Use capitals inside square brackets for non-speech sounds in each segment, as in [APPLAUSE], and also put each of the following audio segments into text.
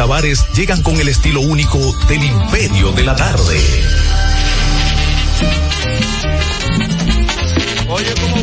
Tavares llegan con el estilo único del Imperio de la Tarde. Oye, ¿cómo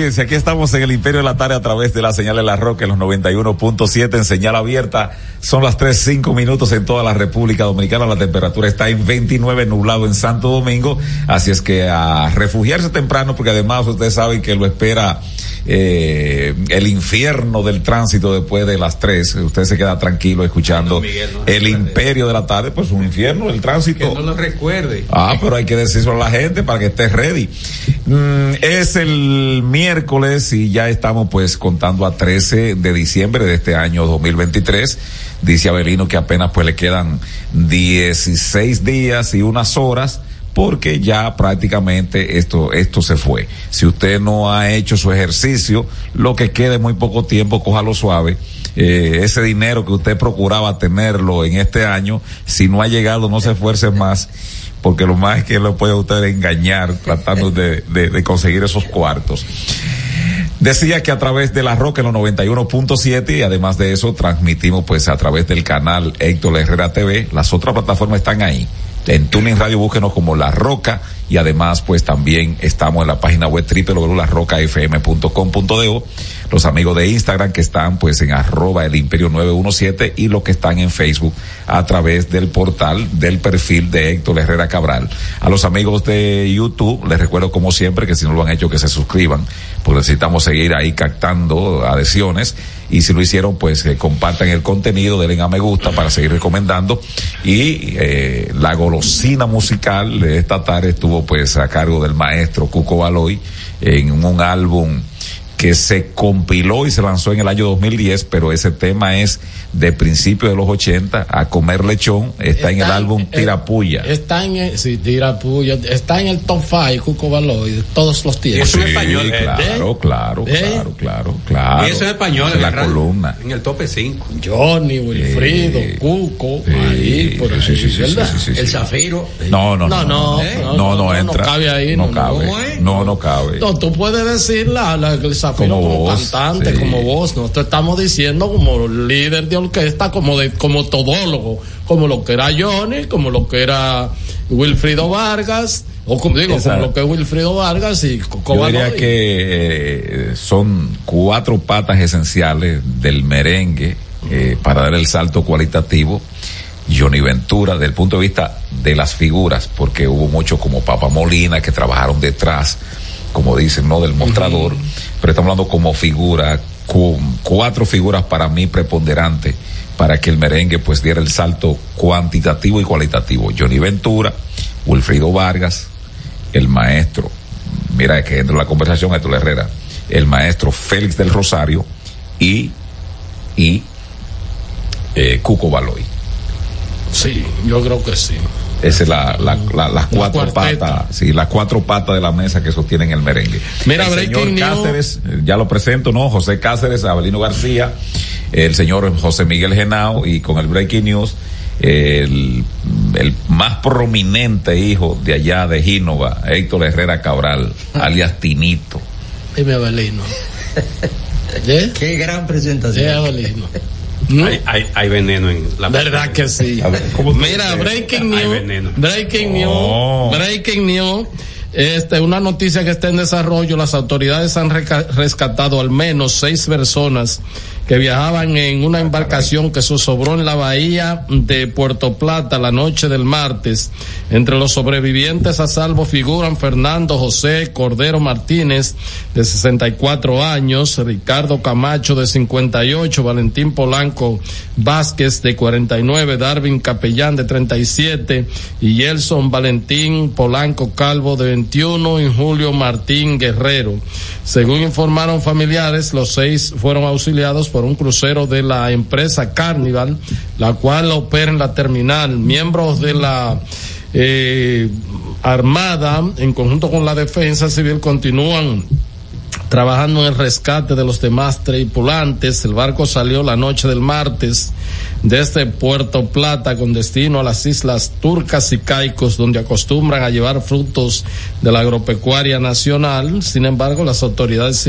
audiencia. Aquí estamos en el Imperio de la Tarde a través de la señal de la Roca en los 91.7 en señal abierta. Son las 3, 5 minutos en toda la República Dominicana. La temperatura está en 29 nublado en Santo Domingo. Así es que a refugiarse temprano porque además ustedes saben que lo espera eh, el infierno del tránsito después de las 3. Usted se queda tranquilo escuchando No, Miguel, no el imperio de la tarde. Pues un infierno el tránsito. Que no lo recuerde. Ah, pero hay que decírselo a la gente para que esté ready. Mm, es el miércoles y ya estamos pues contando a 13 de diciembre de este año 2023. Dice Abelino que apenas pues le quedan 16 días y unas horas porque ya prácticamente esto, esto se fue. Si usted no ha hecho su ejercicio, lo que quede muy poco tiempo, cójalo suave. Eh, ese dinero que usted procuraba tenerlo en este año, si no ha llegado, no se esfuerce más porque lo más es que lo puede usted engañar tratando de, de, conseguir esos cuartos. Decía que a través de la Roca en los 91.7 y además de eso transmitimos pues a través del canal Héctor Herrera TV. Las otras plataformas están ahí. En Tuning Radio búsquenos como La Roca y además pues también estamos en la página web www.larrocafm.com.do. Los amigos de Instagram que están pues en arroba el imperio 917 y los que están en Facebook a través del portal del perfil de Héctor Herrera Cabral. A los amigos de YouTube les recuerdo como siempre que si no lo han hecho que se suscriban porque necesitamos seguir ahí captando adhesiones y si lo hicieron pues eh, compartan el contenido, denle a me gusta para seguir recomendando. Y eh, la golosina musical de esta tarde estuvo pues a cargo del maestro Cuco Baloy en un álbum que se compiló y se lanzó en el año 2010, pero ese tema es de principios de los 80, a comer lechón, está, en el álbum Tirapuya. Está en el, sí, Tirapuya, está en el top 5, Cuco Baloy, todos los tiempos. Eso en español, eh, claro, claro, ¿Eh? claro, claro, claro. Y eso en español. En la columna. En el tope 5. Johnny, Wilfrido, Sí. Cuco, Sí, ahí, por ahí, sí, sí, sí, ¿verdad? sí, sí, sí. El Zafiro. No, no, no. No, no, ¿eh? no, no, no, no entra. no cabe ahí, No no, cabe. ¿cómo es? No, no cabe. No, tú puedes decir la, la, el Zafiro Como como, voz, cantante, sí. como voz. Nosotros estamos diciendo como líder de orquesta, como de, como todólogo, como lo que era Johnny, como lo que era Wilfrido Vargas, o como digo, como lo que es Wilfrido Vargas y Yo diría que eh, son cuatro patas esenciales del merengue eh, para dar el salto cualitativo. Johnny Ventura, desde el punto de vista de las figuras, porque hubo muchos como Papa Molina que trabajaron detrás, como dicen, ¿no? Del mostrador, pero estamos hablando como figura, con cuatro figuras para mí preponderantes para que el merengue pues diera el salto cuantitativo y cualitativo. Johnny Ventura, Wilfrido Vargas, el maestro, mira que entra en la conversación Héctor Herrera, el maestro Félix del Rosario y, y eh, Cuco Baloy. Sí, yo creo que sí. Esa es la, la, la- las cuatro patas, sí, las cuatro patas de la mesa que sostienen el merengue. Mira, el señor. Cáceres, eh, ya lo presento, ¿no? José Cáceres, Abelino García, el señor José Miguel Genao y con el Breaking News, el, el más prominente hijo de allá de Gínova, Héctor Herrera Cabral, [LAUGHS] alias Tinito. Dime, Abelino. ¿Eh? Qué gran presentación. Abelino. ¿Mm? Hay, hay, hay veneno en la ¿Verdad que sí? A ver, ¿cómo tú Mira, breaking news. Breaking news. Oh. Breaking news. Este, una noticia que está en desarrollo. Las autoridades han rescatado al menos seis personas que viajaban en una embarcación que zozobró en la bahía de Puerto Plata la noche del martes. Entre los sobrevivientes a salvo figuran Fernando José Cordero Martínez, de 64 años, Ricardo Camacho, de 58, Valentín Polanco Vázquez, de 49, Darwin Capellán, de 37, y Gelson Valentín Polanco Calvo, de 21, y Julio Martín Guerrero. Según informaron familiares, los seis fueron auxiliados por un crucero de la empresa Carnival, la cual opera en la terminal. Miembros de la eh, Armada, en conjunto con la Defensa Civil, continúan trabajando en el rescate de los demás tripulantes. El barco salió la noche del martes desde Puerto Plata con destino a las islas Turcas y Caicos, donde acostumbran a llevar frutos de la agropecuaria nacional. Sin embargo, las autoridades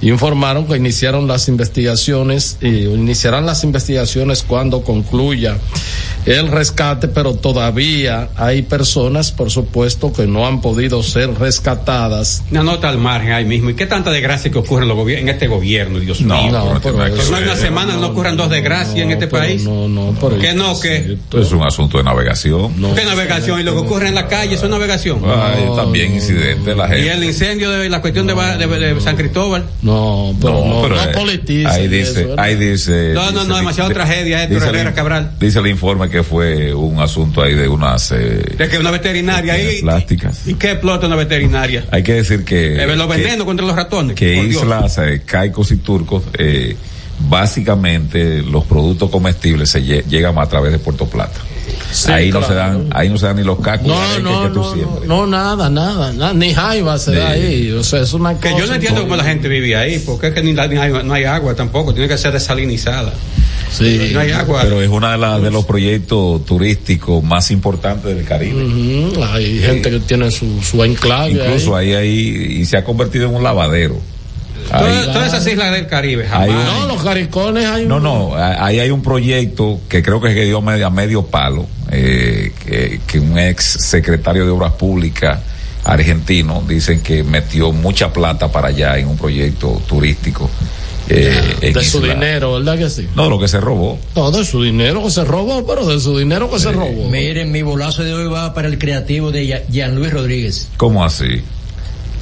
informaron que iniciaron las investigaciones y iniciarán las investigaciones cuando concluya el rescate, pero todavía hay personas, por supuesto, que no han podido ser rescatadas. Una nota al margen ahí mismo. ¿Y qué tanta desgracia que ocurre en, en este gobierno, Dios No, mío? no eso- no hay una semana, no ocurran dos desgracias en este país. No, no, pero ¿Qué no, qué? Esto es un asunto de navegación. No. ¿Qué navegación? Y lo que ocurre en la calle, eso es navegación. Hay también incidentes, la gente. Y el incendio de la cuestión de, Ba- de- de San Cristóbal. No, pero no, no, eh, politice ahí dice, eso, ¿verdad? ahí dice. No, no, dice- no, demasiado di- tragedia, Héctor dice el Herrera in- Cabral. Dice el informe que fue un asunto ahí de unas. eh, De que una veterinaria ahí. Plásticas. ¿Y qué explota una veterinaria? hay que decir que. Eh, los venenos contra los ratones. que islas eh, caicos y turcos eh, básicamente los productos comestibles se lle- llegan a través de Puerto Plata Sí, ahí no se dan ahí no se dan ni los cacos No, de no, que tú no, no, siembres. no, nada, nada, nada, ni jaiba se da Sí. ahí, o sea, es una Que cosa. yo no entiendo cómo la gente vive ahí, porque es que ni, la- ni hay, no hay agua tampoco, tiene que ser desalinizada. Sí. No hay agua. pero es uno de, las de los proyectos turísticos más importantes del Caribe hay gente que tiene su, su enclave incluso ahí. ahí ahí y se ha convertido en un lavadero Todas, todas esas islas del Caribe, jamás. un- No, los caricones hay No, un- no, ahí hay un proyecto que creo que dio medio, a medio palo, eh, que, que un ex secretario de Obras Públicas argentino dicen que metió mucha plata para allá en un proyecto turístico. eh, de su dinero, ¿verdad que sí? No, lo que se robó. No, de su dinero que se robó, pero de su dinero que se robó. Miren, mi bolazo de hoy va para el creativo de Jean Luis Rodríguez. ¿Cómo así?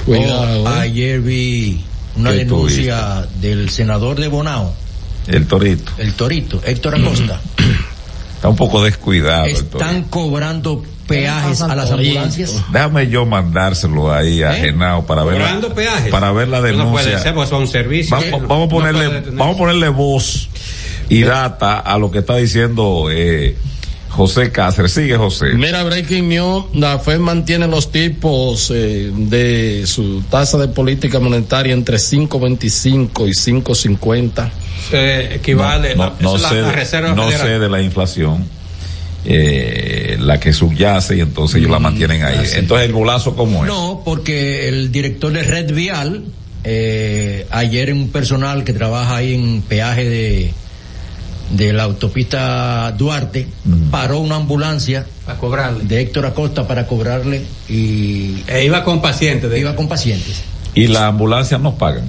Cuidado. Oh, ayer vi una ¿Qué denuncia del senador de Bonao, El torito. el Torito, Héctor Acosta. [CLEARS THROAT] Está un poco descuidado Están cobrando peajes a las ambulancias. Déjame yo mandárselo ahí a ¿Eh? Genao para ver Cobrando la, peajes. para ver la Eso No puede denuncia. ser, son un servicio. Vamos, a puede ponerle, vamos a ponerle voz y data a lo que está diciendo eh, José Cáceres. Sigue José. Mira, Breaking News, la FED mantiene los tipos eh, de su tasa de política monetaria entre 5.25 y 5.50. Se equivale. no, la- no sé, la, la de- Reserva no sé de la inflación, eh, la que subyace y entonces ellos la mantienen ahí. Entonces el bolazo cómo es. No, porque el director de Red Vial, eh, ayer un personal que trabaja ahí en peaje de, de la autopista Duarte, paró una ambulancia A cobrarle. de Héctor Acosta para cobrarle y E iba con pacientes. de- iba con pacientes. Y las ambulancias nos pagan.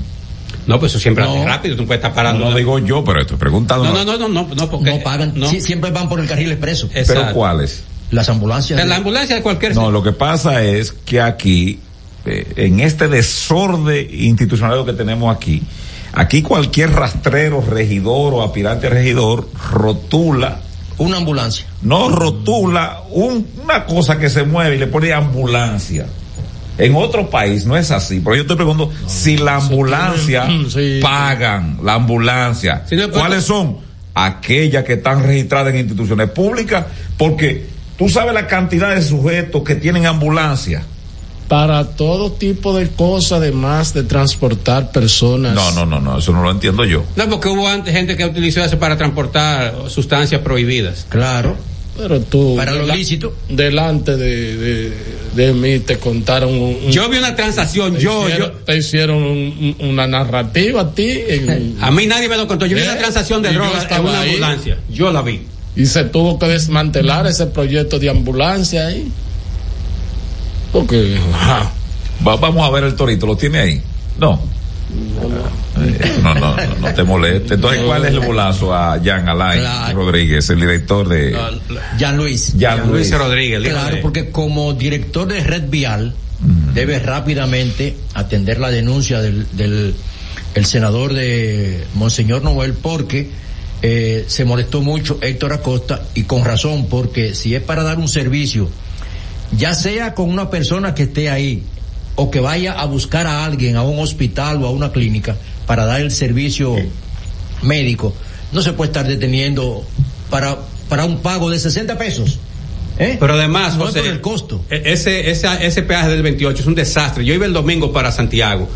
No, pues eso siempre No. hace rápido, tú no puedes estar No, parando. lo digo yo, pero estoy preguntando. no, no, no, no, no, no, porque No pagan, no. sí, siempre van por el carril expreso. Pero. ¿cuáles? Las ambulancias. En la de- ambulancia de cualquier No, lo que pasa es que aquí, eh, en este desorden institucional que tenemos aquí, aquí cualquier rastrero, regidor o aspirante a regidor rotula, una ambulancia. no rotula un- una cosa que se mueve y le pone ambulancia. En otro país no es así, pero yo te pregunto si la ambulancia tiene- sí. pagan la ambulancia. Sí, no, ¿Cuáles son? Aquellas que están registradas en instituciones públicas, porque tú sabes la cantidad de sujetos que tienen ambulancia. Para todo tipo de cosas, además de transportar personas. No, no, no, no, eso no lo entiendo yo. No, porque hubo antes gente que utilizó eso para transportar sustancias prohibidas. Claro. Pero tú. Para lo lícito. Delante de, de, de mí te contaron un. un- Yo vi una transacción, te yo, hicieron, yo, Te hicieron un- un- una narrativa a ti. en- [LAUGHS] a mí nadie me lo contó. Yo vi ¿Eh? una transacción de drogas en estaba una ahí. ambulancia. Yo la vi. y se tuvo que desmantelar ese proyecto de ambulancia ahí. Porque. Va- vamos a ver el torito, ¿lo tiene ahí? No. Eh, No, no, no, no te moleste. Entonces, ¿cuál es el bolazo a Jan Alain Claro. Rodríguez, el director de Jean Luis. Jan Luis Luis? Rodríguez. Claro, de- porque como director de Red Vial, debe rápidamente atender la denuncia del, del el senador de Monseñor Noel, porque eh, se molestó mucho Héctor Acosta, y con razón, porque si es para dar un servicio, ya sea con una persona que esté ahí, o que vaya a buscar a alguien a un hospital o a una clínica para dar el servicio médico, no se puede estar deteniendo para, para un pago de 60 pesos. ¿Eh? Pero además, no José, por el costo. e- ese, ese, ese peaje del 28 es un desastre. Yo iba el domingo para Santiago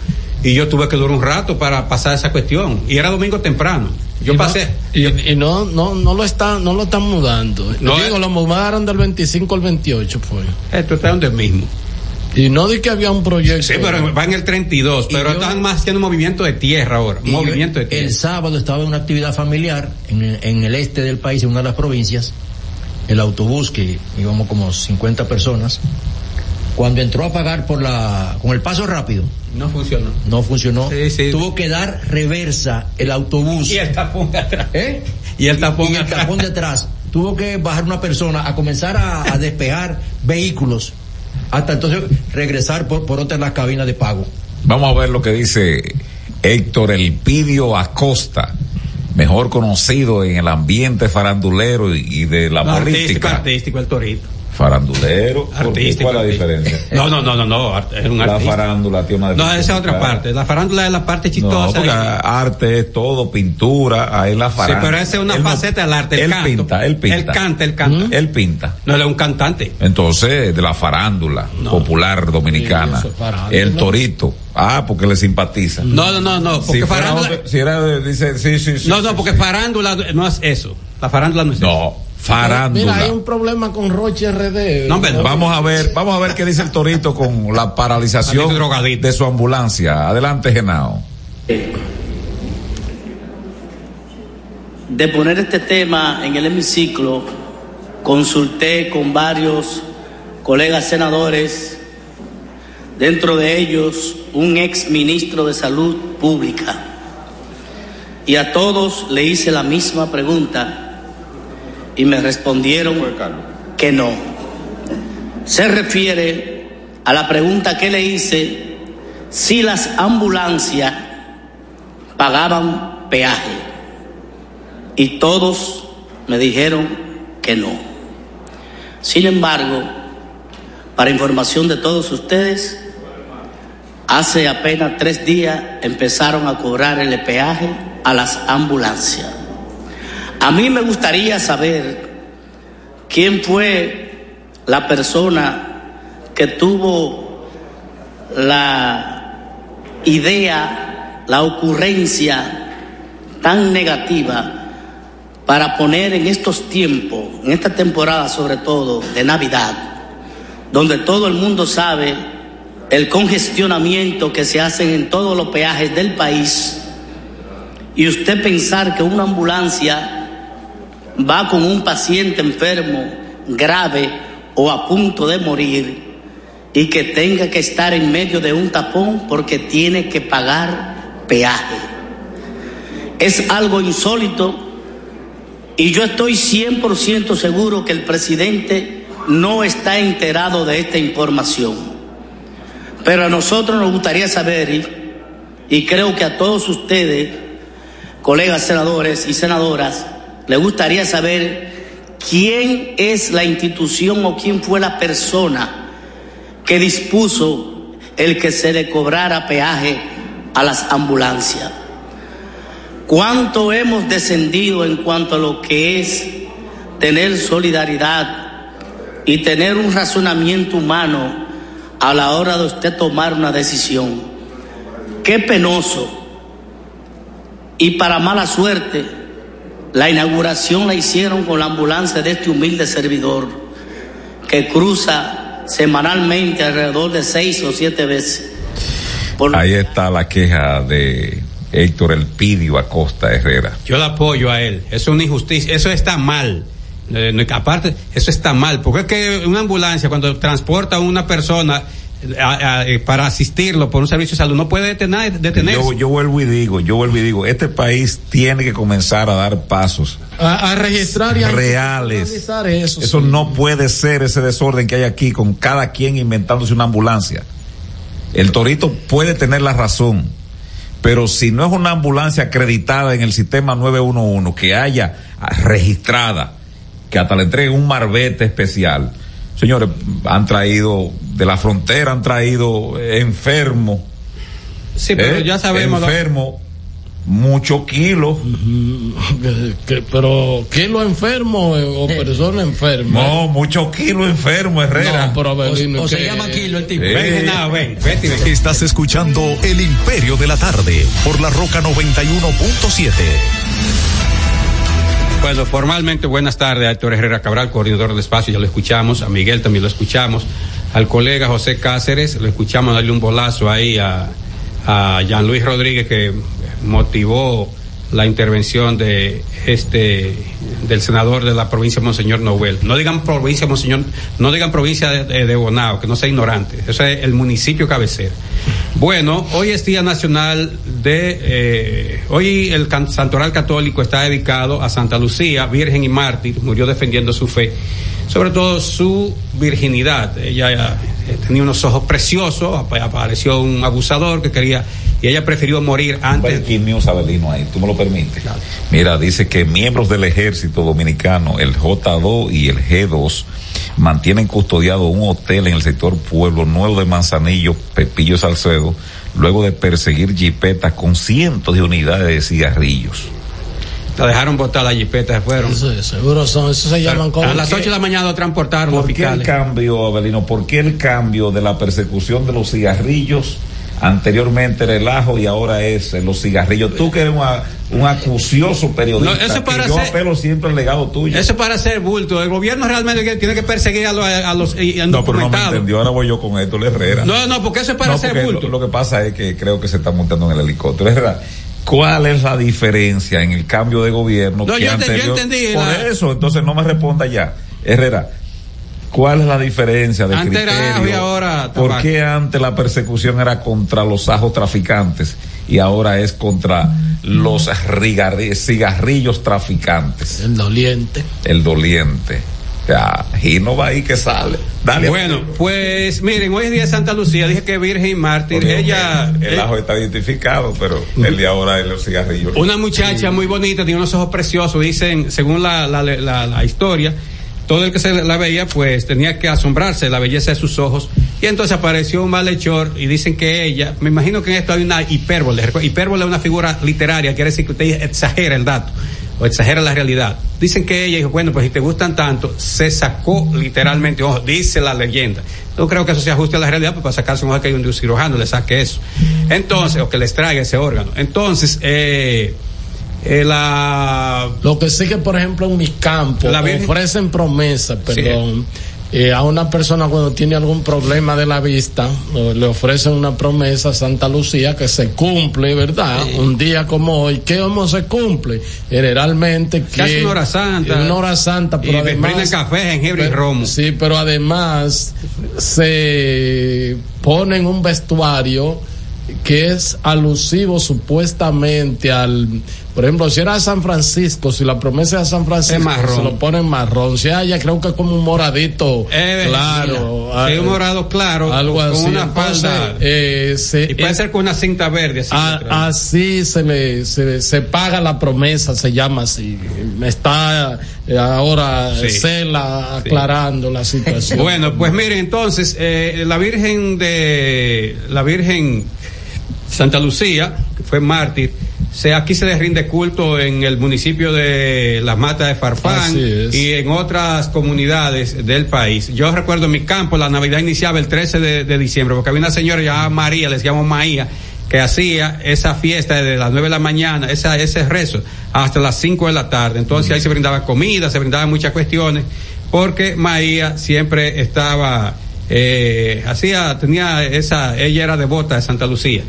y yo tuve que durar un rato para pasar esa cuestión. Y era domingo temprano. Yo Y no- pasé. y, y no, no, no lo están, no lo están mudando. No, Digo, eh. lo mudaron del 25 al 28 fue. Esto está donde mismo. Y no di que había un proyecto. Sí, pero va en el 32, Y pero yo- están más haciendo movimiento de tierra ahora. Movimiento de tierra. el sábado estaba en una actividad familiar en, el- en el este del país, en una de las provincias. El autobús, que íbamos como 50 personas, cuando entró a pagar por la, con el paso rápido, No funcionó. no funcionó. Sí, sí. Tuvo que dar reversa el autobús. Y el tapón de atrás. ¿Eh? Y el tapón y el atrás. tapón de atrás. Tuvo que bajar una persona a comenzar a, a despejar vehículos hasta entonces regresar por, por otra de las cabinas de pago. Vamos a ver lo que dice Héctor Elpidio Acosta, mejor conocido en el ambiente farandulero y, y de la No, artístico, política. artístico, el torito. Farandulero. Artístico. ¿cuál es la diferencia? [LAUGHS] No, no, no, no, no, es un La artista. farándula tiene una No, esa es otra parte. La farándula es la parte No, chistosa. porque y- arte es todo, pintura, ahí la farándula. pero esa es una Él no- faceta del arte, el Él canto. pinta, él pinta. Él canta, él canta. Él pinta. No, él es un cantante. Entonces, de la farándula popular dominicana, Sí, es el torito. Ah, porque le simpatiza. No, no, no, no, porque si, farándula. si era, dice, sí, sí, sí. No, no, sí, porque sí. farándula no es eso. La farándula no es eso. Farándula. Mira, hay un problema con Roche RD. No. Vamos a ver, vamos a ver qué dice el torito con la paralización de su ambulancia. Adelante, Genao. de poner este tema en el hemiciclo, consulté con varios colegas senadores, dentro de ellos un ex ministro de Salud Pública, y a todos le hice la misma pregunta y me respondieron que no. Se refiere a la pregunta que le hice si las ambulancias pagaban peaje y todos me dijeron que no. Sin embargo, para información de todos ustedes, hace apenas tres días empezaron a cobrar el peaje a las ambulancias. A mí me gustaría saber quién fue la persona que tuvo la idea, la ocurrencia tan negativa para poner en estos tiempos, en esta temporada sobre todo de Navidad, donde todo el mundo sabe el congestionamiento que se hacen en todos los peajes del país, y usted pensar que una ambulancia va con un paciente enfermo, grave o a punto de morir, y que tenga que estar en medio de un tapón porque tiene que pagar peaje. Es algo insólito y yo estoy 100% seguro que el presidente no está enterado de esta información. Pero a nosotros nos gustaría saber, y, creo que a todos ustedes, colegas senadores y senadoras, les gustaría saber quién es la institución o quién fue la persona que dispuso el que se le cobrara peaje a las ambulancias. ¿Cuánto hemos descendido en cuanto a lo que es tener solidaridad y tener un razonamiento humano a la hora de usted tomar una decisión? Qué penoso. Y para mala suerte, la inauguración la hicieron con la ambulancia de este humilde servidor que cruza semanalmente alrededor de seis o siete veces. Por- Ahí está la queja de Héctor Elpidio Acosta Herrera. Yo le apoyo a él. Eso es una injusticia. Eso está mal. Eh, aparte, eso está mal. Porque es que una ambulancia, cuando transporta a una persona a- a- eh, para asistirlo por un servicio de salud, no puede detener, detenerse. Yo, yo vuelvo y digo, yo vuelvo y digo, este país tiene que comenzar a dar pasos A, a registrar y a reales. eso. Eso sí. no puede ser ese desorden que hay aquí con cada quien inventándose una ambulancia. El torito puede tener la razón, pero si no es una ambulancia acreditada en el sistema 911 que haya registrada, que hasta le entreguen un marbete especial. Señores, han traído de la frontera, han traído eh, enfermos. sí, pero eh, ya sabemos. lo- Enfermos, muchos kilos. [LAUGHS] Pero ¿quién lo enfermo eh, o persona enferma? No, muchos kilos enfermos, Herrera. No, pero Abelino, O, o se llama Kilo el tipo. Eh. Ven, Genao, ven, vete, ven. Estás escuchando El Imperio de la Tarde por la Roca 91.7. Bueno, formalmente buenas tardes. A Héctor Herrera Cabral, coordinador del espacio, ya lo escuchamos, a Miguel también lo escuchamos, al colega José Cáceres, lo escuchamos darle un bolazo ahí a, a Jean Luis Rodríguez que motivó la intervención de este del senador de la provincia Monseñor Noel. No digan provincia Monseñor, no digan provincia de, Bonao, que no sea ignorante. Eso es el municipio cabecera. Bueno, hoy es Día Nacional de... Eh, hoy el Santoral Católico está dedicado a Santa Lucía, Virgen y Mártir, murió defendiendo su fe, sobre todo su virginidad. Ella eh, tenía unos ojos preciosos, ap- apareció un abusador que quería... Y ella prefirió morir antes... News, Abelino, ahí, tú me lo permites. Mira, dice que miembros del ejército dominicano, el J2 y el G2, mantienen custodiado un hotel en el sector Pueblo Nuevo de Manzanillo, Pepillo Salcedo, luego de perseguir jipetas con cientos de unidades de cigarrillos. La dejaron botar la jipeta, se fueron. Eso, seguro son, eso se llaman como. A las 8 de la mañana lo transportaron los ¿Por qué el cambio, Abelino? ¿Por qué el cambio de la persecución de los cigarrillos? Anteriormente era el ajo y ahora es los cigarrillos. Tú que eres una- un acucioso periodista, No, eso que para yo ser- apelo siempre al legado tuyo. Eso es para hacer bulto. El gobierno realmente que- tiene que perseguir a los, a los no, pero no me entendió. Ahora voy yo con esto, Herrera. No, no, porque eso es para No, hacer porque bulto. Lo, lo que pasa es que creo que se está montando en el helicóptero. Herrera, ¿cuál es la diferencia en el cambio de gobierno? No, que yo ente- yo anterior? entendí Por la- eso, entonces no me responda ya. Herrera, ¿cuál es la diferencia de Antes era criterio? y ahora ¿Por qué antes la persecución era contra los ajos traficantes y ahora es contra los cigarrillos traficantes? El doliente. El doliente. O sea, y no va ahí que sale. Dale. Bueno, pues miren, hoy es día de Santa Lucía, dije que Virgen y Mártir, Porque ella, el, el eh, ajo está identificado, pero el de ahora es los cigarrillos. una muchacha muy bonita, tiene unos ojos preciosos, dicen, según la, la, la, la historia, todo el que se la veía, pues tenía que asombrarse de la belleza de sus ojos, y entonces apareció un malhechor y dicen que ella, me imagino que en esto hay una hipérbole, hipérbole es una figura literaria, quiere decir que usted exagera el dato o exagera la realidad. Dicen que ella dijo, bueno, pues si te gustan tanto, se sacó literalmente, ojo, dice la leyenda. No creo que eso se ajuste a la realidad, pues para sacarse un ojo que hay un cirujano le saque eso. Entonces, o que le extraiga ese órgano. Entonces, eh, eh, la Lo que sí que, por ejemplo, en mis campos La Virgen- ofrecen promesas, perdón, eh, a una persona cuando tiene algún problema de la vista, eh, le ofrecen una promesa a Santa Lucía que se cumple, ¿verdad? Un día como hoy, ¿qué cómo se cumple? Generalmente que... Casi una hora santa. Una hora santa, pero Y además... café, jengibre y romo. Sí, pero además se ponen un vestuario que es alusivo supuestamente al, por ejemplo, si era San Francisco, si la promesa es de San Francisco, Es marrón. se lo ponen marrón. Si hay, ya creo que es como un moradito Eh, claro. sí, ah, un morado claro, algo con así. una Entonces, falda. eh, se- y puede es- ser con una cinta verde. Así, a- así se le se, se paga la promesa, se llama así. Está eh, ahora Sí. Cela aclarando la situación. [LAUGHS] Bueno, pues miren, entonces, eh, la Virgen de, la Virgen Santa Lucía, que fue mártir, se, aquí se le rinde culto en el municipio de Las Matas de Farfán y en otras comunidades del país. Yo recuerdo en mi campo, la Navidad iniciaba el 13 de, de diciembre, porque había una señora llamada María, les llamo Maía, que hacía esa fiesta desde las 9 de la mañana, esa, ese rezo, hasta las 5 de la tarde. Entonces ahí se brindaba comida, se brindaban muchas cuestiones, porque Maía siempre estaba, eh, hacía, tenía esa, ella era devota de Santa Lucía.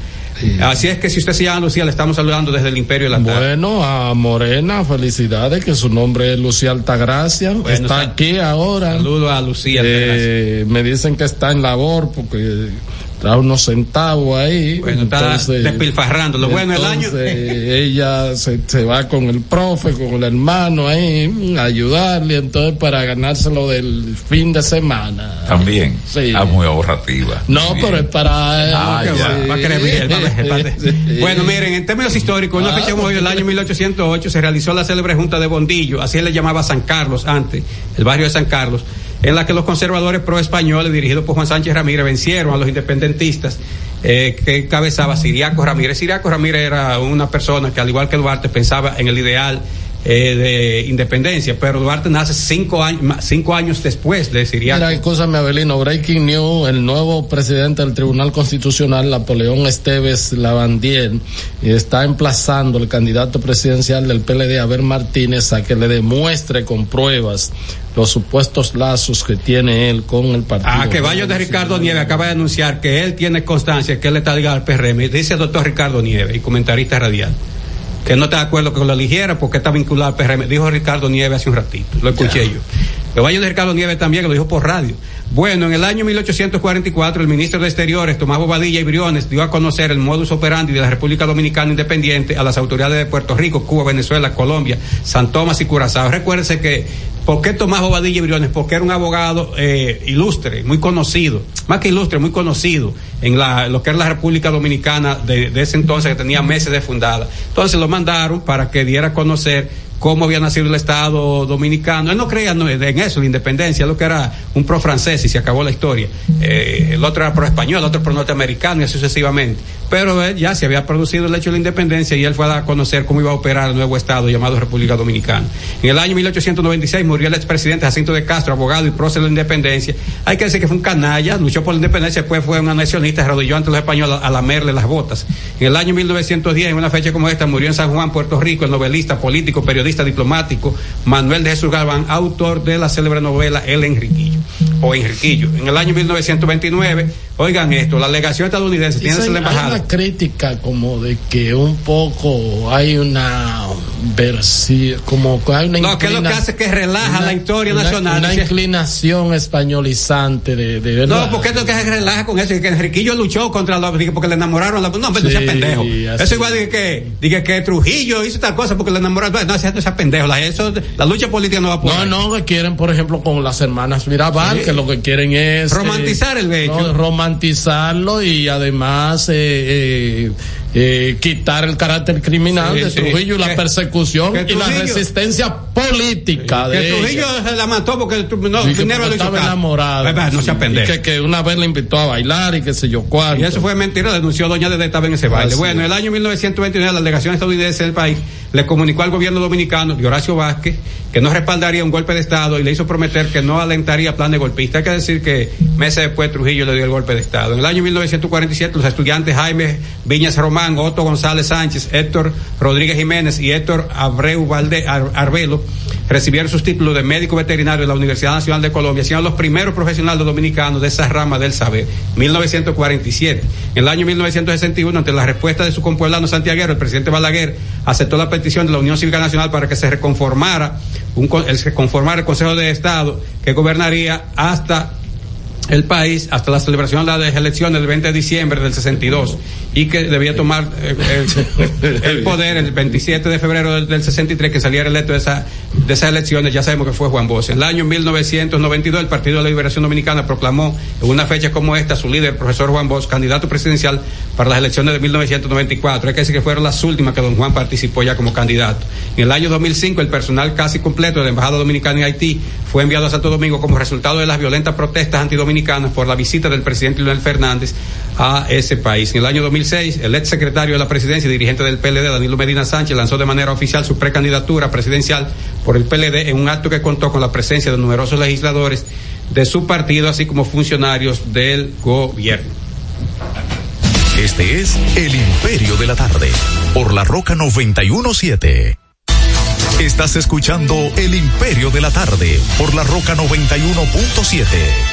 Así es que si usted se llama Lucía, le estamos saludando desde el Imperio de la Tarde. Bueno, a Morena, felicidades, que su nombre es Lucía Altagracia. Bueno, está sal- aquí ahora. Saludo a Lucía. Eh, me dicen que está en labor porque trae unos centavos ahí. Bueno, está despilfarrando. Lo bueno del año- ella se, se va con el profe, con el hermano ahí, mm, a ayudarle, entonces para ganárselo del fin de semana. También. Sí. Ah, muy ahorrativa. No, pero es para... Ah, va, a. [LAUGHS] Bueno, miren, en términos históricos, una Ah. fecha como hoy del año 1808 se realizó la célebre Junta de Bondillo, así le llamaba San Carlos antes, el barrio de San Carlos, en la que los conservadores pro-españoles, dirigidos por Juan Sánchez Ramírez, vencieron a los independentistas eh, que encabezaba Siriaco Ramírez. Siriaco Ramírez era una persona que, al igual que Duarte, pensaba en el ideal eh, de independencia, pero Duarte nace cinco años, cinco años después de Siriaco. Mira, escúchame, Abelino, Breaking News, el nuevo presidente del Tribunal Constitucional, Napoleón Esteves Lavandier, está emplazando al candidato presidencial del PLD, Abel Martínez, a que le demuestre con pruebas los supuestos lazos que tiene él con el partido. Ah, que vaya de Ricardo Nieves acaba de anunciar que él tiene constancia que él está ligado al PRM. Dice el doctor Ricardo Nieves, y comentarista radial, que no está de acuerdo que lo eligiera porque está vinculado al PRM. Dijo Ricardo Nieves hace un ratito, lo escuché yo. Que vaya de Ricardo Nieves también, que lo dijo por radio. Bueno, en el año 1844, el ministro de Exteriores, Tomás Bobadilla y Briones, dio a conocer el modus operandi de la República Dominicana Independiente a las autoridades de Puerto Rico, Cuba, Venezuela, Colombia, San Tomás y Curazao. Recuérdense que ¿Por qué Tomás Bobadilla y Briones? Porque era un abogado eh, ilustre, muy conocido, más que ilustre, muy conocido en la, lo que era la República Dominicana de, ese entonces, que tenía meses de fundada. Entonces lo mandaron para que diera a conocer cómo había nacido el Estado dominicano. Él no creía en eso, la independencia, lo que era un pro francés y se acabó la historia. Eh, el otro era pro español, el otro pro norteamericano y así sucesivamente. Pero él ya se había producido el hecho de la independencia y él fue a conocer cómo iba a operar el nuevo Estado llamado República Dominicana. En el año 1896 murió el expresidente Jacinto de Castro, abogado y prócer de la independencia. Hay que decir que fue un canalla, luchó por la independencia, después fue un anexionista, arrodilló ante los españoles a lamerle las botas. En el año 1910, en una fecha como esta, murió en San Juan, Puerto Rico, el novelista, político, periodista, diplomático Manuel de Jesús Galván, autor de la célebre novela El Enriquillo o Enriquillo. En el año 1929, oigan esto, la legación estadounidense tiene la hay embajada. una crítica como de que un poco hay una versión, como que hay una No, que es lo que hace que relaja una- la historia una- nacional. Una inclinación españolizante de, de verdad. No, porque esto que se relaja con eso, que Enriquillo luchó contra los, porque le enamoraron a la, no, pero no Sí, sea pendejo. Eso igual dije que, dije que Trujillo hizo tal cosa porque le enamoraron, no, sea, no sea pendejo, la, eso, la lucha política no va por No, ahí. no, que quieren, por ejemplo, con las hermanas Mirabal, Sí. que lo que quieren es... Romantizar el hecho. no, romantizarlo y además eh, eh, eh, quitar el carácter criminal Sí, de sí. Trujillo y la Que- persecución que y la resistencia política que de Trujillo ella. se la mató porque no, que le hizo estaba caso. enamorado. Ay, No sea Sí. Y que, que una vez le invitó a bailar y qué sé yo cuánto. Y eso fue mentira, denunció Doña Dede estaba en ese baile. Así bueno, en es. el año 1929 la delegación estadounidense del país le comunicó al gobierno dominicano de Horacio Vázquez que no respaldaría un golpe de Estado y le hizo prometer que no alentaría plan de golpista. Hay que decir que meses después Trujillo le dio el golpe de Estado. En el año 1947 los estudiantes Jaime Viñas Román, Otto González Sánchez, Héctor Rodríguez Jiménez y Héctor Abreu Valde, Ar- Arbelo recibieron sus títulos de médico veterinario de la Universidad Nacional de Colombia, siendo los primeros profesionales dominicanos de esa rama del saber. 1947. En el año 1961, ante la respuesta de su compueblano santiaguero, el presidente Balaguer aceptó la petición de la Unión Cívica Nacional para que se reconformara, un, se el Consejo de Estado que gobernaría hasta el país hasta la celebración de las elecciones del 20 de diciembre del 62 y que debía tomar eh, el, [LAUGHS] el poder el 27 de febrero del, del 63 que saliera electo de, esa, de esas elecciones, ya sabemos que fue Juan Bosch. En el año 1992 el Partido de la Liberación Dominicana proclamó en una fecha como esta su líder, el profesor Juan Bosch, candidato presidencial para las elecciones de 1994. Hay que decir que fueron las últimas que don Juan participó ya como candidato. En el año 2005 el personal casi completo de la Embajada Dominicana en Haití fue enviado a Santo Domingo como resultado de las violentas protestas antidominicanas por la visita del presidente Leonel Fernández a ese país. En el año 2006, el ex secretario de la presidencia y dirigente del PLD, Danilo Medina Sánchez, lanzó de manera oficial su precandidatura presidencial por el PLD en un acto que contó con la presencia de numerosos legisladores de su partido, así como funcionarios del gobierno. Este es El Imperio de la Tarde, por la Roca 917. Estás escuchando El Imperio de la Tarde, por la Roca 91.7.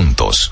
juntos.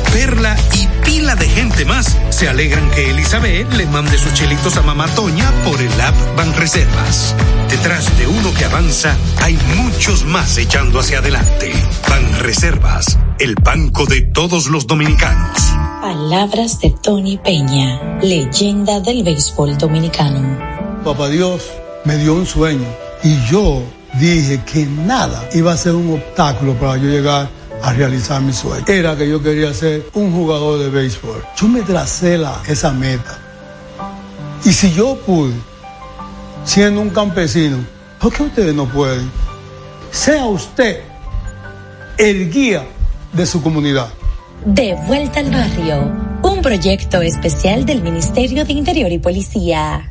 Perla y pila de gente más se alegran que Elizabeth le mande sus chelitos a Mamá Toña por el app Banreservas. Detrás de uno que avanza hay muchos más echando hacia adelante. Banreservas, el banco de todos los dominicanos. Palabras de Tony Peña, leyenda del béisbol dominicano. Papá Dios me dio un sueño y yo dije que nada iba a ser un obstáculo para yo llegar a realizar mi sueño. Era que yo quería ser un jugador de béisbol. Yo me tracé esa meta. Y si yo pude, siendo un campesino, ¿por qué ustedes no pueden? Sea usted el guía de su comunidad. De vuelta al barrio, un proyecto especial del Ministerio de Interior y Policía.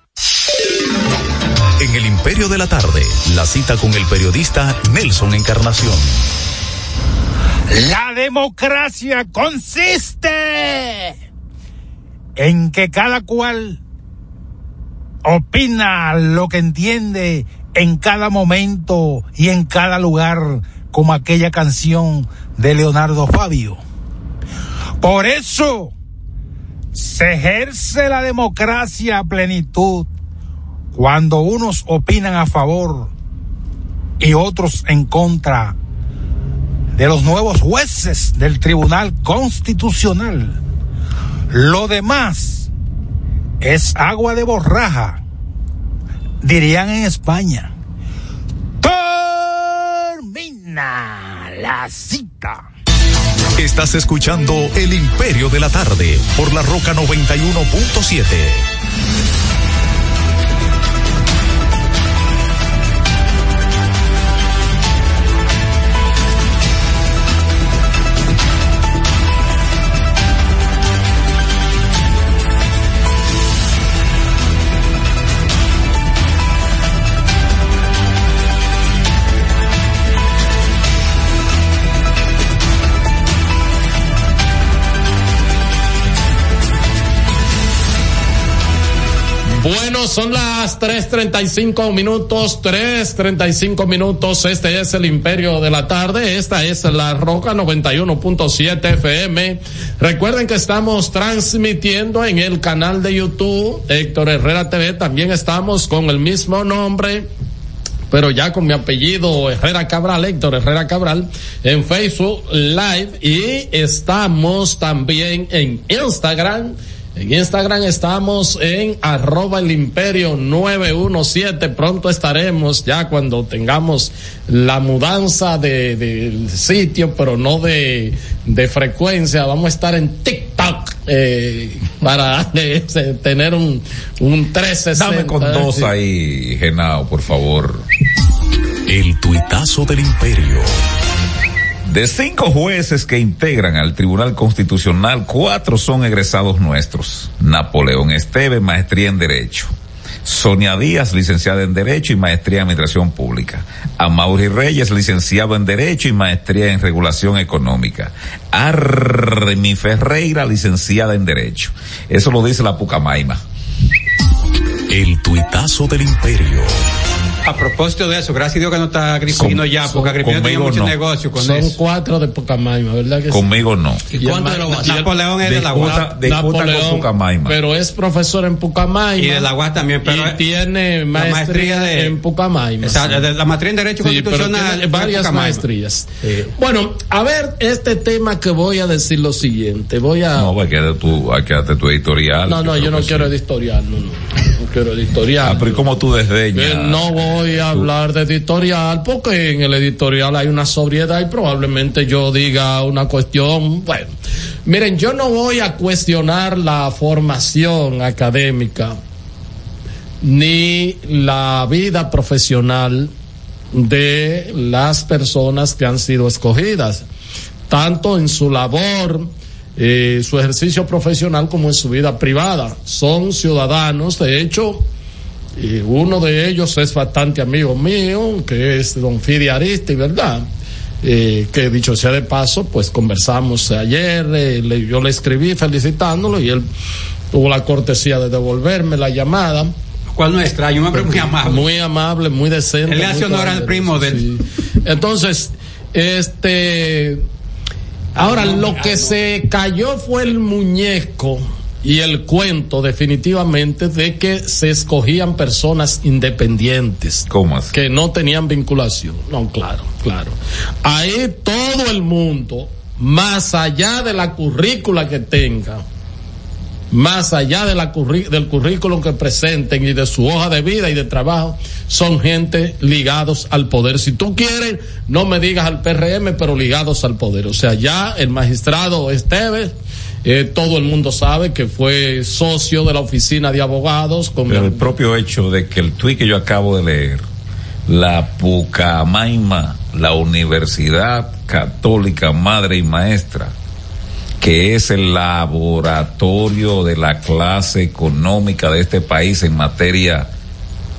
En El Imperio de la Tarde, la cita con el periodista Nelson Encarnación. La democracia consiste en que cada cual opina lo que entiende en cada momento y en cada lugar, como aquella canción de Leonardo Fabio. Por eso se ejerce la democracia a plenitud cuando unos opinan a favor y otros en contra de los nuevos jueces del Tribunal Constitucional. Lo demás es agua de borraja, dirían en España. Termina la cita. Estás escuchando El Imperio de la Tarde por la Roca 91.7. Bueno, son las 3.35 minutos, 3.35 minutos. Este es el Imperio de la Tarde. Esta es la Roca 91.7 FM. Recuerden que estamos transmitiendo en el canal de YouTube Héctor Herrera TV. También estamos con el mismo nombre pero ya con mi apellido Herrera Cabral, Héctor Herrera Cabral, en Facebook Live y estamos también en Instagram en Instagram estamos en arroba el imperio 917. Pronto estaremos ya cuando tengamos la mudanza de, de sitio, pero no de, de, frecuencia. Vamos a estar en TikTok eh, para [LAUGHS] eh, tener un, un 360. Dame con dos ahí, Genao, por favor. El tuitazo del imperio. De cinco jueces que integran al Tribunal Constitucional, cuatro son egresados nuestros. Napoleón Esteve, maestría en Derecho. Sonia Díaz, licenciada en Derecho y maestría en Administración Pública. Amaury Reyes, licenciado en Derecho y maestría en Regulación Económica. Armi Ferreira, licenciada en Derecho. Eso lo dice la Pucamaima. El tuitazo del imperio. A propósito de eso, gracias a Dios que no está Agripino ya, porque Agripino tenía mucho no. negocio con son eso. cuatro de Pucamaima, ¿verdad que sí? Conmigo no. ¿Y cuánto de lo va Napoleón es de la UAS. con Napoleón, Pucamaima. pero es profesor en Pucamaima. Y de la UAS también, pero y tiene maestría, maestría de- en Pucamaima. De la maestría en Derecho Sí, pero Constitucional. tiene varias Pucamaima. maestrías. Bueno, a ver, este tema que voy a decir lo siguiente. Voy a. No, hay que darte tu, hay que darte tu editorial. No, no, yo no quiero editorial, no, no. No quiero editorial. Ah, pero ¿y cómo tú desdeñas? Eh, no voy a hablar de editorial porque en el editorial hay una sobriedad y probablemente yo diga una cuestión, bueno, miren, yo no voy a cuestionar la formación académica ni la vida profesional de las personas que han sido escogidas, tanto en su labor, eh, su ejercicio profesional como en su vida privada. Son ciudadanos, de hecho, y uno de ellos es bastante amigo mío, que es don Fidi Aristi, ¿verdad? Eh, que dicho sea de paso, pues conversamos ayer, eh, le- yo le escribí felicitándolo y él tuvo la cortesía de devolverme la llamada. ¿Cuál no extraño? Un hombre muy amable. Muy amable, muy decente. Él le hace honor al primo de él. sí. Entonces, este, ahora lo que se cayó fue el muñeco y el cuento definitivamente de que se escogían personas independientes. ¿Cómo así? Que no tenían vinculación. No, claro, claro. Ahí todo el mundo, más allá de la currícula que tenga, más allá de la curri- del currículum que presenten y de su hoja de vida y de trabajo, son gente ligados al poder. Si tú quieres, no me digas al PRM, pero ligados al poder. O sea, ya el magistrado Esteves, eh, todo el mundo sabe que fue socio de la oficina de abogados con Pero el propio hecho de que el tuit que yo acabo de leer, la Pucamaima, la Universidad Católica Madre y Maestra, que es el laboratorio de la clase económica de este país en materia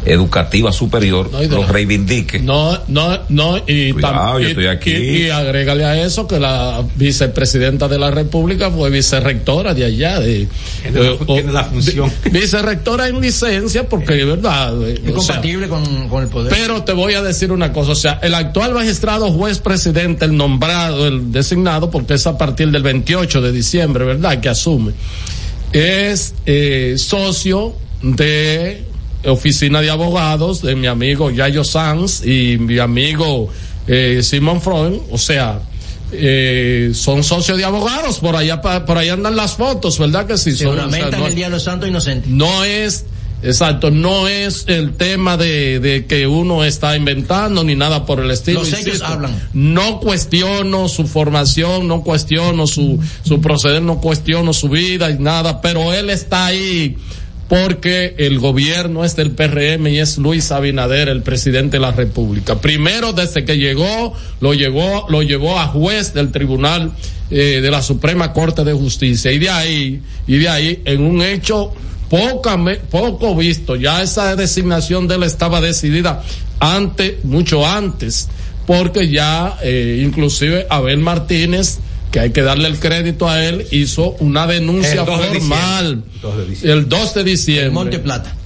educativa superior, No, de lo la- reivindique. No, no, no, y, Cuidado, tam- yo y- estoy aquí. y- y agrégale a eso que la vicepresidenta de la República fue vicerrectora de allá, de, Tiene la- eh, o- tiene la función. vi- vicerrectora en licencia, porque de verdad. Es sea, compatible con, con el poder. pero te voy a decir una cosa, o sea, el actual magistrado juez presidente, el nombrado, el designado, porque es a partir del 28 de diciembre, ¿verdad? Que asume, es eh, socio de oficina de abogados de mi amigo Yayo Sanz y mi amigo eh, Simon Freud, o sea, eh, son socios de abogados, por allá por ahí andan las fotos, ¿verdad que sí? Se Son, o sea, no- el Día de los Santos Inocentes. no es, exacto, no es el tema de, de que uno está inventando ni nada por el estilo. Los insisto. hablan. No cuestiono su formación, no cuestiono su, su proceder, no cuestiono su vida y nada, pero él está ahí porque el gobierno es del PRM y es Luis Abinader, el presidente de la República. Primero, desde que llegó, lo llevó, lo llevó a juez del Tribunal eh, de la Suprema Corte de Justicia. Y de ahí, y de ahí, en un hecho poco visto, ya esa designación de él estaba decidida antes, mucho antes, porque ya, eh, inclusive Abel Martínez, que hay que darle el crédito a él, hizo una denuncia El 2 de formal diciembre. 2 de diciembre. el 2 de diciembre. Monte Plata.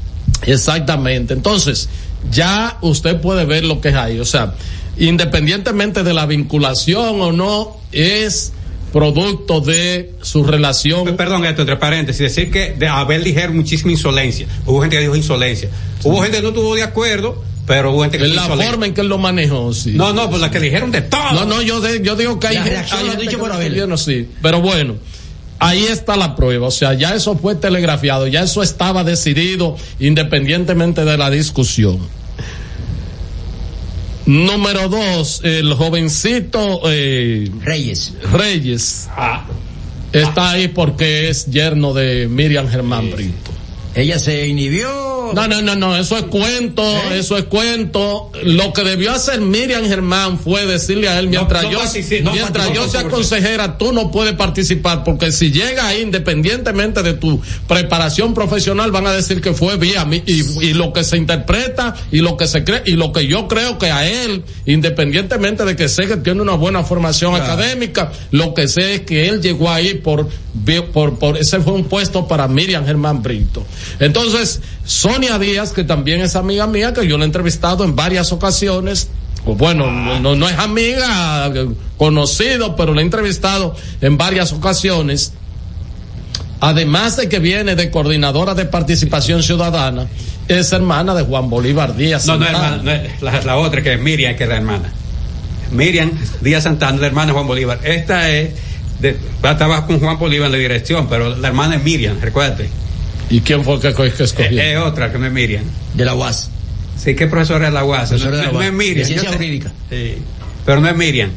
Exactamente. Entonces, ya usted puede ver lo que es ahí. O sea, independientemente de la vinculación o no, es producto de su relación. Perdón, esto entre paréntesis, decir que de Abel dijeron muchísima insolencia. Hubo gente que dijo insolencia. Hubo gente que no estuvo de acuerdo, pero hubo gente que la forma en que él lo manejó, sí. No, no, pues la que dijeron de todo. No, no, yo, de- yo digo que hay, La dicho que por Abel. yo no sí. Pero bueno, ahí está la prueba. O sea, ya eso fue telegrafiado, ya eso estaba decidido independientemente de la discusión. Número dos, el jovencito eh, Reyes. Reyes está ahí porque es yerno de Miriam Germán Brito. Ella se inhibió. No, no, no, no, eso es cuento, eso es cuento. Lo que debió hacer Miriam Germán fue decirle a él, mientras no yo, no mientras yo sea consejera, tú no puedes participar, porque si llega ahí, independientemente de tu preparación profesional, van a decir que fue vía mí, y, y lo que se interpreta, y lo que se cree, y lo que yo creo que a él, independientemente de que sé que tiene una buena formación académica, lo que sé es que él llegó ahí por, por, por, ese fue un puesto para Miriam Germán Brito. Entonces, Sonia Díaz, que también es amiga mía, que yo la he entrevistado en varias ocasiones, bueno, no, no es amiga, eh, conocido, pero la he entrevistado en varias ocasiones. Además de que viene de coordinadora de participación ciudadana, es hermana de Juan Bolívar Díaz. No, no, Santana. hermana, no, es la, la otra que es Miriam, que es la hermana. Miriam Díaz Santana, la hermana de Juan Bolívar. Esta es, de, estaba con Juan Bolívar en la dirección, pero la hermana es Miriam, recuérdate. ¿Y quién fue que, que escogió? Es, es otra que no es Miriam. De la UAS. Sí, ¿qué profesora es la UAS? No, de la no UAS. es Miriam. De ciencia te- jurídica. Sí, pero no es Miriam.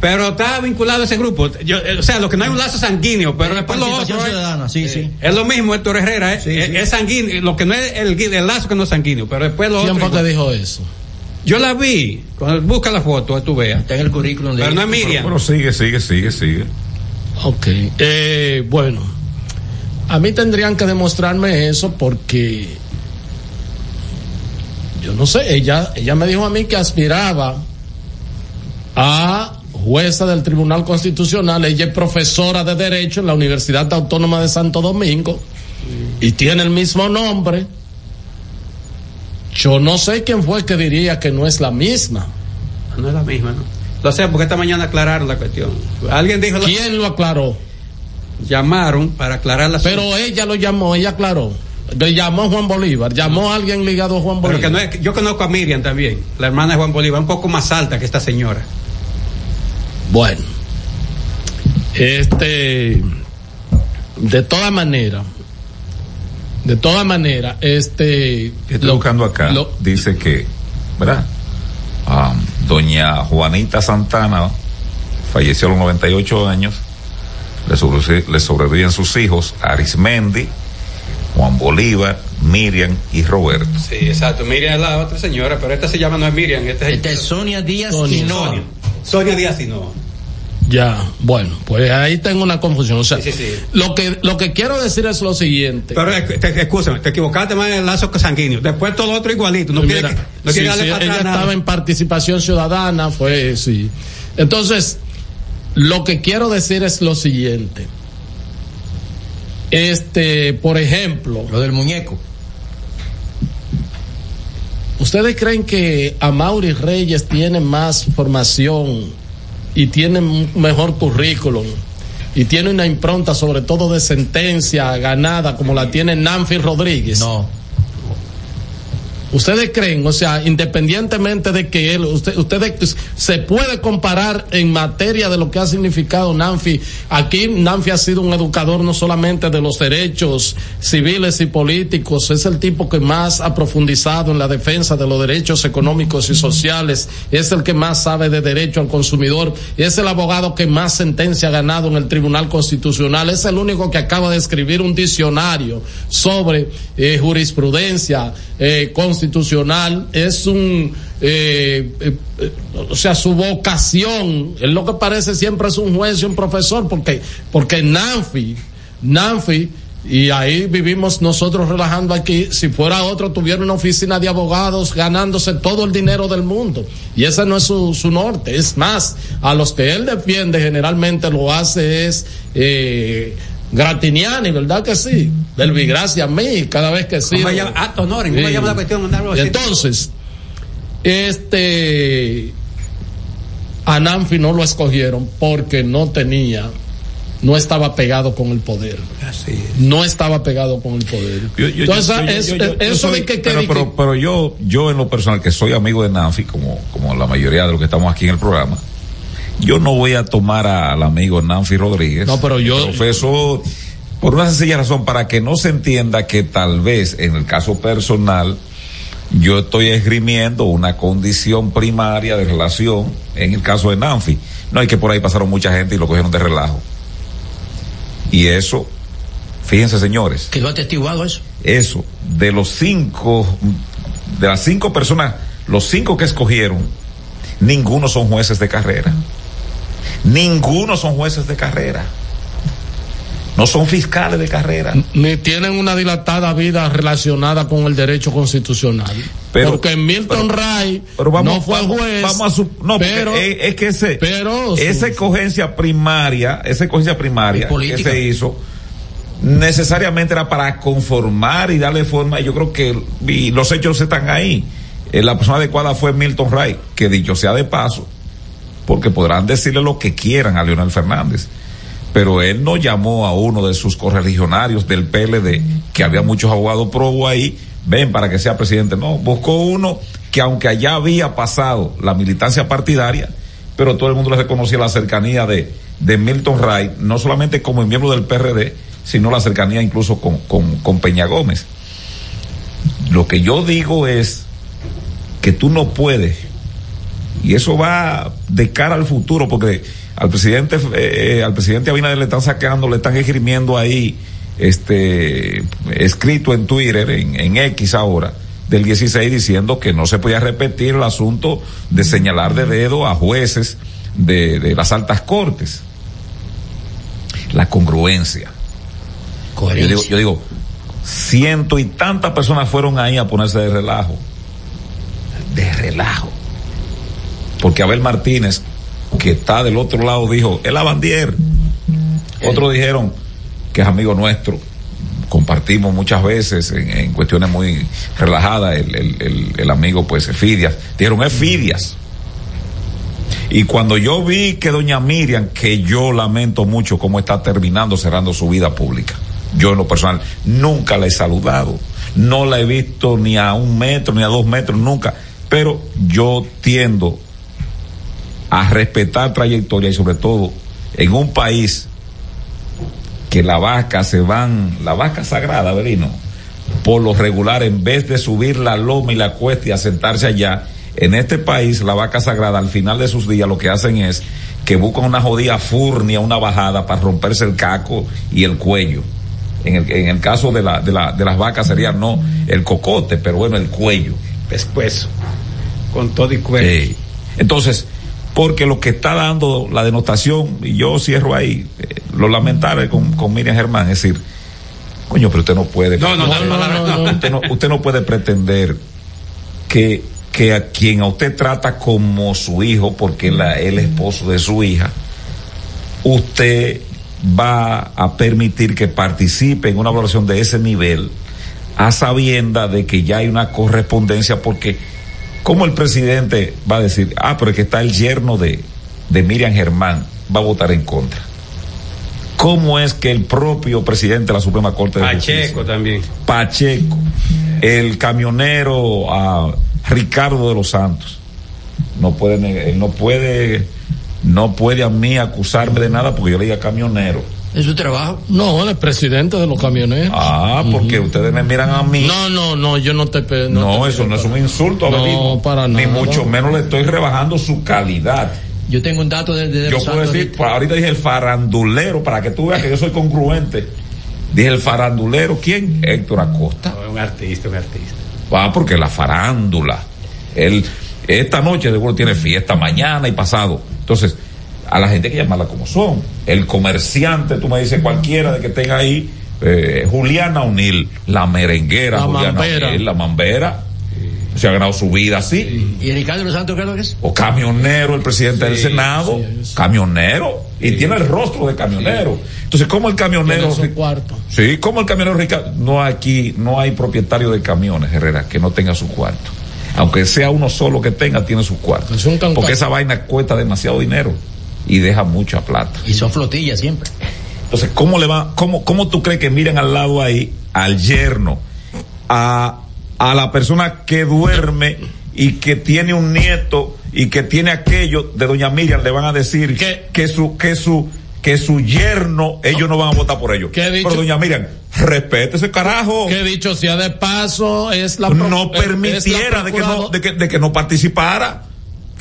Pero está vinculado a ese grupo. Yo, eh, o sea, lo que no hay un lazo sanguíneo, pero después lo otro. es- ciudadana, sí, sí. Es lo mismo, Héctor Herrera, es, Sí, es- sí. es sanguíneo. Lo que no es el, lazo que no es sanguíneo, pero después lo ¿Quién otro. fue que dijo eso? Yo la vi. Cuando busca la foto, tú veas. Está en el currículum de Pero no es Miriam. Pero sigue, sigue, sigue, sigue. Ok, eh, bueno, a mí tendrían que demostrarme eso porque yo no sé, ella, ella me dijo a mí que aspiraba a jueza del Tribunal Constitucional, ella es profesora de Derecho en la Universidad Autónoma de Santo Domingo y tiene el mismo nombre. Yo no sé quién fue que diría que no es la misma. No es la misma, ¿no? Lo sé, porque esta mañana aclararon la cuestión. Alguien dijo. ¿Quién lo aclaró? Llamaron para aclarar la Pero ella lo llamó, ella aclaró. Le llamó a Juan Bolívar, llamó a alguien ligado a Juan Pero Bolívar. que no es, yo conozco a Miriam también, la hermana de Juan Bolívar, un poco más alta que esta señora. Bueno, este, de toda manera, de toda manera, este. Estoy buscando acá. dice que, ¿verdad? Ah, doña Juanita Santana falleció a los 98 años. Le, sobre- le sobreviven sus hijos, Arismendi, Juan Bolívar, Miriam y Roberto. Sí, exacto. Miriam es la otra señora, pero esta se llama no es Miriam, esta es, Esta es Sonia Díaz. Hinoa. Sonia. Sonia Díaz y no. Ya, bueno, pues ahí tengo una confusión. O sea, Sí, sí, sí. lo que lo que quiero decir es lo siguiente. Pero eh, te, escúchame, te equivocaste más en el lazo sanguíneo. Después todo lo otro igualito. No Pues quiere, no sí, quiere darle sí, para ella atrás nada. estaba en participación ciudadana, fue sí. Entonces, lo que quiero decir es lo siguiente. Este, por ejemplo, Lo del muñeco. ¿ustedes creen que Amaury Reyes tiene más formación y tiene un mejor currículum y tiene una impronta sobre todo de sentencia ganada como la tiene Nancy Rodríguez? No. ¿Ustedes creen, o sea, independientemente de que él, usted, ustedes se puede comparar en materia de lo que ha significado Nanfi? Aquí Nanfi ha sido un educador no solamente de los derechos civiles y políticos, es el tipo que más ha profundizado en la defensa de los derechos económicos y sociales, es el que más sabe de derecho al consumidor, es el abogado que más sentencia ha ganado en el Tribunal Constitucional, es el único que acaba de escribir un diccionario sobre eh, jurisprudencia eh, constitucional, es un, eh, eh, eh, o sea, su vocación, él lo que parece siempre es un juez y un profesor, porque, porque Nanfi, Nanfi, y ahí vivimos nosotros relajando aquí, si fuera otro tuviera una oficina de abogados ganándose todo el dinero del mundo. Y ese no es su, su norte. Es más, a los que él defiende generalmente lo hace es eh, Gratiniani, ¿verdad que sí? Del Vigracia a mí, cada vez que sí. Ah, así. Entonces, este a Nanfi no lo escogieron porque no tenía, no estaba pegado con el poder. No estaba pegado con el poder. Yo- yo- Entonces, yo- es- eso soy- de que, que- pero, que- pero, pero yo, yo en lo personal, que soy amigo de Nanfi, como, como la mayoría de los que estamos aquí en el programa, yo no voy a tomar al amigo Nanfi Rodríguez. No, pero yo- Profesor, por una sencilla razón, para que no se entienda que tal vez en el caso personal, yo estoy esgrimiendo una condición primaria de relación en el caso de Nanfi. No hay que por ahí pasaron mucha gente y lo cogieron de relajo. Y eso, fíjense señores, Quedó atestiguado eso. eso, de los cinco, de las cinco personas, los cinco que escogieron, ninguno son jueces de carrera. Ninguno son jueces de carrera. No son fiscales de carrera. ni tienen una dilatada vida relacionada con el derecho constitucional. Pero- porque Milton Ray Pero vamos, no fue juez. vamos a su- no, pero, es, es que ese, pero esa escogencia primaria, esa escogencia primaria que se hizo, necesariamente era para conformar y darle forma. Y yo creo que los hechos están ahí. Eh, la persona adecuada fue Milton Ray, que dicho sea de paso, porque podrán decirle lo que quieran a Leonel Fernández. Pero él no llamó a uno de sus correligionarios del PLD, que había muchos abogados pro ahí, ven para que sea presidente. No, buscó uno que aunque allá había pasado la militancia partidaria, pero todo el mundo le reconocía la cercanía de, de Milton Ray, no solamente como miembro del PRD, sino la cercanía incluso con, con, con Peña Gómez. Lo que yo digo es que tú no puedes, y eso va de cara al futuro, porque al presidente, eh, al presidente Abinader le están sacando, le están esgrimiendo ahí, este, escrito en Twitter, en, en X ahora, del 16 diciendo que no se podía repetir el asunto de señalar de dedo a jueces de, de las altas cortes. La congruencia. Yo digo, yo digo, ciento y tantas personas fueron ahí a ponerse de relajo. De relajo. Porque Abel Martínez, que está del otro lado, dijo, el Avandier. Otros dijeron que es amigo nuestro. Compartimos muchas veces en, cuestiones muy relajadas. El, el- el- el amigo, pues, Efidias. Dijeron, Efidias. Y cuando yo vi que doña Miriam, que yo lamento mucho cómo está terminando, cerrando su vida pública, yo en lo personal nunca la he saludado, no la he visto ni a un metro, ni a dos metros, nunca, pero yo tiendo a respetar trayectoria y sobre todo en un país que la vaca se van, la vaca sagrada, Berino, por lo regular, en vez de subir la loma y la cuesta y asentarse allá, en este país, la vaca sagrada, al final de sus días, lo que hacen es que buscan una jodida furnia, una bajada para romperse el caco y el cuello. En el, en el caso de, la, de, la, de las vacas sería no el cocote, pero bueno, el cuello. Pescuezo. Con todo y cuerpo. Sí. Entonces, porque lo que está dando la denotación, y yo cierro ahí, eh, lo lamentable con, con Miriam Germán, es decir, coño, pero usted no puede. No, no, no, no. Usted no, usted no puede pretender que, que a quien a usted trata como su hijo, porque es el esposo de su hija, usted va a permitir que participe en una evaluación de ese nivel a sabienda de que ya hay una correspondencia porque como el presidente va a decir, ah, pero es que está el yerno de, de Miriam Germán, va a votar en contra. ¿Cómo es que el propio presidente de la Suprema Corte de Justicia, Pacheco también. Pacheco, el camionero a Ricardo de los Santos, no puede, él no puede, no puede a mí acusarme de nada porque yo le diga camionero. ¿Es su trabajo? No, el presidente de los camioneros. Ah, porque ustedes me miran a mí. No, no, no, yo no te pe- No, te eso no es un insulto a No, Abelino, para Ni nada. mucho menos le estoy rebajando su calidad. Yo tengo un dato de, de Yo puedo decir, ahorita. pues, ahorita dije el farandulero, para que tú veas que yo soy congruente. Dije el farandulero, ¿quién? Héctor Acosta. Un artista, un artista. Va, porque la farándula. Él, esta noche seguro tiene fiesta, mañana y pasado. Entonces, a la gente hay que llamarla como son. El comerciante, tú me dices cualquiera de que tenga ahí, eh, Juliana Unil, la merenguera, La Juliana mambera. Unil, la mambera. Se ha ganado su vida así. ¿Y Ricardo los Santos qué es lo que es? O camionero, el presidente del Senado. Camionero. y tiene el rostro de camionero. Entonces, ¿cómo el camionero... Su cuarto. Sí, ¿cómo el camionero Ricardo? No aquí, no hay propietario de camiones, Herrera, que no tenga su cuarto. Aunque sea uno solo que tenga, tiene su cuarto. Es un cancazo. Porque esa vaina cuesta demasiado dinero y deja mucha plata. Y son flotillas siempre. Entonces, ¿cómo le va, cómo, cómo tú crees que miren al lado ahí, al yerno, a, a la persona que duerme y que tiene un nieto y que tiene aquello de doña Miriam, le van a decir que su, que su, que su yerno, ellos no van a votar por ellos. ¿Qué dicho? Pero doña Miriam, respete ese carajo. Que dicho sea de paso, es la no permitiera de que no, de que, de que no participara.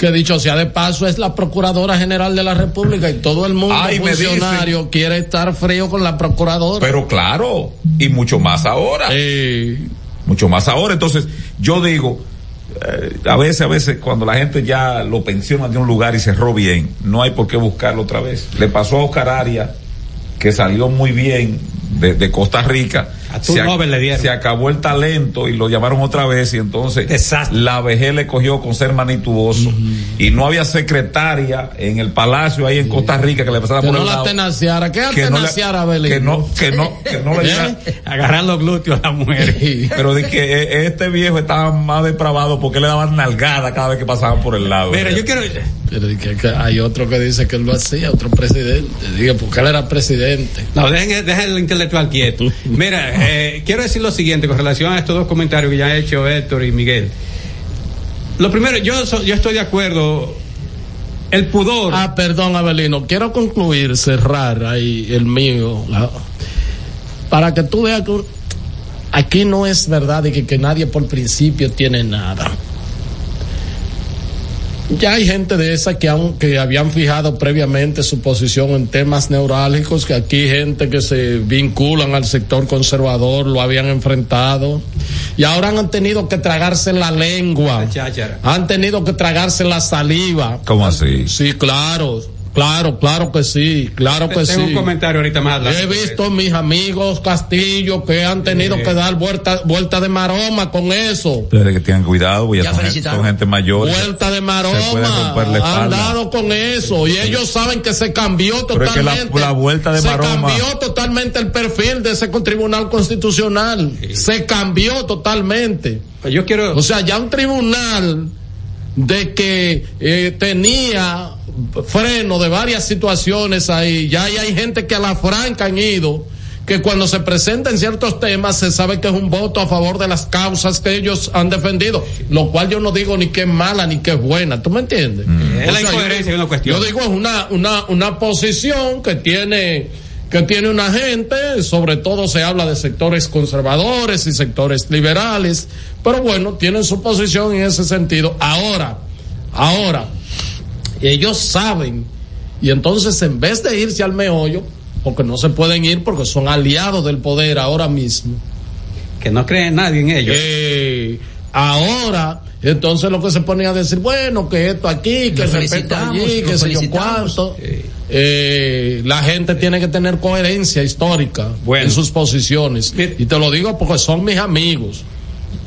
Que dicho sea de paso, es la Procuradora General de la República y todo el mundo Ay, me funcionario quiere estar frío con la Procuradora. Pero claro, y mucho más ahora. Mucho más ahora. Entonces, yo digo, eh, a veces, a veces, cuando la gente ya lo pensiona de un lugar y cerró bien, no hay por qué buscarlo otra vez. Le pasó a Oscar Arias, que salió muy bien de, de Costa Rica. Tu se, ac- Nobel le dieron. se acabó el talento y lo llamaron otra vez y entonces la vejez le cogió con ser manituoso y no había secretaria en el palacio ahí en Costa Rica que le pasara que por no el la lado. tenaciara. ¿Qué Que no Belén? que no, que no, que no le [LAUGHS] diera- Agarrar los glúteos a la mujer. [LAUGHS] pero de que eh, este viejo estaba más depravado porque le daban nalgada cada vez que pasaban por el lado. Mira, yo quiero. Pero que, que hay otro que dice que él lo hacía, otro presidente. Diga, porque él era presidente. No, dejen, dejen el intelectual quieto. Mira, eh, quiero decir lo siguiente con relación a estos dos comentarios que ya han hecho Héctor y Miguel. Lo primero, yo, yo estoy de acuerdo. El pudor. Ah, perdón, Abelino. Quiero concluir, cerrar ahí el mío. para que tú veas que aquí no es verdad de que, que nadie por principio tiene nada. Ya hay gente de esa que, han- que habían fijado previamente su posición en temas neurálgicos, que aquí gente que se vinculan al sector conservador lo habían enfrentado y ahora han tenido que tragarse la lengua, han tenido que tragarse la saliva. ¿Cómo así? Sí, claro, claro, claro que sí, claro que Tengo sí. un comentario ahorita más adelante. He visto mis amigos Castillo que han tenido que dar vuelta, vuelta de maroma con eso. Ustedes que tengan cuidado, ya, son, gente, son gente mayor. Vuelta de Se maroma. Han dado con eso. Y ellos saben que se cambió Pero es que la- totalmente. la vuelta de se maroma- cambió totalmente el perfil de ese tribunal constitucional. Se cambió totalmente. Yo quiero. O sea, ya un tribunal de que eh, tenía freno de varias situaciones ahí, ya hay, hay gente que a la franca han ido, que cuando se presentan ciertos temas se sabe que es un voto a favor de las causas que ellos han defendido, lo cual yo no digo ni que es mala ni que es buena, ¿tú me entiendes? Es O la incoherencia uno cuestiona. yo digo es una, una, una posición que tiene que tiene una gente, sobre todo se habla de sectores conservadores y sectores liberales, pero bueno, tienen su posición en ese sentido. Ahora, ahora, ellos saben, y entonces en vez de irse al meollo, porque no se pueden ir porque son aliados del poder ahora mismo. Que no cree nadie en ellos. Eh, ahora, entonces lo que se ponía a decir, bueno, que esto aquí, que respeto allí, que sé yo cuánto. Eh, la gente tiene que tener coherencia histórica Bueno. en sus posiciones. Y te lo digo porque son mis amigos.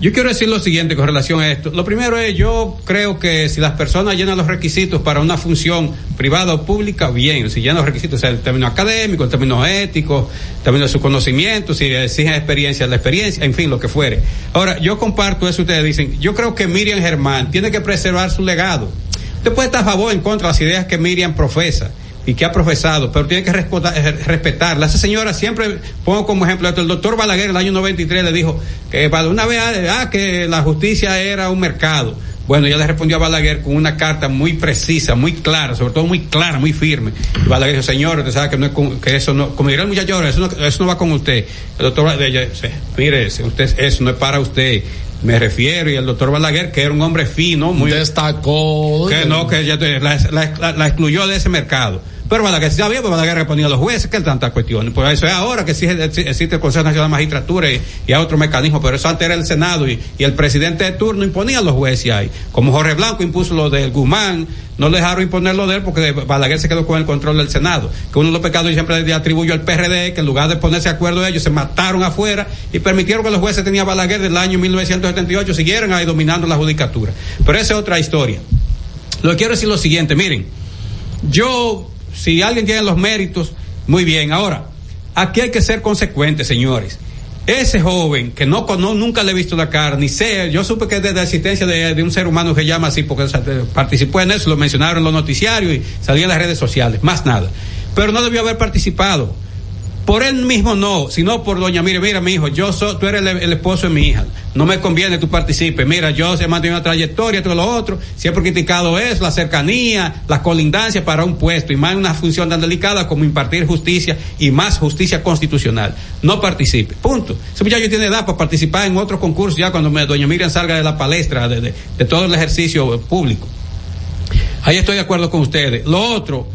Yo quiero decir lo siguiente con relación a esto. Lo primero es, yo creo que si las personas llenan los requisitos para una función privada o pública, bien. Si llenan los requisitos, sea, el término académico, el término ético, el término de su conocimiento, si exigen experiencia, la experiencia, en fin, lo que fuere. Ahora, yo comparto eso, ustedes dicen, yo creo que Miriam Germán tiene que preservar su legado. Usted puede estar a favor o en contra de las ideas que Miriam profesa y que ha profesado, pero tiene que eh, respetarla. Esa señora siempre, pongo como ejemplo esto, el doctor Balaguer en el año 93 le dijo que para una vez, ah, que la justicia era un mercado. Bueno, ella le respondió a Balaguer con una carta muy precisa, muy clara, sobre todo muy clara, muy firme. Y Balaguer dijo, señor, usted sabe que, no es con- que eso no, como dirá el muchacho eso no, eso no va con usted. El doctor Balaguer, ella, mire, usted, eso no es para usted. Me refiero, y el doctor Balaguer, que era un hombre fino, muy... Destacó. Que no, que ya te- la, la- la excluyó de ese mercado. Pero Balaguer sí sabía, pues Balaguer respondió a los jueces, que tantas cuestiones. Por eso es ahora que existe, el Consejo Nacional de Magistratura y, y hay otro mecanismo, pero eso antes era el Senado y, y el presidente de turno imponía a los jueces ahí. Como Jorge Blanco impuso lo del Guzmán, no le dejaron imponer lo de él porque Balaguer se quedó con el control del Senado. Que uno de los pecados yo siempre le atribuyo al PRD, que en lugar de ponerse de acuerdo ellos, se mataron afuera y permitieron que los jueces tenían Balaguer del año 1978 siguieran ahí dominando la judicatura. Pero esa es otra historia. Lo que quiero decir lo siguiente, miren, yo si alguien tiene los méritos, muy bien. Ahora, aquí hay que ser consecuentes, señores. Ese joven que no, no nunca le he visto la cara, ni sé, yo supe que es de la asistencia de, de, un ser humano que llama así porque participó en eso, lo mencionaron en los noticiarios y salía en las redes sociales, más nada. Pero no debió haber participado por él mismo no, sino por doña Mire, mira mi hijo, yo soy, tú eres el, esposo de mi hija, no me conviene que tú participes, mira, yo se mantenido una trayectoria, todo lo otro, siempre he criticado eso, la cercanía, la colindancia para un puesto y más una función tan delicada como impartir justicia y más justicia constitucional, no participe, punto. Ese muchacho tiene edad para participar en otros concursos ya cuando doña Miriam salga de la palestra, de, de, de todo el ejercicio público. Ahí estoy de acuerdo con ustedes. Lo otro,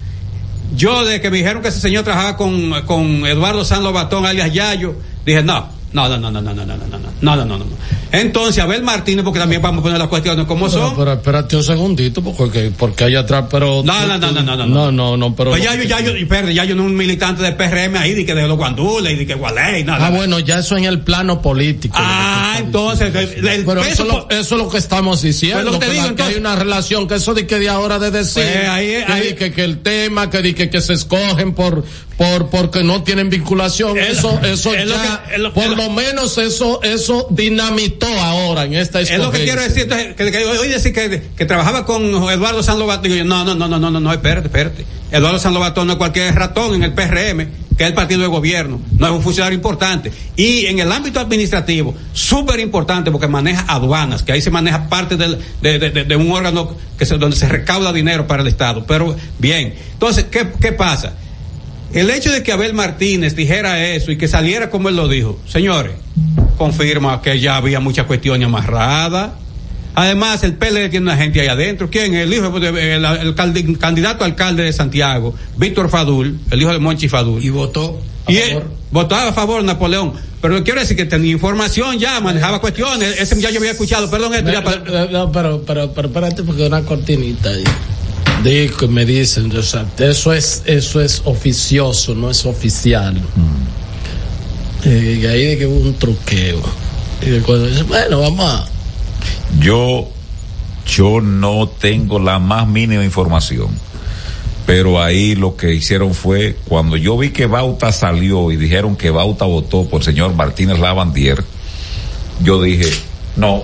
yo de que me dijeron que ese señor trabajaba con, con Eduardo San Lobatón, alias Yayo, dije, no, no, no, no, no, no, no, no, no, no, no, no, no, no. Entonces, Abel Martínez, porque también vamos a poner las cuestiones como son. Pero espérate un segundito, porque, porque hay atrás, pero. No, no, no, no, no, no. No, no, no, pero. Pues ya yo, ya yo, ya yo no un militante del PRM ahí, de que de los guandules y de que Gualey, nada. Ah, bueno, ya eso en el plano político. Ah, entonces, pero eso, es lo que estamos diciendo. Pues lo que, hay una relación, que eso de que de ahora de decir. Pues ahí, que, que, el tema, que, que, que se escogen por, por, porque no tienen vinculación. Es- eso, eso lo ya, que- por lo- menos eso, eso dinamitó ahora en esta Es lo que quiero decir, entonces, que, que hoy decir que, que trabajaba con Eduardo San Lobatón, digo yo, no, no, no, no, no, no, no, espérate, espérate. Eduardo San Lobatón no es cualquier ratón en el PRM, que es el partido de gobierno, no es un funcionario importante. Y en el ámbito administrativo, súper importante porque maneja aduanas, que ahí se maneja parte del, de, de- de- de un órgano que se, donde se recauda dinero para el Estado. Pero bien, entonces, ¿qué, qué pasa? El hecho de que Abel Martínez dijera eso y que saliera como él lo dijo, señores, confirma que ya había muchas cuestiones amarradas. Además, el PLD tiene una gente ahí adentro. ¿Quién? El hijo de, el, el calde- candidato a alcalde de Santiago, Víctor Fadul, el hijo de Monchi Fadul. Y votó. Y él votaba a favor Napoleón. Pero quiero decir que tenía información ya, manejaba cuestiones. Ese ya yo había escuchado. Perdón, esto ya para- No, no, pero, pero, pero espérate porque una cortinita ahí. Digo, me dicen, o sea, eso es, eso es oficioso, no es oficial. Eh, y ahí de que hubo un truqueo. Y de cuando dice, bueno, vamos a. Yo, yo no tengo la más mínima información. Pero ahí lo que hicieron fue, cuando yo vi que Bauta salió y dijeron que Bauta votó por el señor Martínez Lavandier, yo dije, no,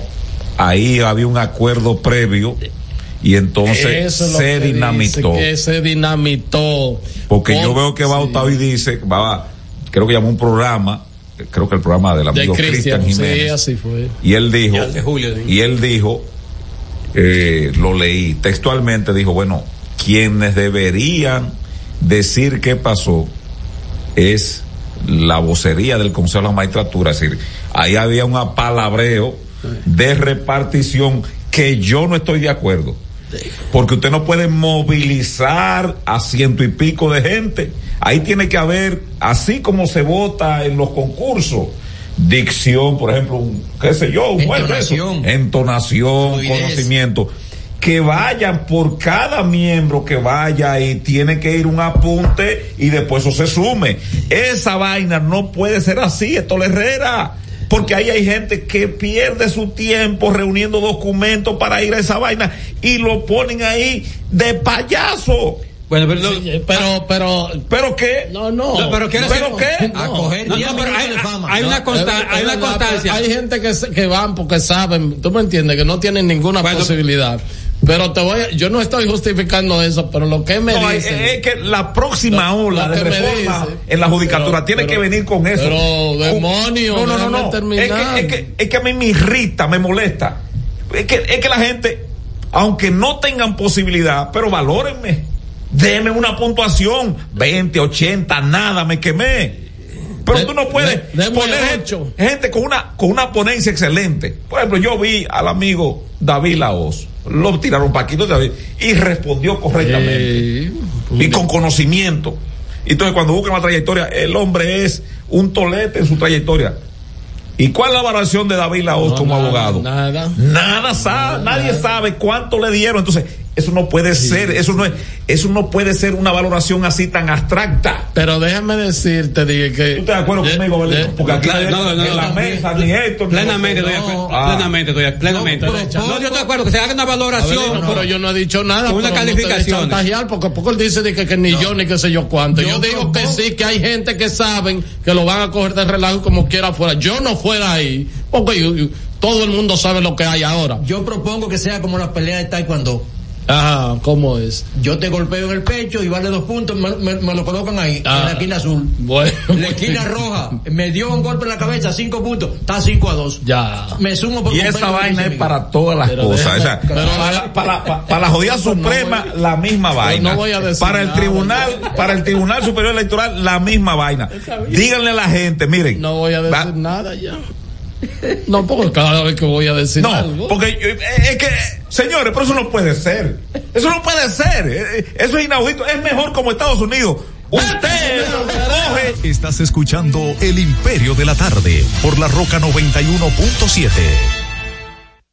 ahí había un acuerdo previo y entonces Eso es lo se que dinamitó. dice, que se dinamitó. Porque yo veo que Bauta hoy dice, va, creo que llamó un programa, creo que el programa del de amigo Cristian Cristian, sí, Jiménez. así fue. Y él dijo, Julio, sí. y él dijo, eh, lo leí textualmente, dijo, bueno, quienes deberían decir qué pasó es la vocería del Consejo de la Magistratura, es decir, ahí había un apalabreo de repartición que yo no estoy de acuerdo. Porque usted no puede movilizar a ciento y pico de gente. Ahí tiene que haber, así como se vota en los concursos, dicción, por ejemplo, un, qué sé yo, un Entonación. entonación, Fluidez. conocimiento. Que vayan por cada miembro que vaya ahí, tiene que ir un apunte y después eso se sume. Esa vaina no puede ser así, esto le Herrera. Porque ahí hay gente que pierde su tiempo reuniendo documentos para ir a esa vaina y lo ponen ahí de payaso. Bueno, pero, Sí, pero, pero, ¿Pero qué? no, no. No, pero quiero ¿Pero decir- qué? No. A coger No, 10 no, pero hay, de fama. hay una, consta- Es- hay es una verdad, constancia. Hay gente que, se- que van porque saben, tú me entiendes, que no tienen ninguna Bueno, posibilidad. Pero te voy a- yo no estoy justificando eso, pero lo que me No, es, dicen. es que la próxima Lo- ola lo de reforma dice. en la judicatura Pero- tiene pero- que venir con eso. pero, demonio, no, no, no, no. Es que, es, que, es que a mí me irrita, me molesta. Es que, es que la gente, aunque no tengan posibilidad, pero valórenme. Deme una puntuación, 20, 80, nada, me quemé. Pero De- tú no puedes de- poner gente, gente con una con una ponencia excelente. Por ejemplo, yo vi al amigo David Laos, lo tiraron Paquito David y respondió correctamente Eh, y con conocimiento. Entonces, cuando buscan la trayectoria, el hombre es un tolete en su trayectoria. ¿Y cuál es la valoración de David Laos no, como nada, abogado? Nada. Nada sabe, nadie sabe cuánto le dieron. Entonces, Eso no puede ser, eso no es, eso no puede ser una valoración así tan abstracta. Pero déjame decirte, dije que. ¿Tú estás de acuerdo conmigo, Belén? Porque aquí Claro, no, no, en la no, mesa, ni esto, ni Plenamente, estoy acuerdo. Ah. Plenamente, estoy de- plenamente. No, yo estoy de acuerdo que se haga una valoración. Abelino, pero yo no he dicho nada. Una calificación. porque poco él dice de que, que ni yo ni que sé yo cuánto. Yo, digo que sí, que hay gente que saben que lo van a coger de relajo como quiera fuera. Yo no fuera ahí, porque yo- yo- todo el mundo sabe lo que hay ahora. Yo propongo que sea como la pelea de taekwondo. Ajá, ¿cómo es? Yo te golpeo en el pecho y vale dos puntos, me, me- me lo colocan ahí, Ah. en la esquina azul. Bueno. La esquina roja, me dio un golpe en la cabeza, cinco puntos, está cinco a dos. Ya. Me sumo por Y esa vaina es para todas las Pero cosas. déjame- o sea, pero- para, para, para- para la jodida [LAUGHS] suprema, la misma vaina. no voy a decir para el nada. tribunal, para el Tribunal Superior Electoral, la misma vaina. Díganle a la gente, miren. No voy a decir va- nada ya. [LAUGHS] No, porque cada vez que voy a decir No, algo. porque eh, es que, señores, pero eso no puede ser. Eso no puede ser. Eh, eh, Eso es inaudito. Es mejor como Estados Unidos. Usted coge Estás escuchando El Imperio de la Tarde por la Roca 91.7.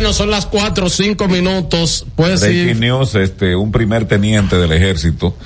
Bueno, son las cuatro o cinco minutos. Pues Breaking sí. news, este, un primer teniente del ejército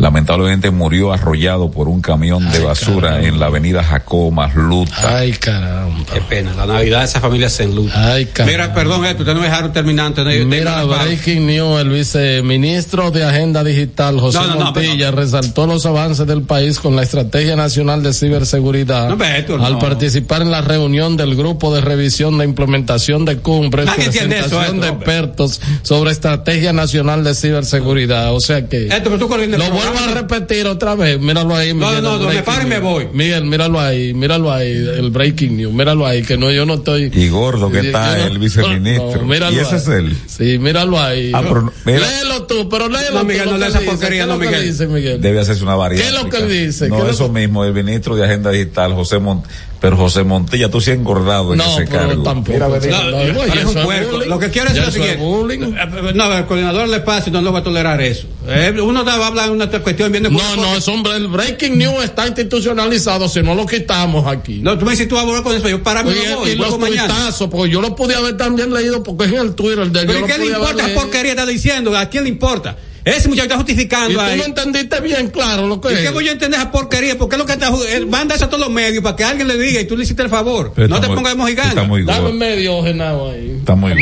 lamentablemente murió arrollado por un camión de basura en la avenida Jacob Masluta. Ay, caramba. Qué pena, la Navidad de esa familia se enluta. Ay, caramba. Mira, perdón, esto, usted no me dejaron terminar antes de- Mira, Breaking News, el viceministro de Agenda Digital, José No, no, no, Montilla, resaltó los avances del país con la Estrategia Nacional de Ciberseguridad No, Beto, no. al participar en la reunión del Grupo de Revisión de Implementación de Cumbres, eso, presentación esto, de expertos sobre Estrategia Nacional de Ciberseguridad. O sea que... Esto, pero tú coordinas el Lo programa. a repetir otra vez, míralo ahí. No, Miguel, no, no, me paro y me voy. Miguel, míralo ahí, míralo ahí, el breaking news, míralo ahí, que no, yo no estoy. Y gordo que está no- el viceministro. no, míralo y ese ahí. es él. Sí, míralo ahí. Ah, pero no- mira. léelo tú, pero léelo No, Miguel, no lea esa porquería, ¿Qué es no, Miguel. dice, Miguel? Debe hacerse una variante. ¿Qué es lo que él dice? ¿Qué No, eso mismo, el ministro de Agenda Digital, José Mont pero José Montilla, tú sí has engordado en No, ese pero cargo. tampoco. Mira, No, no, es eso un es bullying. Lo que quiero es Ya lo es siguiente. bullying. Eh, No, el coordinador del espacio no lo va a tolerar eso. Eh, uno va a hablar de una cuestión viendo No, no, es hombre, el breaking news está institucionalizado, si no lo quitamos aquí. No, tú me dices tú vas a volver con eso, yo para mí no voy, y los tuitazos, porque yo lo pude haber también leído porque es en el Twitter el de Pero yo ¿y lo qué le importa porquería está diciendo? ¿A quién le importa? Ese muchacho está Y justificando tú ahí. no entendiste bien claro lo que ¿Y es. qué voy a entender esa porquería? ¿Por qué lo que está manda eso a todos los medios para que alguien le diga y tú le hiciste el favor? Pero no te muy- pongas de está muy Dame gordo. medio Genao ahí. Está muy.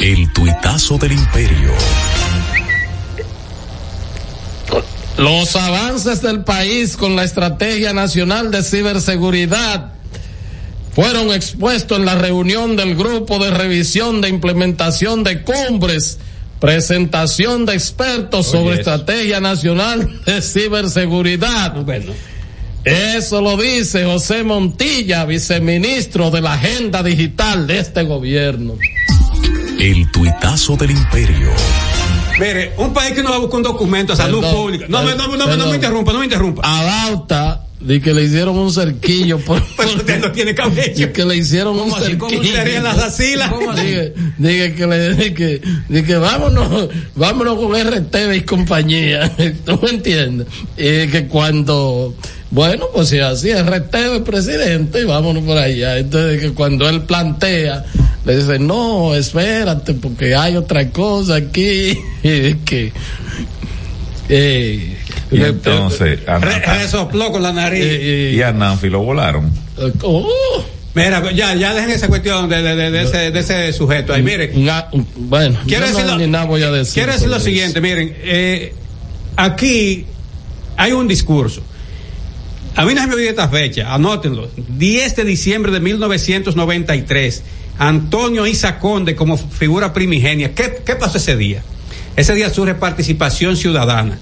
El tuitazo del imperio. Los avances del país con la Estrategia Nacional de Ciberseguridad fueron expuestos en la reunión del Grupo de Revisión de Implementación de Cumbres, presentación de expertos sobre eso. Estrategia Nacional de Ciberseguridad. Bueno. Eso lo dice José Montilla, viceministro de la Agenda Digital de este gobierno. El tuitazo del imperio. Mire, un país que no va a buscar un documento a salud Perdón, pública. No, me- no, no, no, me interrumpa, no me interrumpa. A Bauta, de que le hicieron un cerquillo por, [LAUGHS] Pues usted no tiene cabello. Y que le hicieron un ¿Cómo así? ¿Cómo cerquillo. serían las asilas? ¿Cómo? Dije, dije que le dije que, dije vámonos, vámonos con RTV y compañía. [LAUGHS] ¿Tú me entiendes? Y que cuando, bueno, pues si así RTV presidente, vámonos por allá. Entonces que cuando él plantea, le dice, no, espérate, porque hay otra cosa aquí. [LAUGHS] Y que, eh, Y entonces, a Re- Nan- resopló con la nariz. eh, y a Nanfi lo volaron. eh, oh, Mira, pues ya, ya dejen esa cuestión de, de, de, de ese, de ese sujeto ahí. Mire, nga- bueno, quiero no decir, lo, ni nada voy a decir. quiero decir lo sobre eso. siguiente, miren, eh, aquí hay un discurso. A mí no se me olvida esta fecha, anótenlo. 10 de diciembre de 1993. Antonio Isa Conde como figura primigenia. ¿Qué, ¿Qué pasó ese día? Ese día surge participación ciudadana.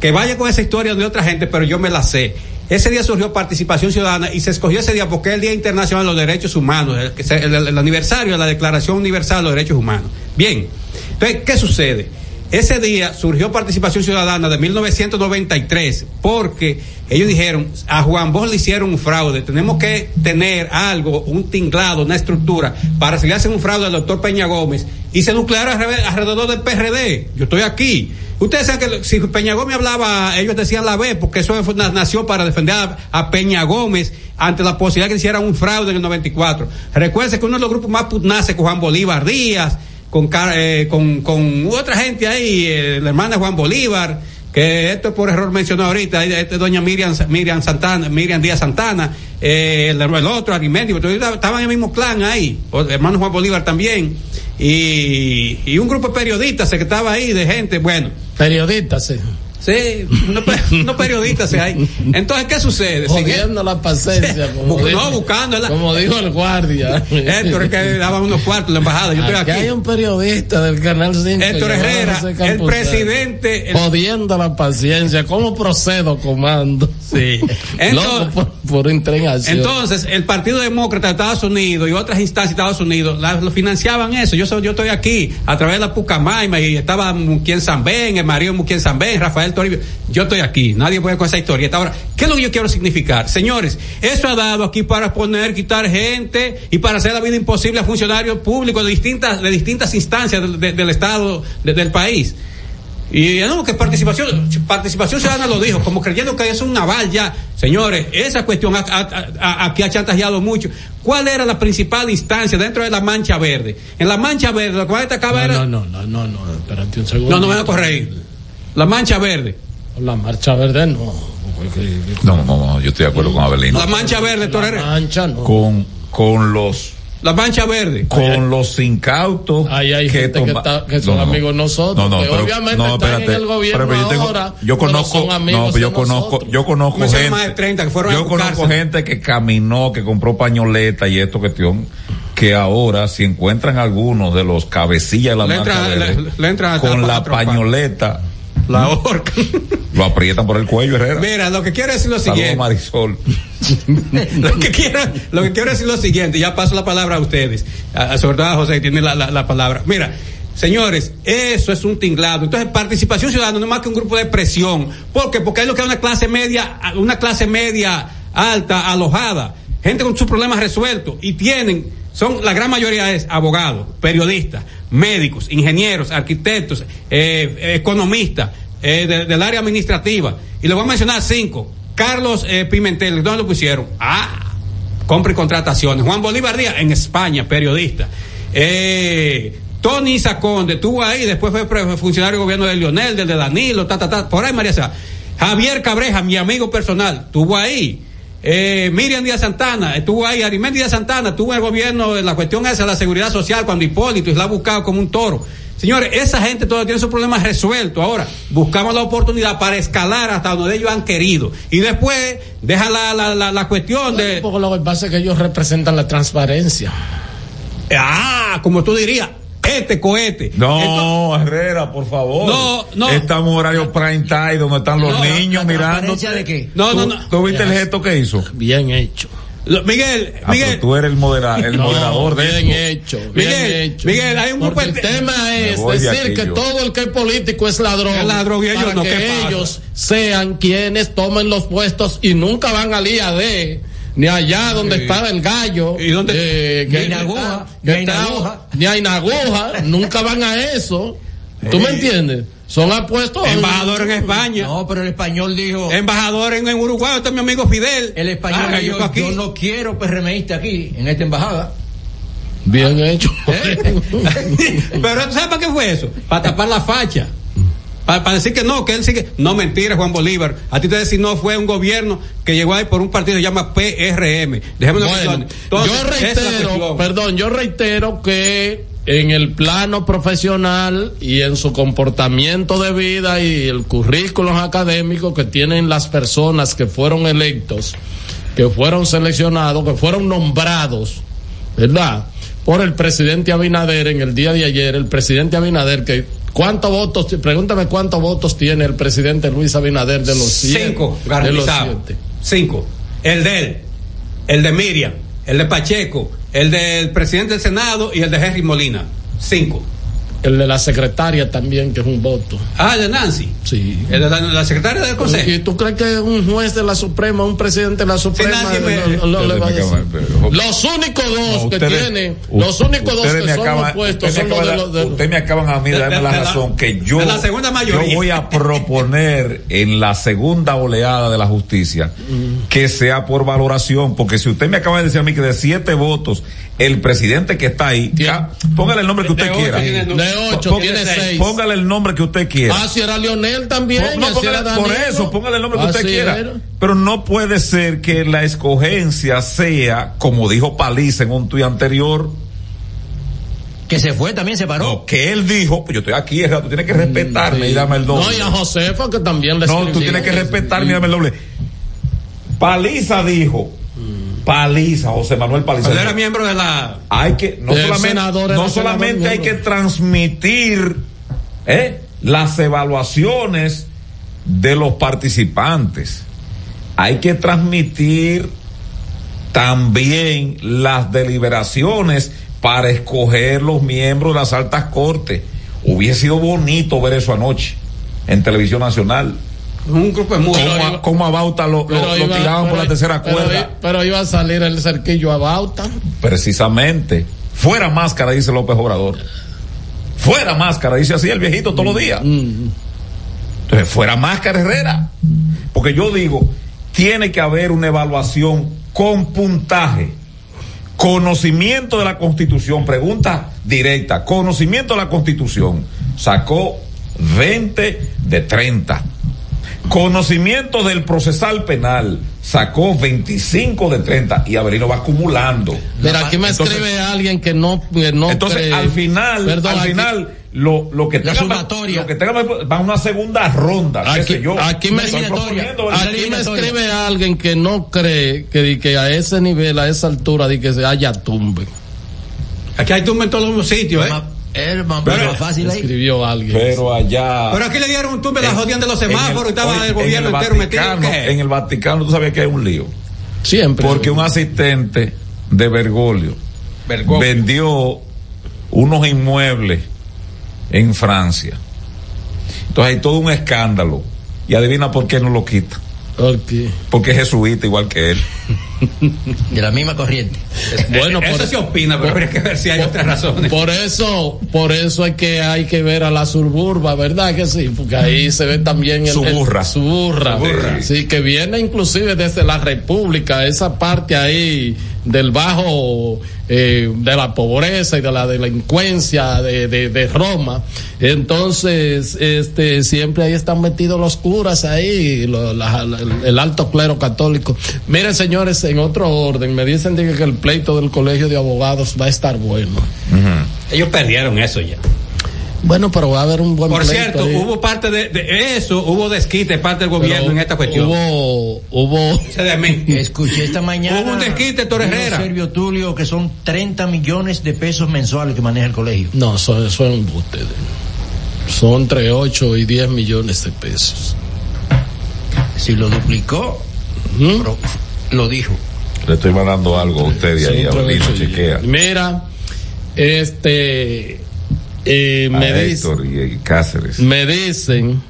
Que vaya con esa historia de otra gente, pero yo me la sé. Ese día surgió participación ciudadana y se escogió ese día porque es el Día Internacional de los Derechos Humanos, el- el aniversario de la Declaración Universal de los Derechos Humanos. Bien, entonces, ¿qué sucede? Ese día surgió participación ciudadana de 1993 porque ellos dijeron, a Juan Bosch le hicieron un fraude, tenemos que tener algo, un tinglado, una estructura para si le hacen un fraude al doctor Peña Gómez y se nuclear alre- alrededor del PRD. Yo estoy aquí. Ustedes saben que si Peña Gómez hablaba, ellos decían la B, porque eso nación para defender a, a Peña Gómez ante la posibilidad que hiciera un fraude en el 94. Recuerden que uno de los grupos más pugnaces con Juan Bolívar Díaz, con, eh, con, con otra gente ahí, eh, la hermana Juan Bolívar, que esto por error mencionó ahorita, este doña Miriam, Miriam Santana, Miriam Díaz Santana, eh, el, el otro, Arimendio, todos estaban en el mismo clan ahí, hermano Juan Bolívar también, y, y un grupo de periodistas que estaba ahí, de gente, bueno. Periodistas, sí. Sí, no, pe- [LAUGHS] no periodistas sí hay. Entonces, ¿qué sucede? Jodiendo la paciencia. Como dijo- no, buscando. la- Como dijo el guardia. [LAUGHS] Héctor, es que daban unos cuartos en la embajada. Yo estoy Aquí aquí. hay un periodista del Canal 5. Héctor Herrera, el presidente. el- Jodiendo la paciencia. ¿Cómo procedo, comando? Sí. [LAUGHS] Loco Entonces, el Partido Demócrata de Estados Unidos y otras instancias de Estados Unidos la- lo financiaban eso. Yo soy, yo estoy aquí a través de la Pucamaima y estaba Muquien Zambén, el marido Muquien Zambén, Rafael Toribio. Yo estoy aquí. Nadie puede con esa historieta. Ahora, ¿qué es lo que yo quiero significar? Señores, eso ha dado aquí para poner, quitar gente y para hacer la vida imposible a funcionarios públicos de distintas, de distintas instancias del, de- del Estado, de- del país. Y no, que participación, participación ciudadana lo dijo, como creyendo que es un naval ya. Señores, esa cuestión a- a- a- aquí ha chantajeado mucho. ¿Cuál era la principal instancia dentro de la mancha verde? En la mancha verde, lo que más destacaba era. No, no, no, no, no, espérate un segundo. No, no me voy a corregir. La mancha verde. La marcha verde no. No, no, no, yo estoy de acuerdo con Abelino. La mancha verde, Torre. mancha no. Con, con los La mancha verde. con los incautos Ahí hay que, gente que, toma- está- que son No, amigos de nosotros, no, no, que pero- obviamente no, están espérate, en el gobierno pero yo tengo- ahora, yo pero conozco, son amigos no, pero yo conozco, nosotros. yo conozco Me suena más de gente, 30 que fueron a yo conozco gente que caminó, que compró pañoleta y esto cuestión, que ahora si encuentran algunos de los cabecillas de la Le marca entran- verde, le- le entran a con la pañoleta, La horca. lo aprietan por el cuello, Herrera. Mira, lo que quiero decir lo Saludos, siguiente. Marisol. [LAUGHS] lo que quiero, lo que quiero decir lo siguiente, ya paso la palabra a ustedes, a- a- sobre todo a José que tiene la, la- la palabra. Mira, señores, eso es un tinglado. Entonces, participación ciudadana no es más que un grupo de presión. ¿Por qué? Porque hay lo que es una clase media, una clase media alta, alojada, gente con sus problemas resueltos y tienen, son, la gran mayoría es abogados, periodistas, médicos, ingenieros, arquitectos, eh, economistas, eh, de- del área administrativa. Y le voy a mencionar cinco. Carlos eh, Pimentel, ¿dónde lo pusieron? Ah, compra y contrataciones. Juan Bolívar Díaz, en España, periodista. Eh, Tony Saconde, estuvo ahí, después fue funcionario del gobierno de Lionel, del de Danilo, ta, ta, ta, por ahí María Sá. Javier Cabreja, mi amigo personal, estuvo ahí. Eh, Miriam Díaz Santana, estuvo ahí, Arimendi Díaz Santana, estuvo en el gobierno la cuestión esa de la seguridad social cuando Hipólito y la ha buscado como un toro. Señores, esa gente todavía tiene sus problemas resueltos. Ahora, buscamos la oportunidad para escalar hasta donde ellos han querido. Y después, deja la, la, la, la cuestión de. Porque lo que pasa es que ellos representan la transparencia. Ah, como tú dirías, este cohete. No, Herrera, por favor. No, no. Estamos en horario prime time donde están los No, niños ¿la mirando. de qué? No, no, no. ¿Tú viste el gesto que hizo? Bien hecho. Miguel, Ah, Miguel. pero tú eres el, modera- el No, moderador de bien esto. hecho, bien Miguel, hecho. Miguel, hay un grupo el de- tema es de decir aquí que yo. todo el que es político es ladrón. Es ladrón y ellos para no, que ¿qué pasa? ellos sean quienes tomen los puestos y nunca van al IAD. Ni allá donde está el gallo. ¿Y dónde- eh, Ni a que Inaguja, está- ni a que está- Inaguja. Ni a Inaguja. nunca van a eso. ¿Tú me entiendes? Son apuestos. Embajador en España. No, pero el español dijo. Embajador en, en Uruguay, está mi amigo Fidel. El español Ah, dijo, yo aquí. yo no quiero PRMista aquí, en esta embajada. Bien hecho. [LAUGHS] [LAUGHS] Pero ¿tú ¿sabes para qué fue eso? Para tapar la facha. Para, decir que no, que él sigue. No, mentira, Juan Bolívar. A ti te decir no, fue un gobierno que llegó ahí por un partido que se llama PRM. Déjame una Bueno, yo reitero, perdón, yo reitero que en el plano profesional y en su comportamiento de vida y el currículum académico que tienen las personas que fueron electos, que fueron seleccionados, que fueron nombrados, ¿verdad? Por el presidente Abinader en el día de ayer, el presidente Abinader que ¿Cuántos votos? Pregúntame cuántos votos tiene el presidente Luis Abinader de los siete. Cinco, de los garantizado. siete. Cinco. El de él, el de Miriam, el de Pacheco, el del presidente del Senado y el de Henry Molina. Cinco. El de la secretaria también, que es un voto. Ah, el de Nancy. Sí. El de la, la secretaria del Consejo. ¿Y tú crees que un juez de la Suprema, un presidente de la Suprema, nadie me- no- no le va a decir? Pero- Los únicos dos No, que ustedes- tienen, u- los únicos dos que me son acaban- opuestos ustedes son me los de acaban- los de Ustedes me acaban a mí de darme la razón que yo, de la segunda mayoría. yo voy a proponer en la segunda oleada de la justicia que sea por valoración, porque si usted me acaba de decir a mí que de siete votos el presidente que está ahí, ya, póngale el nombre que usted De quiera. tiene. De ocho, Pó- tiene seis. Póngale el nombre que usted quiera. Ah, si era Lionel también. No, póngale- era por eso, póngale el nombre que usted Así quiera. era. Pero no puede ser que la escogencia sea, como dijo Paliza en un tuit anterior, Que se fue, también se paró. no, que él dijo, pues yo estoy aquí, tú tienes que respetarme y dame el doble. No, y a Josefa que también le No, tú tienes que respetarme y dame el doble. Paliza dijo, Paliza, José Manuel Paliza. Era miembro de la. hay que no solamente, no solamente hay que transmitir ¿eh? las evaluaciones de los participantes hay que transmitir también las deliberaciones para escoger los miembros de las altas cortes hubiese sido bonito ver eso anoche en televisión nacional Un grupo de mujeres. cómo, a- Bauta lo, lo- Pero lo iba- tiraban por pero- la tercera pero cuerda i- Pero iba a salir el cerquillo a Bauta. Precisamente. Fuera máscara, dice López Obrador. Fuera máscara, dice así el viejito todos los días. Entonces, fuera máscara Herrera. Porque yo digo, tiene que haber una evaluación con puntaje. Conocimiento de la Constitución, pregunta directa. Conocimiento de la Constitución. Sacó 20 de 30. Conocimiento del procesal penal. Sacó 25 de 30. Y Avelino va acumulando. Mira, aquí me Entonces- escribe alguien que no, que no entonces, cree- al final, Perdón, al aquí- final, lo, lo que La tenga, sumatoria. lo que tenga va a una segunda ronda, qué Aquí, sé yo. aquí me, aquí escribe alguien que no cree que, que a ese nivel, a esa altura, de que se haya tumbe. Aquí hay tumba en todos los sitios, ¿eh? Pero- más fácil ahí. Escribió alguien. Pero allá. Pero aquí le dieron un tumbe, la jodían de los semáforos y estaba oye, el gobierno entero metido. En el Vaticano, tú sabías que hay un lío. Siempre. Porque un asistente de Bergoglio Bergoglio. vendió unos inmuebles en Francia. Entonces hay todo un escándalo. Y adivina por qué no lo quita. Ok. Porque es jesuita igual que él. [LAUGHS] De la misma corriente. Bueno, Eso por, se opina, pero habría que ver si hay otras razones. por eso, por eso es que hay que ver a la suburba, ¿verdad que sí? Porque ahí se ve también el, Suburra. el- suburra. Suburra. Sí, que viene inclusive desde la República, esa parte ahí del bajo, eh, de la pobreza y de la delincuencia de, de, de Roma. Entonces, este, siempre ahí están metidos los curas ahí, lo- la- la- el alto clero católico. Miren, señores, en otro orden, me dicen que el pleito del colegio de abogados va a estar bueno. Ellos perdieron eso ya. Bueno, pero va a haber un buen Por cierto, ahí. hubo parte de, de eso, hubo desquite parte del gobierno Pero en esta cuestión. Hubo, hubo, Ese de mí. [LAUGHS] Escuché esta mañana. Hubo un desquite, dijo Herrera. Servio Tulio que son 30 millones de pesos mensuales que maneja el colegio. no, eso, eso es un buste. Son entre 8 y 10 millones de pesos. Si lo duplicó, ¿Mm? pero lo dijo. Le estoy mandando algo a usted y ahí, y- chequea. Mira, este, eh, me, dice, Héctor y, y Cáceres. me dicen,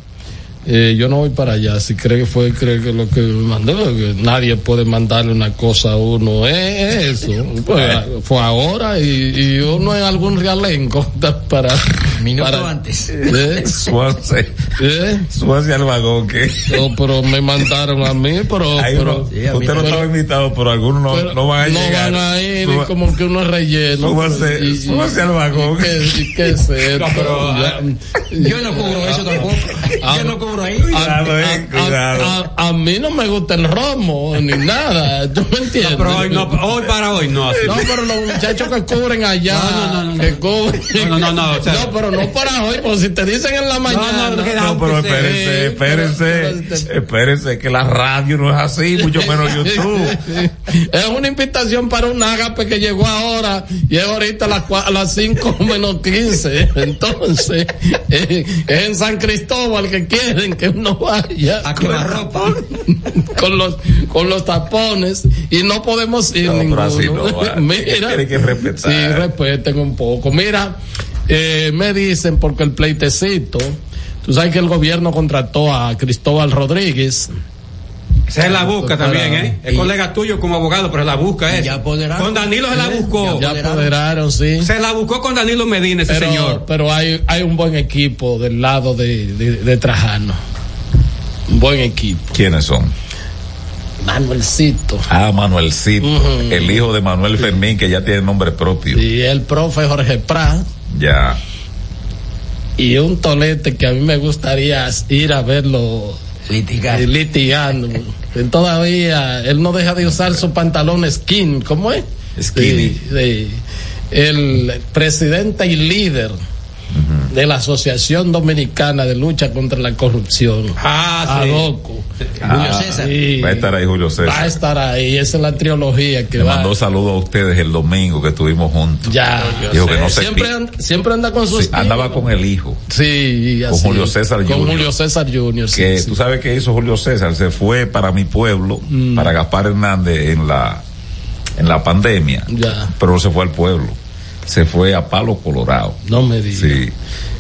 eh, yo no voy para allá, si cree que fue, cree que lo que me mandó, nadie puede mandarle una cosa a uno, es eso, pues, fue ahora y, y uno en algún realenco para... Minuto para- antes. ¿Eh? [LAUGHS] Suace. ¿Eh? Suace al vagón que. No, pero me mandaron a mí, pero... Ahí pero sí, a mí usted no estaba invitado, pero algunos no, pero no van a no llegar. van a ir Suba- como que uno relleno. Súbase- Y- al vagón. ¿Y qué, qué es esto? [LAUGHS] No, pero, Ya- Yo no cubro eso tampoco. Ah, Yo no cubro ahí. Cuidado, eh, a, a- cuidado. a- a mí no me gusta el romo ni nada. [LAUGHS] ¿Tú me entiendes? No, pero hoy no, hoy para hoy no. así. No, pero los muchachos que cubren allá, No, no, no, no, que no. cubren. No, no, no, o sea- No, pero no para hoy, porque si te dicen en la mañana. no, No, pero espérense, espérense, espérense, que la radio no es así, mucho menos [LAUGHS] YouTube. Es una invitación para un ágape que llegó ahora y es ahorita a las, a las 5 menos 15. Entonces, [LAUGHS] eh, es en San Cristóbal que que uno vaya A quemar ropa. [LAUGHS] con los con los tapones y no podemos ir No, ninguno. así no [LAUGHS] va. Mira, que respetar. Sí, respeten un poco. Mira, eh, me dicen porque el pleitecito, tú sabes que el gobierno contrató a Cristóbal Rodríguez. Se la busca también, ¿eh? Es Y- colega tuyo como abogado, pero la busca es. apoderaron. Con Danilo se la ¿Eh? buscó. Ya apoderaron, sí. Se la buscó con Danilo Medina, ese pero, señor. pero hay, hay un buen equipo del lado de, de, de Trajano. Un buen equipo. ¿Quiénes son? Manuelcito. Ah, Manuelcito, el hijo de Manuel Fermín, que ya tiene nombre propio. Y el profe Jorge Prat. Ya. Y un tolete que a mí me gustaría ir a verlo litigando. litigando. Él todavía, él no deja de usar su pantalón skin, ¿cómo es? Skinny. Sí, sí. El presidente y líder de la Asociación Dominicana de Lucha contra la Corrupción. Ah, sí. ADOCO. Ah, Sí. Va a estar ahí Julio César. Va a estar ahí, esa es la trilogía que Le va. mandó saludos a ustedes el domingo que estuvimos juntos. Ya, Dijo que no se siempre, anda, siempre anda con sus Sí, andaba con el hijo. Sí, Con así. Julio César Con Jr.. Julio César Jr. sí, que sí. tú sabes qué hizo Julio César, se fue para mi pueblo, Mm. para Gaspar Hernández en la en la pandemia, Ya. pero no se fue al pueblo, se fue a Palo Colorado. No me digas. Sí.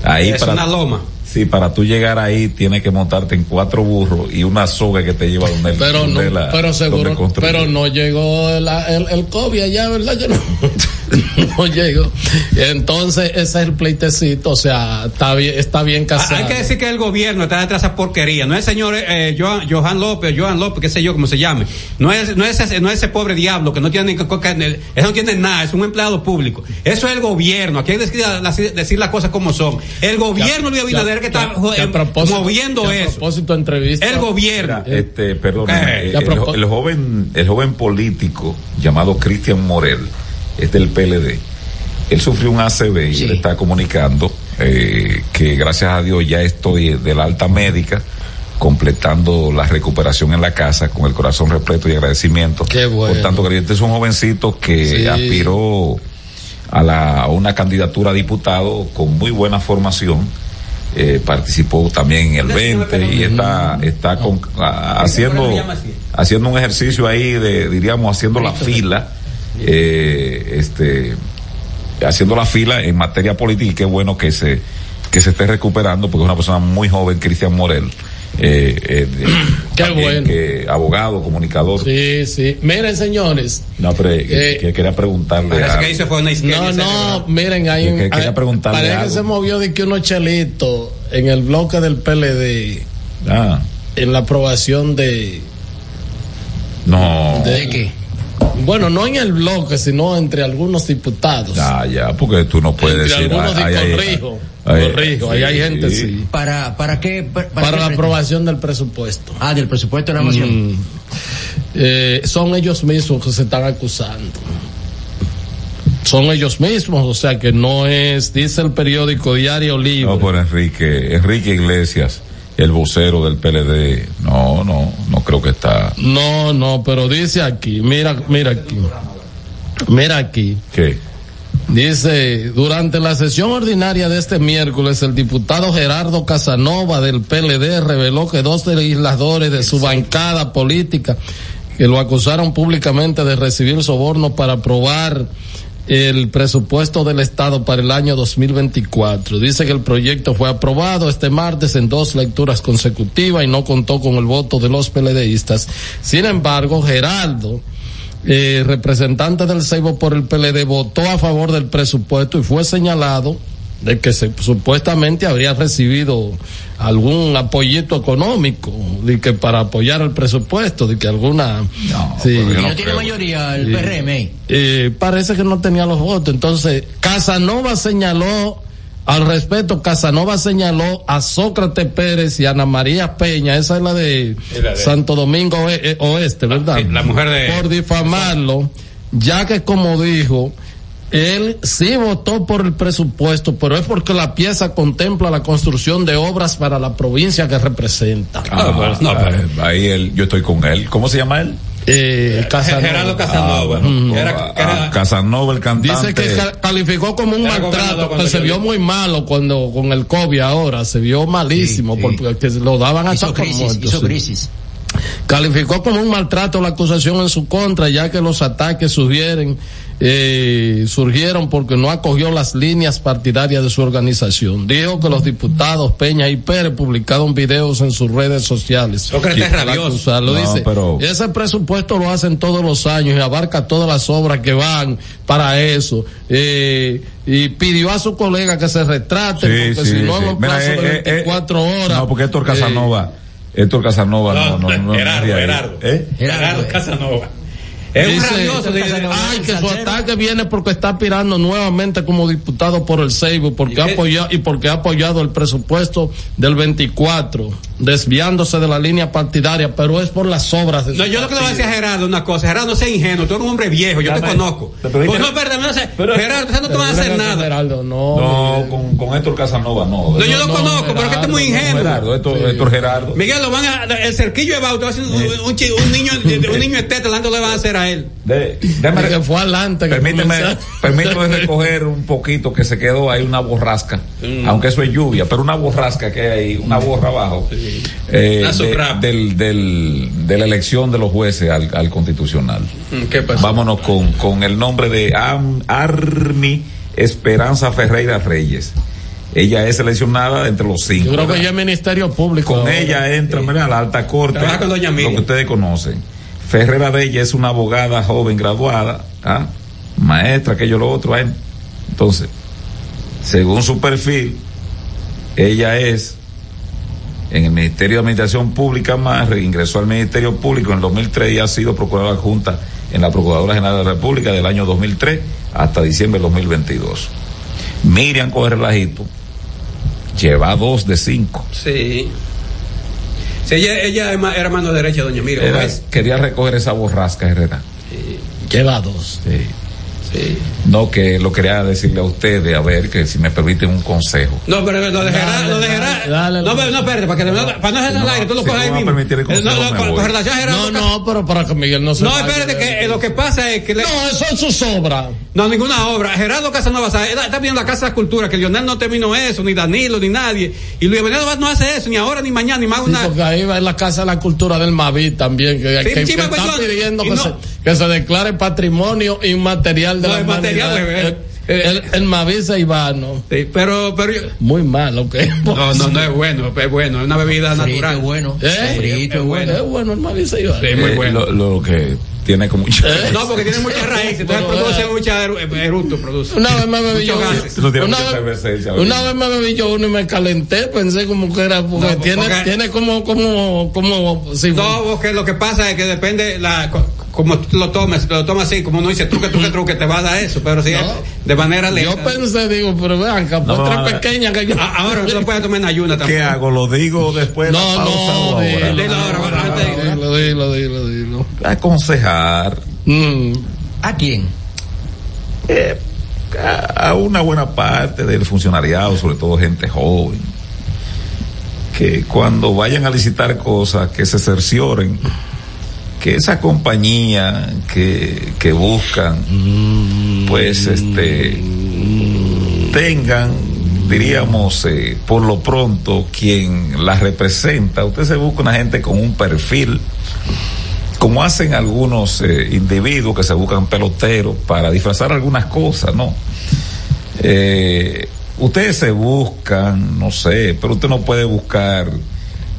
Ahí Es para una loma. Sí, para tú llegar ahí tienes que montarte en cuatro burros y una soga que te lleva donde el- Pero no, la- pero seguro, pero no llegó la- el, el COVID allá, ¿verdad? Que no, [LAUGHS] [LAUGHS] no llegó. Entonces, ese es el pleitecito, o sea, está bien, está bien Ah, casado. Hay que decir que el gobierno está detrás de esa porquería. No es el señor eh, Johan, Johan López, Johan López, qué sé yo, como se llame. No es, no es, ese, no es ese pobre diablo que no tiene ni coca- Eso no tiene nada, es un empleado público. Eso es el gobierno. Aquí hay que decir, las- decir las cosas como son. El gobierno de Abinader que está que a eh, propósito- moviendo que a eso. propósito de entrevista. El gobierno. Este, perdón, Eh, eh, el, el joven, el joven político llamado Cristian Morel, es del PLD. Él sufrió un ACV y él está comunicando eh, que gracias a Dios ya estoy de la alta médica completando la recuperación en la casa con el corazón repleto y agradecimiento. Qué bueno. Por tanto, que este es un jovencito que Sí. aspiró a, la, a una candidatura a diputado con muy buena formación. Eh, participó también en el 20 y está, está con, a- haciendo, haciendo un ejercicio ahí de, diríamos, haciendo la fila, eh, este, haciendo la fila en materia política y qué bueno que se, que se esté recuperando porque es una persona muy joven, Cristian Morel. Eh, eh, de- [CLEARS THROAT] Qué también bueno. que abogado, comunicador. Sí, sí. Miren, señores. No, pero eh, Eh, que quería preguntarle. Parece algo. que hizo fue una izquierda. No, no, miren, hay Que- un. que quería hay- preguntarle Parece que se movió de que unos chelitos en el bloque del PLD. Ah, En la aprobación de. no. ¿De qué? Bueno, no en el bloque, sino entre algunos diputados. Ya, ya, porque tú no puedes Entre decir. algunos, ay, di- ay, corrijo, ay, corrijo, ahí hay gente, sí. ¿Para, para qué? Para, Para, qué la aprobación del presupuesto. Ah, del presupuesto de la nación. Mm. Eh, son ellos mismos que se están acusando. Son ellos mismos, o sea que no es, dice el periódico Diario Libre. No, por Enrique, Enrique Iglesias, el vocero del PLD. No, no, no creo que está. No, no, pero dice aquí, mira, mira aquí. Mira aquí. ¿Qué? Dice, durante la sesión ordinaria de este miércoles, el diputado Gerardo Casanova del PLD reveló que dos legisladores de su bancada política que lo acusaron públicamente de recibir sobornos para aprobar el presupuesto del Estado para el año 2024. Dice que el proyecto fue aprobado este martes en dos lecturas consecutivas y no contó con el voto de los PLDistas. Sin embargo, Gerardo, eh, representante del Seibo por el PLD, votó a favor del presupuesto y fue señalado de que se, supuestamente habría recibido algún apoyito económico de que para apoyar el presupuesto de que alguna sí. Y no tiene mayoría el Sí. PRM. Eh, parece que no tenía los votos. Entonces, Casanova señaló, al respecto, Casanova señaló a Sócrates Pérez y a Ana María Peña, esa es la de, la de- Santo Domingo eh, Oeste, ¿verdad? sí, la mujer de- Por difamarlo, ya que como dijo, él sí votó por el presupuesto, pero es porque la pieza contempla la construcción de obras para la provincia que representa. Ah, pues, no, ah, ahí él, yo estoy con él. ¿Cómo se llama él? Eh, Casanova. Gerardo Casanova. Ah, bueno, Mm. Era- era- ah, Casanova, el cantante. Dice que ca- calificó como un maltrato, que se vio vi. muy malo cuando con el COVID ahora, se vio malísimo Sí, sí. porque que lo daban hasta crisis, muerto, hizo sí. crisis. Calificó como un maltrato la acusación en su contra, ya que los ataques sugieren, eh, surgieron porque no acogió las líneas partidarias de su organización. Dijo que los diputados Peña y Pérez publicaron videos en sus redes sociales. Acusarlo. No, dice, pero- ese presupuesto lo hacen todos los años y abarca todas las obras que van para eso. Eh, y pidió a su colega que se retrate, porque si no, en los plazos eh, de eh, eh, 24 horas. No, porque Héctor eh, Casanova, Héctor Casanova no, no, no. Gerardo, Gerardo. ¿Eh? Gerardo Casanova. Es un rabioso. ay, que su ataque viene porque está aspirando nuevamente como diputado por el Seibo porque ha apoyado y porque ha apoyado el presupuesto del 24, desviándose de la línea partidaria, pero es por las obras. De No, yo lo que le voy a decir a Gerardo una cosa. Gerardo, no seas ingenuo. Tú eres un hombre viejo. Yo te conozco. te Pues no, espérate, no sé. Pero- Gerardo, no te van a hacer Pero nada. Gerardo, no. No, con, con Héctor Casanova no. No, yo lo no, conozco, pero es que este es muy Gerardo, ingenuo. Gerardo, Héctor, Sí. Héctor Gerardo. Miguel, lo van a, el cerquillo de Bauta va a ser un, un, un niño, [LAUGHS] un niño esteta, ¿dónde le van a hacer a él? De, déjame- Que fue adelante. permíteme, permíteme recoger un poquito que se quedó ahí una borrasca, Mm. aunque eso es lluvia, pero una borrasca que hay una borra abajo, eh, Una de, del, del, de la elección de los jueces al, al constitucional. ¿Qué pasó? Vámonos con, con el nombre de Am- Armi Esperanza Ferreira Reyes. Ella es seleccionada entre los cinco. Yo creo que ya es Ministerio Público. Con ahora. ella entra mira, a la alta corte, Trabaja con doña lo que ustedes conocen. Ferrera de ella es una abogada joven graduada, ¿ah? maestra, aquello lo otro. Entonces, según su perfil, ella es en el Ministerio de Administración Pública más ingresó al Ministerio Público en el 2003 y ha sido procuradora adjunta en la Procuradora General de la República del año 2003 hasta diciembre del 2022. Miriam coge relajito, lleva dos de cinco. Sí. Sí, ella, ella era mano derecha de doña ¿ves? quería recoger esa borrasca, Herrera. Lleva dos. Sí. Sí. No, que lo quería decirle a ustedes, a ver, que si me permiten un consejo. No, pero lo de Gerardo, lo de Gerardo. dale, no, pero no, espérate, para que no, para no hacer al aire, tú lo coges ahí mismo. el Eh, No, no. No, no, pero para que Miguel no se No, espérate, que eh, lo que pasa es que. le- No, eso es sus obras. No, ninguna obra. Gerardo Casanova está viendo la Casa de Cultura, que Lionel no terminó eso, ni Danilo, ni nadie. Y Luis no hace eso, ni ahora, ni mañana, ni más Sí, una. porque ahí va en la Casa de la Cultura del Mavi también, que, Sí, que- sí, que me está pidiendo Y que, no- se, que se declare patrimonio inmaterial de No, la bebé. El, el, el Mavi Ceibano. Sí, pero, pero yo- Muy mal, ok. No, no, no es bueno, es bueno, es una bebida Frito natural. es bueno. ¿Eh? Frito es bueno. Es bueno el Mavi Ceibano. Sí, muy Eh, bueno. Lo, lo que tiene como mucho. ¿Eh? No, porque tiene muchas raíces, entonces produce eh, mucha eru- eructo, produce. Una vez me bebí yo Una vez, vez me bebí yo uno y me calenté, pensé como que era, porque No, tiene, porque- tiene como, como, como, si No, porque lo que pasa es que depende la co- como tú lo tomes, si lo tomas así, como uno dice truque, truque, truque, te va a dar eso, pero si es de manera lenta. yo pensé, digo, pero vean, No, otra no, pequeña que yo. A- Ahora lo puedes tomar en ayuna también. ¿Qué hago? ¿Lo digo después de No, la pausa no, o ahora? dilo, Dilo ahora, antes de- dilo, dilo, dilo, dilo. Aconsejar Mm. ¿A quién? eh, a, a una buena parte del funcionariado, sobre todo gente joven, que cuando vayan a licitar cosas, que se cercioren que esa compañía que, que buscan, pues este, tengan, diríamos, eh, por lo pronto, quien la representa. Usted se busca una gente con un perfil, como hacen algunos eh, individuos que se buscan peloteros para disfrazar algunas cosas, ¿no? Eh, ustedes se buscan, no sé, pero usted no puede buscar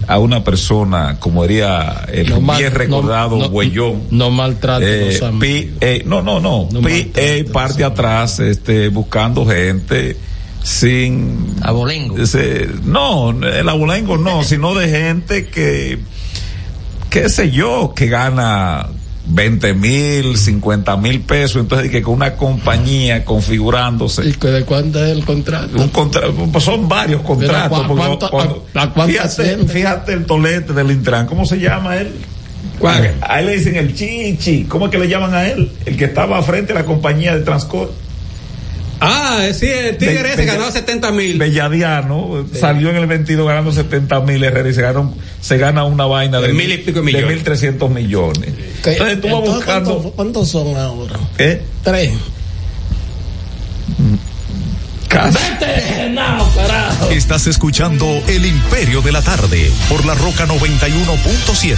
a una persona, como diría el No mal- bien recordado no- no- Huellón. No maltrate Eh, los amigos. Pi- eh, no, no, no. No Pi- eh, parte atrás, este, buscando gente sin. Abolengo. ese- no, el abolengo no, sino de gente que, qué sé yo, que gana 20 mil, 50 mil pesos, entonces que con una compañía configurándose. ¿Y de cuánto es el contrato? Un pues son varios contratos. ¿a porque cuánto- cuando- a- fíjate el tolete del Intran, ¿cómo se llama él? ¿Cuál? A él le dicen el chichi. ¿Cómo es que le llaman a él? El que estaba frente a la compañía de transporte. Ah, sí, el tigre Be- ese Bella- ganó 70 mil. Belladiano salió en el 22 ganando 70 mil Herrera y se gana, un- se gana una vaina de, De mil y pico de millones. 1.300 millones. ¿Qué? Entonces tú vas Entonces, buscando. ¿cuántos, cuántos son ahora? ¿eh? Tres. Casi. ¡Vete, no, carajo! Estás escuchando El Imperio de la Tarde por la Roca 91.7.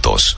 juntos.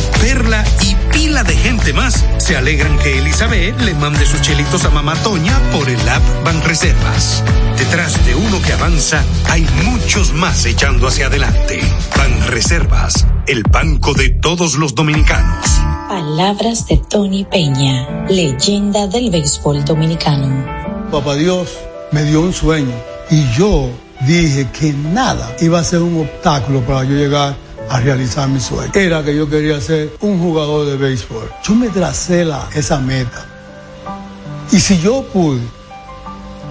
Perla y pila de gente más se alegran que Elizabeth le mande sus chelitos a Mamá Toña por el app Banreservas. Detrás de uno que avanza hay muchos más echando hacia adelante. Banreservas, el banco de todos los dominicanos. Palabras de Tony Peña, leyenda del béisbol dominicano. Papá Dios me dio un sueño y yo dije que nada iba a ser un obstáculo para yo llegar a realizar mi sueño. Era que yo quería ser un jugador de béisbol. Yo me tracé esa meta. Y si yo pude,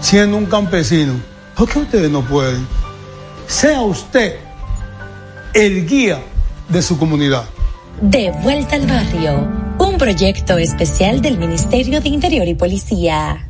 siendo un campesino, ¿por qué ustedes no pueden? Sea usted el guía de su comunidad. De vuelta al barrio, un proyecto especial del Ministerio de Interior y Policía.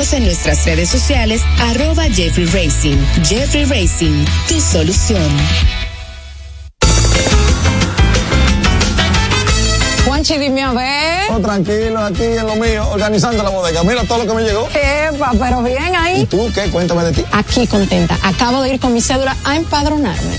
en nuestras redes sociales, arroba Jeffrey Racing. Jeffrey Racing, tu solución. Juanchi, dime a ver. Oh, tranquilo, aquí en lo mío, organizando la bodega. Mira todo lo que me llegó. Epa, pero bien ahí. ¿Y tú qué? Cuéntame de ti. Aquí contenta. Acabo de ir con mi cédula a empadronarme.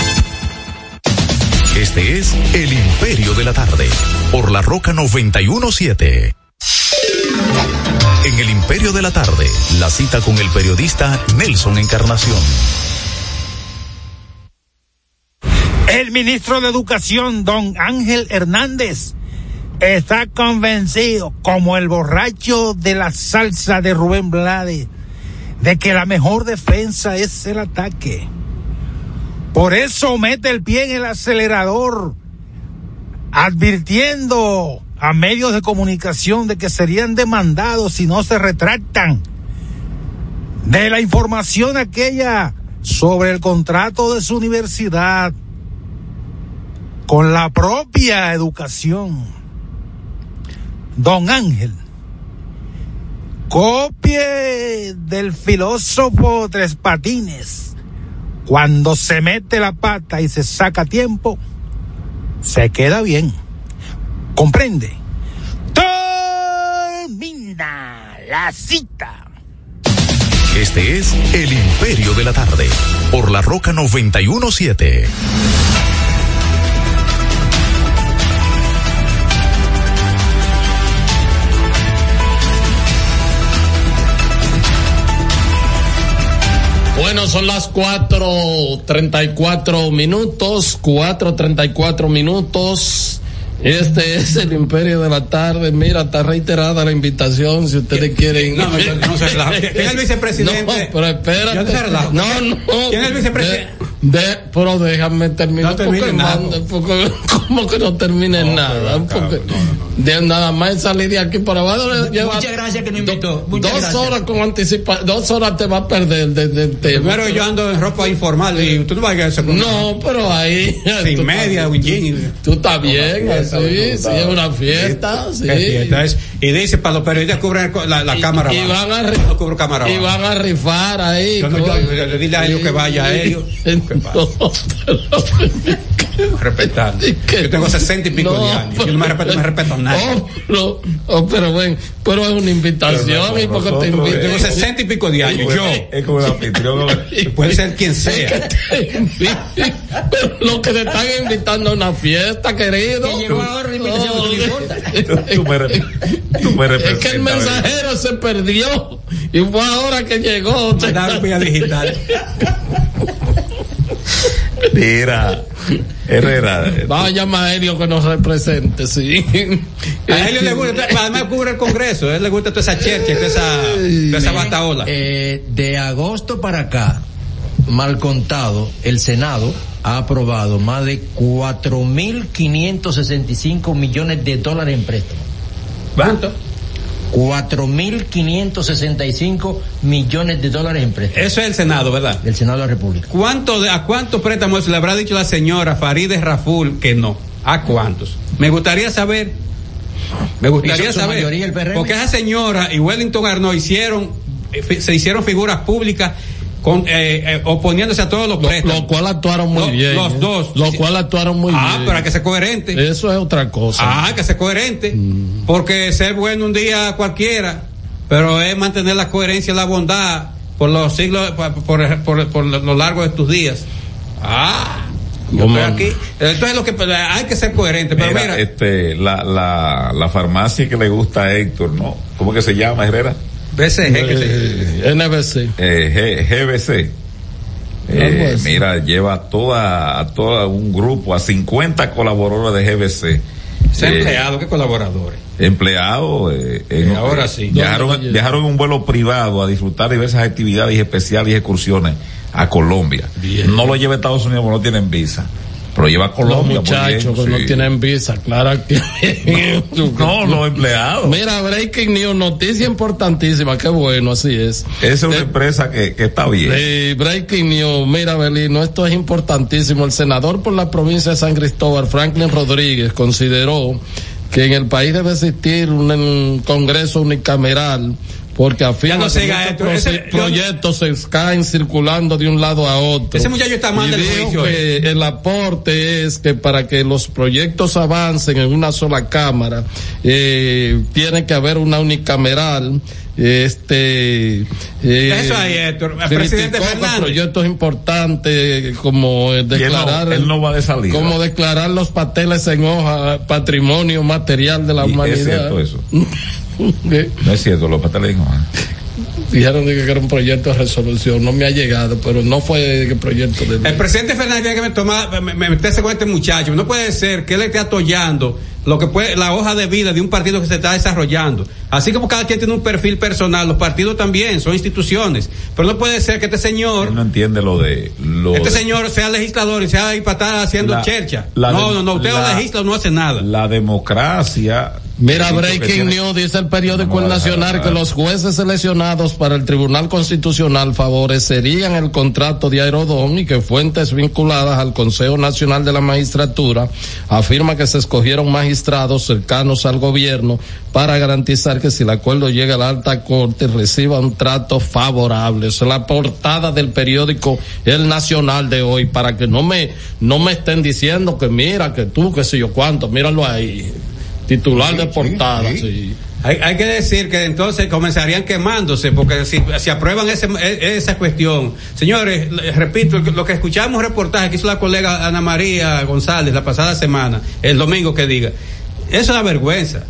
Este es El Imperio de la Tarde, por la Roca 917. En El Imperio de la Tarde, la cita con el periodista Nelson Encarnación. El ministro de Educación, don Ángel Hernández, está convencido, como el borracho de la salsa de Rubén Blades, de que la mejor defensa es el ataque. Por eso mete el pie en el acelerador, advirtiendo a medios de comunicación de que serían demandados si no se retractan de la información aquella sobre el contrato de su universidad con la propia educación. Don Ángel, copie del filósofo Tres Patines. Cuando se mete la pata y se saca tiempo, se queda bien. ¿Comprende? Termina la cita. Este es El Imperio de la Tarde, por la Roca 917. Bueno, son las cuatro treinta y cuatro minutos, cuatro treinta y cuatro minutos. Este es el Imperio de la Tarde. Mira, está reiterada la invitación si ustedes quieren. No, no, no se relaje. ¿Quién es el vicepresidente? [LAUGHS] No, pero espérate. Relajo. No, no. ¿Quién es el vicepresidente? De, pero déjame terminar. No termine porque, porque- ¿Cómo que no termine nada? Porque de nada más salir de aquí para abajo. Muchas gracias que nos invitó. Muchas dos gracias. horas con anticipación. Dos horas te va a perder de, de- de- Primero yo ando en ropa informal y tú no vas a eso con- No, pero ahí. Sin [LAUGHS] media, un jean. Tú estás bien, fiesta, así, sí, es una fiesta, sí. Fiesta es. Y dice para los periodistas cubren la, la cámara. y van a no cubro cámara. Y van a rifar ahí. Yo no, yo- dile a ellos que vaya a ellos. [LAUGHS] Respetando. [LAUGHS] Yo tengo sesenta y pico No, de años. Yo no me respeto, me respeto a nadie. Oh, no, oh, pero ven, pero es una invitación y porque te Yo invito. tengo sesenta y pico de años. Yo. Es como el anfitrión. Puede ser quien sea. Pero lo que te están invitando a una fiesta, querido. Que llegó ahora la invitación, No, no importa. Tú me, tú me Es que el mensajero se perdió y fue ahora que llegó. Mandar vía digital. Mira, Herrera. Vaya Maelio que nos represente, sí. A él le gusta, además cubre el Congreso, a él le gusta toda esa chercha, toda esa, toda esa bataola. Eh, de agosto para acá, mal contado, el Senado ha aprobado más de 4.565 millones de dólares en préstamos. ¿Cuánto? 4.565 millones de dólares en préstamos. Eso es el Senado, ¿verdad? Del Senado de la República. ¿Cuánto de- ¿A cuántos préstamos le habrá dicho la señora Farideh Raful que no? ¿A cuántos? Me gustaría saber. Me gustaría ¿Y su- su saber. mayoría? Porque esa señora y Wellington Arnaud hicieron, eh, se hicieron figuras públicas con, eh, eh, oponiéndose a todos los préstamos. Lo cual actuaron muy Lo- bien. los ¿eh? dos. Lo cual actuaron muy ah, bien. pero hay que ser coherente. Eso es otra cosa. Ah, hay que ser coherente. Mm. Porque ser bueno un día cualquiera, pero es mantener la coherencia y la bondad por los siglos, por, por, por- por lo largo de tus días. Ah, yo estoy aquí. Entonces lo que hay que ser coherente. Pero Mira, mira, este, la, la, la farmacia que le gusta a Héctor, ¿no? ¿Cómo que se llama, Herrera? BCG, que se- Eh, NBC. Eh, G- GBC. Eh, Algo así. mira, lleva toda, a todo un grupo, a 50 colaboradores de GBC. Eh, empleado, que colaboradores. empleados eh, Eh, ahora sí. viajaron, ¿Dónde lo viajaron en un vuelo privado a disfrutar de diversas actividades especiales y excursiones a Colombia. No lo lleva a Estados Unidos porque no tienen visa, pero lleva a Los Colombia. muy muchachos que no tienen visa, claro que. [LAUGHS] No, [LAUGHS] los empleados. Mira, Breaking News, noticia importantísima, qué bueno, así es. Esa es una Eh, empresa que, que está bien. Breaking news. Mira, Belino, esto es importantísimo. El senador por la provincia de San Cristóbal, Franklin Rodríguez, consideró que en el país debe existir un, un congreso unicameral porque afirma Ya no que siga muchos esto. proce- Ese- yo- proyectos se caen circulando de un lado a otro. Ese muchacho está mal Y del juicio, que el aporte es que para que los proyectos avancen en una sola cámara, eh, tiene que haber una unicameral. Este. eh, Eso ahí, Héctor. El presidente Fernández. proyectos importantes como eh, Y él no- declarar. él no va de salida. Como declarar los pasteles en hoja, patrimonio material de la Y humanidad. es cierto eso. [LAUGHS] No es cierto, los pasteles no. Dijeron de que era un proyecto de resolución, no me ha llegado, pero no fue que proyecto de El presidente Fernández tiene que me tomar, me, me- meterse con este muchacho. No puede ser que él esté atollando lo que puede, la hoja de vida de un partido que se está desarrollando. Así como cada quien tiene un perfil personal, los partidos también son instituciones. Pero no puede ser que este señor, Él no entiende lo de. Lo este de- señor sea legislador y sea ahí para estar haciendo La- chercha. la no, de- no, no, usted la- no legisla o no hace nada. La democracia Mira, Breaking News dice el periódico El Nacional que los jueces seleccionados para el Tribunal Constitucional favorecerían el contrato de Aerodón y que fuentes vinculadas al Consejo Nacional de la Magistratura afirma que se escogieron magistrados cercanos al gobierno para garantizar que si el acuerdo llega a la alta corte reciba un trato favorable. Esa es la portada del periódico El Nacional de hoy para que no me no me estén diciendo que mira que tú que sé yo cuánto, míralo ahí. Titular de portada, sí. Hay, hay que decir que entonces comenzarían quemándose, porque si, si aprueban ese, e- esa cuestión. Señores, repito, lo que escuchamos reportaje que hizo la colega Ana María González la pasada semana, el domingo que diga, eso es una vergüenza.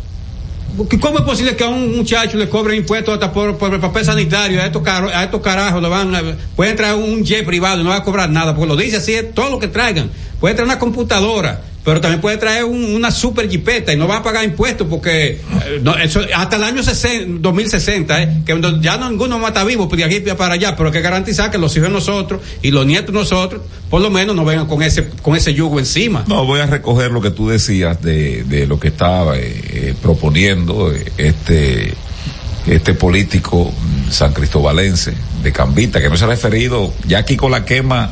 ¿Cómo es posible que a un muchacho le cobren impuestos hasta por, por el papel sanitario? A estos, caro- a estos carajos le van a, pueden traer un jet privado y no va a cobrar nada, porque lo dice así, es todo lo que traigan. Puede traer una computadora, pero también puede traer un- una super jipeta y no va a pagar impuestos porque eh, hasta el año 60, 2060, eh, que ya no, ninguno va a estar vivo pues, de aquí para allá, pero hay que garantizar que los hijos de nosotros y los nietos de nosotros, por lo menos no vengan con ese, con ese yugo encima. No, voy a recoger lo que tú decías de, de lo que estaba eh, eh, proponiendo este este político mm, san cristobalense de Cambita, que no se ha referido, ya aquí con la quema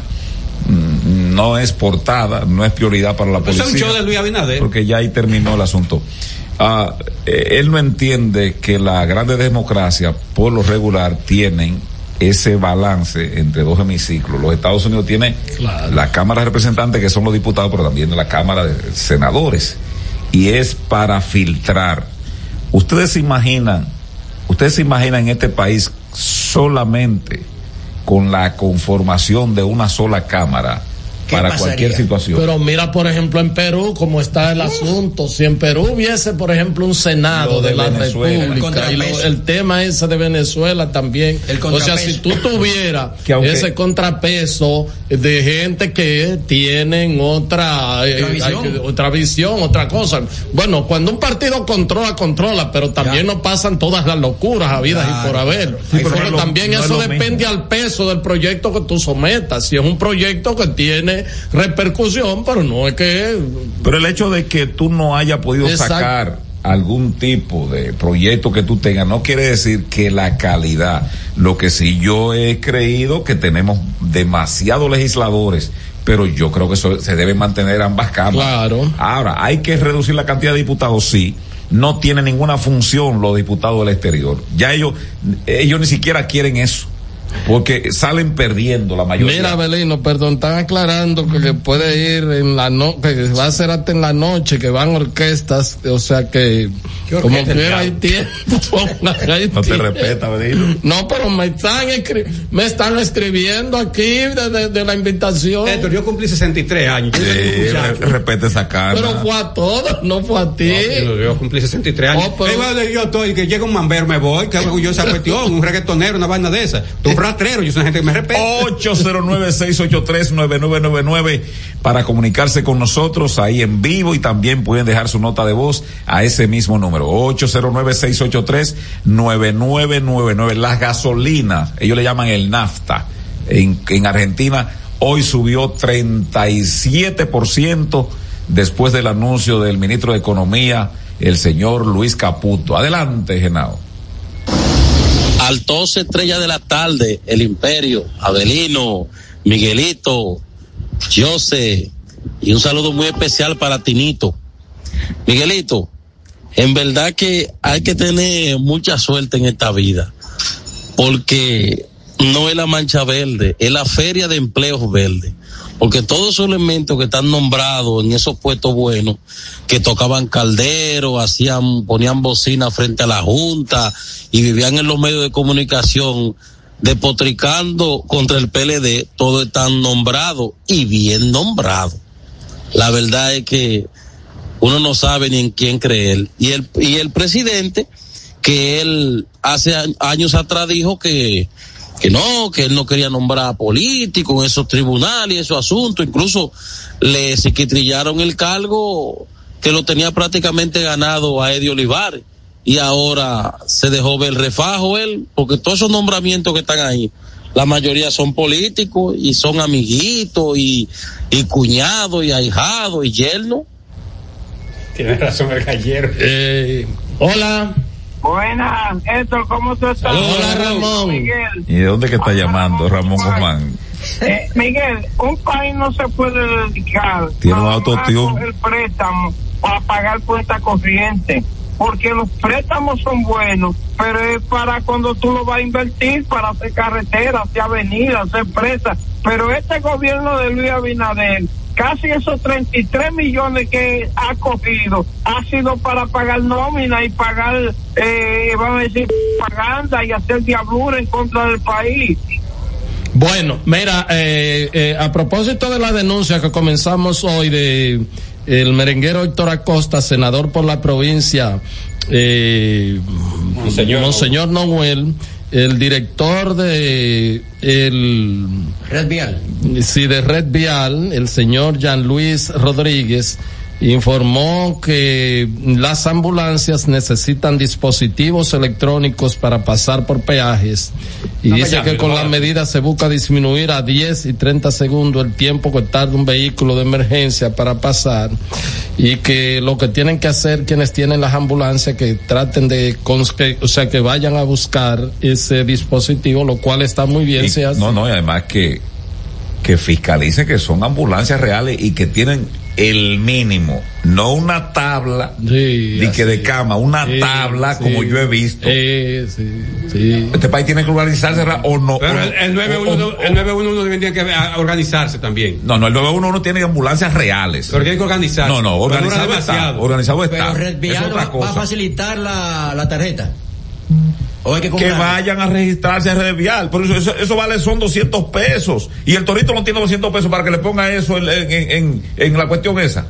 mm, no es portada, no es prioridad para la Eso es policía. un show de Luis Abinader. porque ya ahí terminó el asunto. Ah, eh, él no entiende que la grande democracia, por lo regular, tienen ese balance entre dos hemiciclos. Los Estados Unidos tienen la Cámara de Representantes, que son los diputados, pero también la Cámara de Senadores. Y es para filtrar. Ustedes se imaginan, ustedes se imaginan en este país solamente con la conformación de una sola Cámara para cualquier situación. Pero mira, por ejemplo, en Perú, cómo está el asunto. Si en Perú hubiese, por ejemplo, un Senado de de, la Venezuela. República, y lo- el tema ese de Venezuela también. El o sea, si tú tuvieras [LAUGHS] Que aunque- ese contrapeso de gente que tienen otra, eh, Otra visión. hay otra visión, otra cosa. Bueno, cuando un partido controla, controla, pero también no pasan todas las locuras habidas y por haber. pero es lo- también no eso depende al peso del proyecto que tú sometas. Si es un proyecto que tiene repercusión, pero no es que Pero el hecho de que tú no hayas podido Exacto. sacar algún tipo de proyecto que tú tengas no quiere decir que la calidad. Lo que sí yo he creído que tenemos demasiados legisladores, pero yo creo que eso se debe mantener ambas cámaras. Claro. Ahora, hay que reducir la cantidad de diputados, sí. No tiene ninguna función los diputados del exterior. Ya ellos, ellos ni siquiera quieren eso. Porque salen perdiendo la mayoría. Mira, Belino, perdón, están aclarando que, que puede ir en la no, que va a ser hasta en la noche, que van orquestas, o sea que como el hay tiempo. [LAUGHS] hay no te tiempo. respeta, Benito. No, pero me están escri- me están escribiendo aquí de, de- de la invitación. Héctor, yo cumplí 63 años. Sí, re- respete esa cara. Pero fue a todos, no fue a ti. Yo, yo cumplí 63 años. Oh, pero- Igual yo estoy, que llega un mambero, me voy, que hago yo esa cuestión, un reggaetonero, una vaina de esa. Tú un ratrero, yo soy gente que me respeta. 809-683-9999 para comunicarse con nosotros ahí en vivo y también pueden dejar su nota de voz a ese mismo número 809-683-9999 las gasolinas ellos le llaman el nafta. En, en Argentina hoy subió 37% después del anuncio del ministro de Economía el señor Luis Caputo. Adelante Genao al 12 estrellas de la tarde, el Imperio, Abelino, Miguelito, Jose, y un saludo muy especial para Tinito. Miguelito, en verdad que hay que tener mucha suerte en esta vida, porque no es la mancha verde, es la feria de empleos verde. Porque todos esos elementos que están nombrados en esos puestos buenos, que tocaban caldero, hacían, ponían bocina frente a la junta y vivían en los medios de comunicación depotricando contra el PLD, todos están nombrados y bien nombrados. La verdad es que uno no sabe ni en quién creer. Y el, y el presidente, que él hace años atrás dijo que, que no, que él no quería nombrar a políticos en esos tribunales y esos asuntos, incluso le sequitrillaron el cargo que lo tenía prácticamente ganado a Eddie Olivares y ahora se dejó ver el refajo él, porque todos esos nombramientos que están ahí, la mayoría son políticos y son amiguitos y, y cuñados y ahijados y yernos. Tiene razón el gallero. Eh, hola. Buenas, Héctor, ¿cómo tú estás? Hola, Ramón. Miguel. ¿Y de dónde que está llamando Ramón Guzmán? Eh, Miguel, un país no se puede dedicar Tiene a el préstamo para pagar cuenta corriente, porque los préstamos son buenos, pero es para cuando tú lo vas a invertir para hacer carreteras, hacer avenidas, hacer presas. Pero este gobierno de Luis Abinader, casi esos 33 millones que ha cogido, ha sido para pagar nómina y pagar, eh, vamos a decir, propaganda y hacer diablura en contra del país. Bueno, mira, eh, eh, a propósito de la denuncia que comenzamos hoy de el merenguero Héctor Acosta, senador por la provincia, eh, Monseñor Monseñor Noel, el director de el Red Vial. Sí, de Red Vial, el señor Jean Luis Rodríguez informó que las ambulancias necesitan dispositivos electrónicos para pasar por peajes y No dice llame, que con no. la medida se busca disminuir a 10 y 30 segundos el tiempo que tarda un vehículo de emergencia para pasar y que lo que tienen que hacer quienes tienen las ambulancias que traten de o sea que vayan a buscar ese dispositivo lo cual está muy bien Y- se hace. no, no, y además que, que fiscalice que son ambulancias reales y que tienen el mínimo, no una tabla de que de cama, una Sí, tabla sí. como yo he visto. Eh, sí, sí. Este país tiene que organizarse o no. Pero o el, no- el 911, el 911 tendría que organizarse también. No, no, el 911 tiene ambulancias reales. Pero tiene que organizarse. No, no, organizado está. Organizado está. Pero es otra va, va a facilitar la, la tarjeta. O hay que vayan a registrarse a Red Vial. Pero eso, eso, eso vale son 200 pesos. Y el torito no tiene 200 pesos para que le ponga eso en, en, en, en la cuestión esa.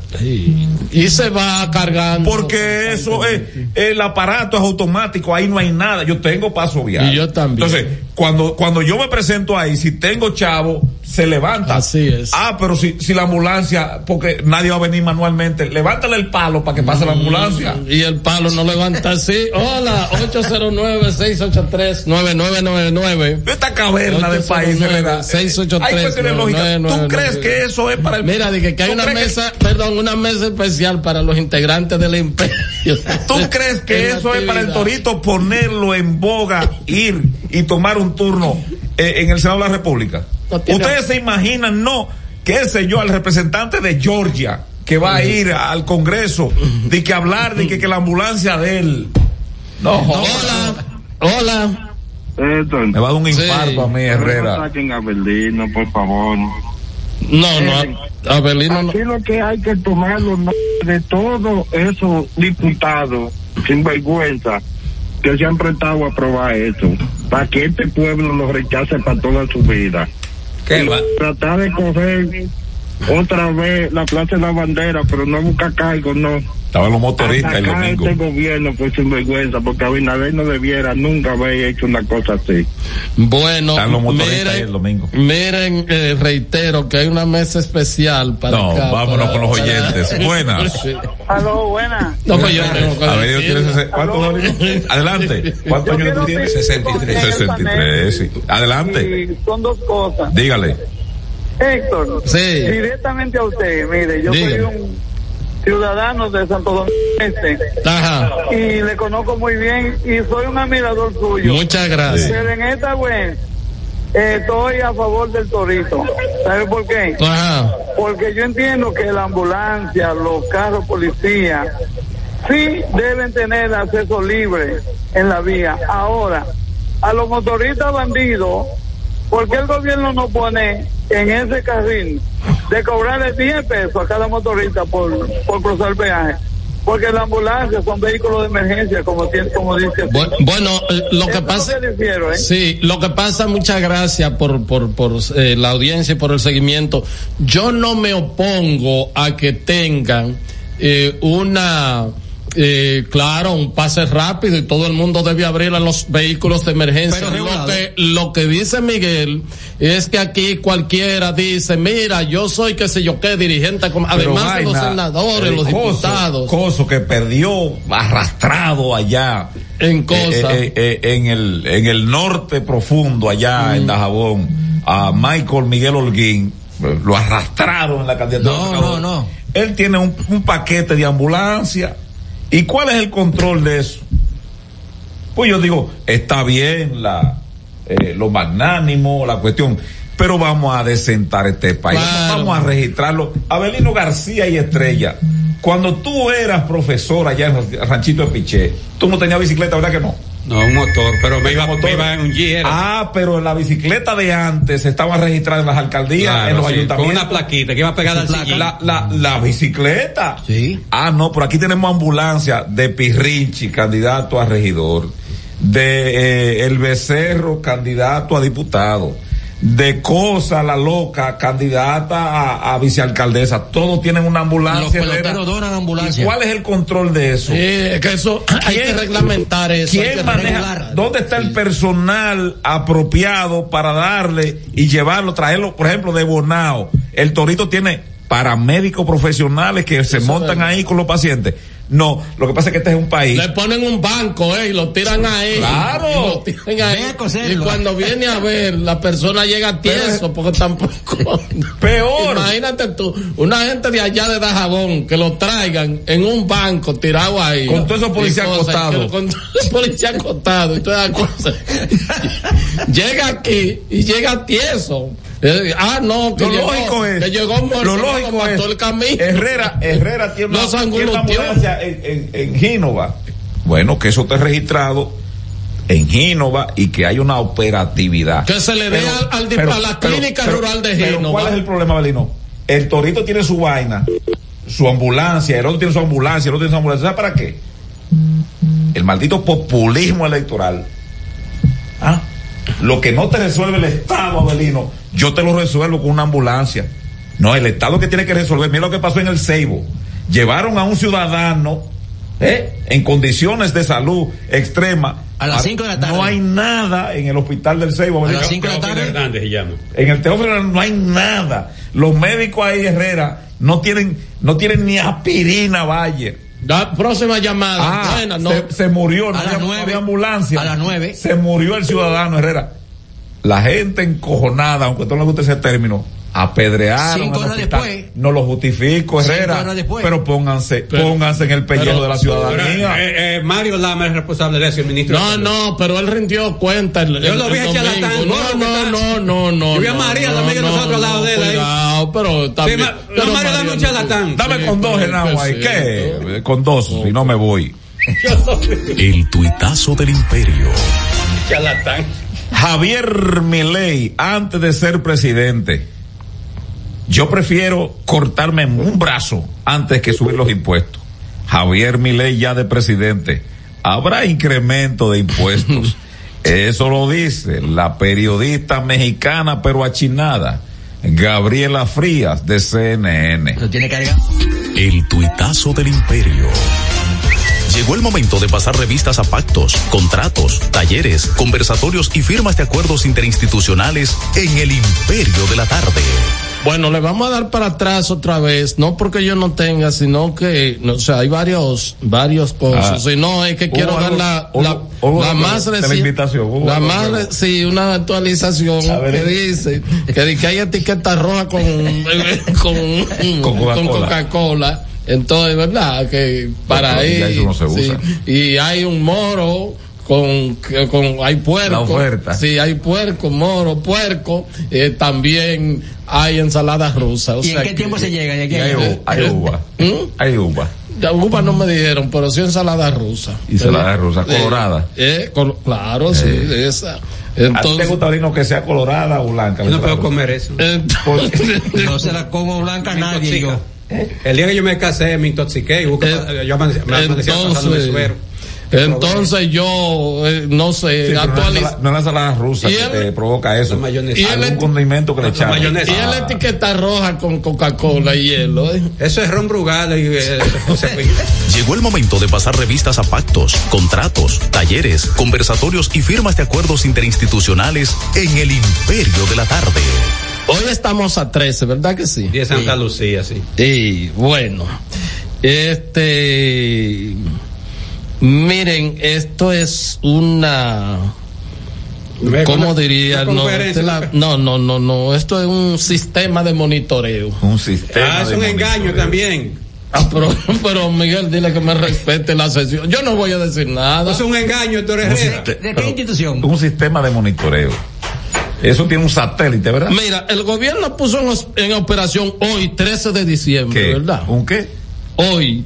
Y se va cargando. Porque eso es, el aparato es automático, ahí no hay nada. Yo tengo paso vial. Y yo también. Entonces, cuando, cuando yo me presento ahí, si tengo chavo, se levanta. Así es. Ah, pero si, si la ambulancia, porque nadie va a venir manualmente, levántale el palo para que pase la ambulancia. Y el palo no levanta así. Hola, 809-683-9999. Esta caverna de país, ¿verdad? 683 Hay cuestiones lógicas. ¿Tú crees que eso es para el Mira, dije que hay ¿Tú una que- mesa, perdón, una mesa especial para los integrantes del imperio. [LAUGHS] ¿Tú crees que eso es para el torito ponerlo en boga, ir y tomar un turno eh, en el Senado de la República? tiene- Ustedes se imaginan, no, qué sé yo, al representante de Georgia que va a ir al Congreso de que hablar de que, que la ambulancia de él. No, Hola, hola. Me va a dar un infarto a mí, Herrera. saquen a Berlino, por favor. No, no, Abelino no. Aquí lo que hay que tomar los nombres de todos esos diputados sin vergüenza que se han prestado a aprobar eso, para que este pueblo lo rechace para toda su vida. ¿Qué va? Tratar de coger otra vez la plaza de la bandera, pero no busca cargo, no. Estaban los motoristas el domingo. este gobierno por sin vergüenza, porque Abinader no debiera nunca haber hecho una cosa así. Bueno, Están los motoristas ahí miren, el domingo. miren, eh, reitero que hay una mesa especial para No, acá, vámonos para- con los para- oyentes. [LAUGHS] Buenas. Sí. Aló, buena. No, pues yo tengo que A ver, decir. ¿tienes ese- ¿cuántos años? Adelante. ¿Cuántos años tú tienes? 63. 63, sí. Adelante. Y son dos cosas. Dígale. Héctor, Sí. directamente a usted, mire, yo Dígame. soy un ciudadano de Santo Domingo Este Ajá. y le conozco muy bien y soy un admirador suyo. Muchas gracias. Pero en esta web eh, estoy a favor del torito. ¿Sabe por qué? Ajá. Porque yo entiendo que la ambulancia, los carros policía, sí deben tener acceso libre en la vía. Ahora, a los motoristas bandidos, ¿por qué el gobierno no pone en ese carril de cobrarle 10 pesos a cada motorista por, por cruzar peaje? Porque la ambulancia son vehículos de emergencia, como, tiene- como dice. Bu- Bueno, lo que Eso pasa, difiero, ¿eh? sí, lo que pasa, muchas gracias por, por, por eh, la audiencia y por el seguimiento. Yo no me opongo a que tengan eh, una, eh, claro, un pase rápido y todo el mundo debe abrir a los vehículos de emergencia. Pero Lo que, lo que dice Miguel es que aquí cualquiera dice, mira, yo soy qué sé yo qué dirigente, como- además de los senadores, los Coso- diputados. Coso que perdió arrastrado allá. En cosa. eh, eh, eh, en, el, en el norte profundo, allá Mm. en Dajabón, a Michael Miguel Holguín. eh, Lo arrastraron en la candidatura. No, no, no. él tiene un, un paquete de ambulancia. ¿Y cuál es el control de eso? Pues yo digo, está bien la, eh, lo magnánimo, la cuestión, pero vamos a desentar este país, vamos a registrarlo. Abelino García y Estrella, cuando tú eras profesor allá en Ranchito de Piché, tú no tenías bicicleta, ¿verdad que no? No, un motor, pero me iba, me iba en un G. Ah, pero en la bicicleta de antes estaba registrada en las alcaldías, Claro, en los sí, ayuntamientos. con una plaquita que iba pegada al. La, la, la bicicleta. Sí. Ah, no, por aquí tenemos ambulancia de Pirrinchi, candidato a regidor, de eh, El Becerro, candidato a diputado, de Cosa la Loca, candidata a, a vicealcaldesa. Todos tienen una Los ambulancia. Herrera. peloteros donan ambulancia. ¿Y cuál es el control de eso? Sí, es que eso hay que reglamentar eso. hay ¿Quién que maneja? regular. ¿Dónde está el personal apropiado para darle y llevarlo, traerlo, por ejemplo, de Bonao? El Torito tiene paramédicos profesionales que se montan ahí con los pacientes. No, lo que pasa es que este es un país. Le ponen un banco, eh, y lo tiran ahí. Claro. Y lo tiran a coserlo. Y cuando viene a ver, la persona llega tieso, porque tampoco. Peor. Imagínate tú, una gente de allá de Dajabón, que lo traigan en un banco tirado ahí. Con todos esos policías acostados. Con todos esos policías acostados y todas las cosas. [LAUGHS] llega aquí y llega tieso. Eh, Ah, no, que Lo llegó, lógico es. que llegó lo lógico es. el camino. Herrera, Herrera tiene una, ambulancia en, en, en Gínova. Bueno, que eso esté registrado en Gínova y que hay una operatividad. Que se le dé Pero- al- al pero- a la pero- clínica pero- rural de pero Gínova. ¿Cuál es el problema, Belino? El Torito tiene su vaina, su ambulancia, el otro tiene su ambulancia, el otro tiene su ambulancia. ¿Sabes para qué? El maldito populismo electoral. ¿Ah? Lo que no te resuelve el Estado, Abelino, yo te lo resuelvo con una ambulancia. No, el Estado que tiene que resolver. Mira lo que pasó en el Ceibo. Llevaron a un ciudadano ¿eh? en condiciones de salud extrema. A las cinco de la tarde. No hay nada en el hospital del Ceibo. A las cinco de la Teófilo tarde. Hernández. En el Teófilo no hay nada. Los médicos ahí, Herrera, no tienen, no tienen ni aspirina, Valle. La próxima llamada. Ah, Buena, no. se, se murió, no A las había, no nueve. había ambulancia. A las nueve. Se murió el ciudadano, Herrera. La gente encojonada, aunque no le guste ese término, apedrearon. Cinco horas después. No lo justifico, Cinco Herrera. horas después. Pero pónganse, Pero- pónganse en el pellejo pero- de la ciudadanía. Eh, eh, Mario Lama es responsable de eso, el ministro. de No, no, pero él rindió cuenta. El, Yo el- lo vi a Charlatán. ¿no? No, no, no, no, no. Yo vi a no, María, la no, amiga de no, nosotros al lado no, de él ahí. Cuidado, pero también. ma- pero no, Mario, dame un no- charlatán. Dame Sí, con dos, Genao, ahí. ¿Qué? sí, Eh, Con dos, si no me voy. [LAUGHS] El tuitazo del imperio. Charlatán. Javier Milei, antes de ser presidente, yo prefiero cortarme un brazo antes que subir los impuestos. Javier Milei ya de presidente, habrá incremento de impuestos. [LAUGHS] Eso lo dice la periodista mexicana pero achinada, Gabriela Frías de CNN. Lo tiene cargado. El tuitazo del imperio. Llegó el momento de pasar revistas a pactos, contratos, talleres, conversatorios y firmas de acuerdos interinstitucionales en el imperio de la tarde. Bueno, le vamos a dar para atrás otra vez, no porque yo no tenga, sino que, no, o sea, hay varios, varios cosas, Ah. sino es que quiero dar la, hubo- la, hubo la algo más la reciente, hubo la algo más, re- sí, una actualización que eh. dice que, di que hay etiqueta roja con, [LAUGHS] con, Con Coca-Cola. Entonces, ¿verdad? Que para ya ahí, eso no se sí. usa. y hay un moro, con, con hay puerco. La oferta. Sí, hay puerco, moro, puerco. eh, también hay ensaladas rusas. O ¿Y en sea qué que- tiempo se llega? ¿Y Y aquí hay, u- hay uva. ¿Mm? Hay uva. Ya uva no me dijeron, pero sí ensalada rusa. Y ensalada rusa, Eh, colorada. eh, col- claro, sí, esa. ¿A ti te Entonces, gusta que sea colorada o blanca? Yo no puedo comer eso. entonces, [LAUGHS] [LAUGHS] No se la como blanca nadie. intoxica. El día que yo me casé me intoxiqué y busqué, Eh, yo me pasándome entonces, suero. entonces yo, eh, no sé, Sí, no, es la actualiz- ensalada- no es la ensalada rusa Y que el- te provoca eso. La mayonesa. Y el- Algún condimento que le mayonesa. y Ah. la etiqueta roja con Coca-Cola y hielo. ¿eh? Eso es ron Brugal y eh. [LAUGHS] Llegó el momento de pasar revistas a pactos, contratos, talleres, conversatorios y firmas de acuerdos interinstitucionales en el imperio de la tarde. Hoy estamos a 13, ¿verdad que sí? Y de Santa Lucía, sí. Y bueno, este, miren, esto es una, ¿Cómo diría? No, este la- no, no, no, no. Esto es un sistema de monitoreo. Un sistema. Ah, es de un engaño también. Ah, pero, pero Miguel, dile que me respete la sesión. Yo no voy a decir nada. Es un engaño, Héctor Herrera. ¿De qué institución? Un sistema de monitoreo. Eso tiene un satélite, ¿verdad? Mira, el gobierno puso en, en operación hoy, 13 de diciembre, ¿Qué? ¿verdad? ¿Un qué? Hoy,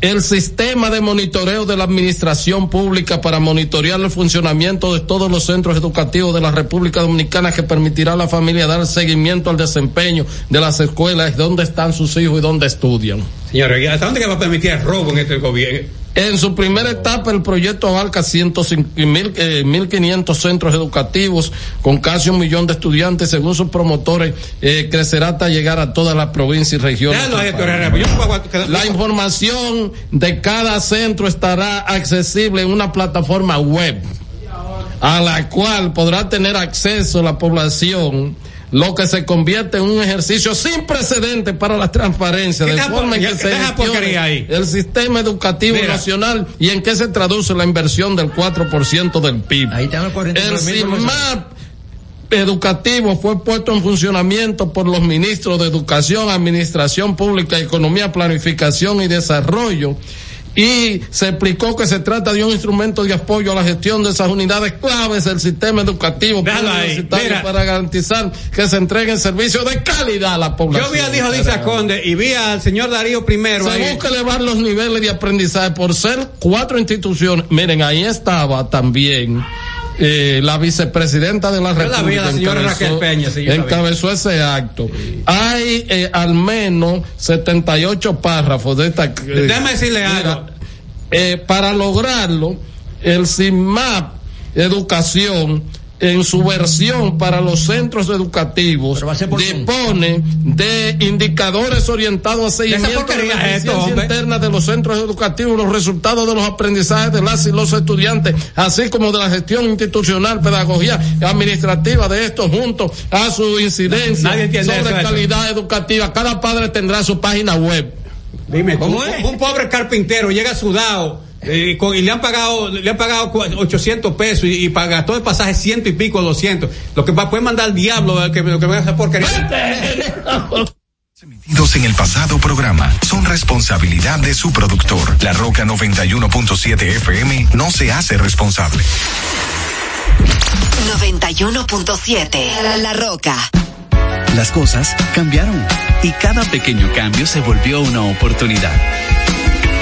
el sistema de monitoreo de la administración pública para monitorear el funcionamiento de todos los centros educativos de la República Dominicana que permitirá a la familia dar seguimiento al desempeño de las escuelas, dónde están sus hijos y dónde estudian. Señores, ¿hasta dónde que va a permitir el robo en este gobierno? En su primera etapa, el proyecto abarca 105 y mil, eh, 1.500 centros educativos con casi un millón de estudiantes. Según sus promotores, eh, crecerá hasta llegar a todas las provincias y regiones. La información de cada centro estará accesible en una plataforma web a la cual podrá tener acceso la población, lo que se convierte en un ejercicio sin precedente para la transparencia, de forma en que se gestione el sistema educativo Mira. nacional y en qué se traduce la inversión del 4% del PIB. Ahí están los 49 El CIMAP educativo fue puesto en funcionamiento por los ministros de Educación, Administración Pública, Economía, Planificación y Desarrollo. Y se explicó que se trata de un instrumento de apoyo a la gestión de esas unidades claves del sistema educativo universitario para garantizar que se entreguen servicios de calidad a la población. Yo vi al hijo de Isa Conde y vi al señor Darío primero. Se ahí. busca elevar los niveles de aprendizaje por ser cuatro instituciones. Miren, ahí estaba también eh, la vicepresidenta de la Yo la vi a República. la encabezó- Peña, ese acto. Hay eh, al menos 78 párrafos de esta. eh, Déjame decirle algo. eh, para lograrlo, el CIMAP Educación, en su versión para los centros educativos, dispone de indicadores orientados a seguimiento de la es esto, eficiencia interna de los centros educativos, los resultados de los aprendizajes de las y los estudiantes, así como de la gestión institucional, pedagogía administrativa de estos juntos a su incidencia sobre eso, eso. calidad educativa. Cada padre tendrá su página web. Dime, ¿Cómo un, es? un pobre carpintero llega sudado eh, con- y le han pagado le han pagado cua- 800 pesos y, y para todo el pasaje ciento y pico 200 lo que puede mandar al diablo eh, que lo que me hace porquería Emitidos en el pasado programa son responsabilidad de su productor. La Roca 91.7 FM no se hace responsable. 91.7 La Roca. Las cosas cambiaron y cada pequeño cambio se volvió una oportunidad.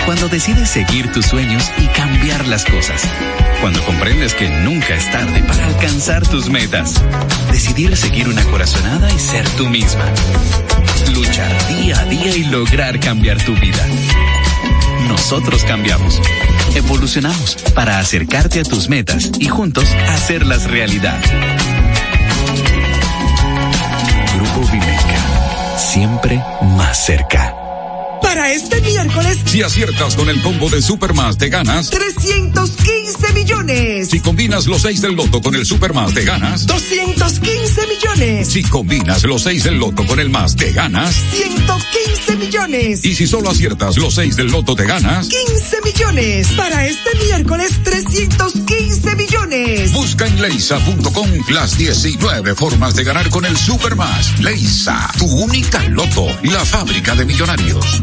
Cuando decides seguir tus sueños y cambiar las cosas. Cuando comprendes que nunca es tarde para alcanzar tus metas. Decidir seguir una corazonada y ser tú misma. Luchar día a día y lograr cambiar tu vida. Nosotros cambiamos. Evolucionamos para acercarte a tus metas y juntos hacerlas realidad. Grupo Vimeca. Siempre más cerca. Para este miércoles, Si aciertas con el combo de Supermas, te ganas. 315 millones. Si combinas los 6 del loto con el Supermas, te ganas. 215 millones. Si combinas los 6 del loto con el más, te ganas. 115 millones. Y si solo aciertas los 6 del loto, te ganas. 15 millones. Para este miércoles, 315 millones. Busca en leisa.com las 19 formas de ganar con el Supermas. Leisa, tu única loto, la fábrica de millonarios.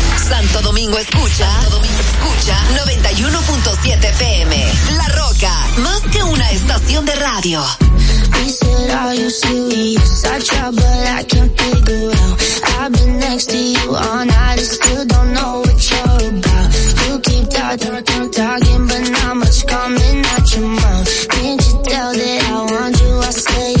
Santo Domingo escucha. Santo Domingo escucha 91.7 FM. La Roca, más que una estación de radio. I said, are you serious? I try, but I can't figure out. I've been next to you all night and still don't know what you're about. You keep talk, talk, talk, talking, but not much coming out your mouth. Can't you tell that I want you? I say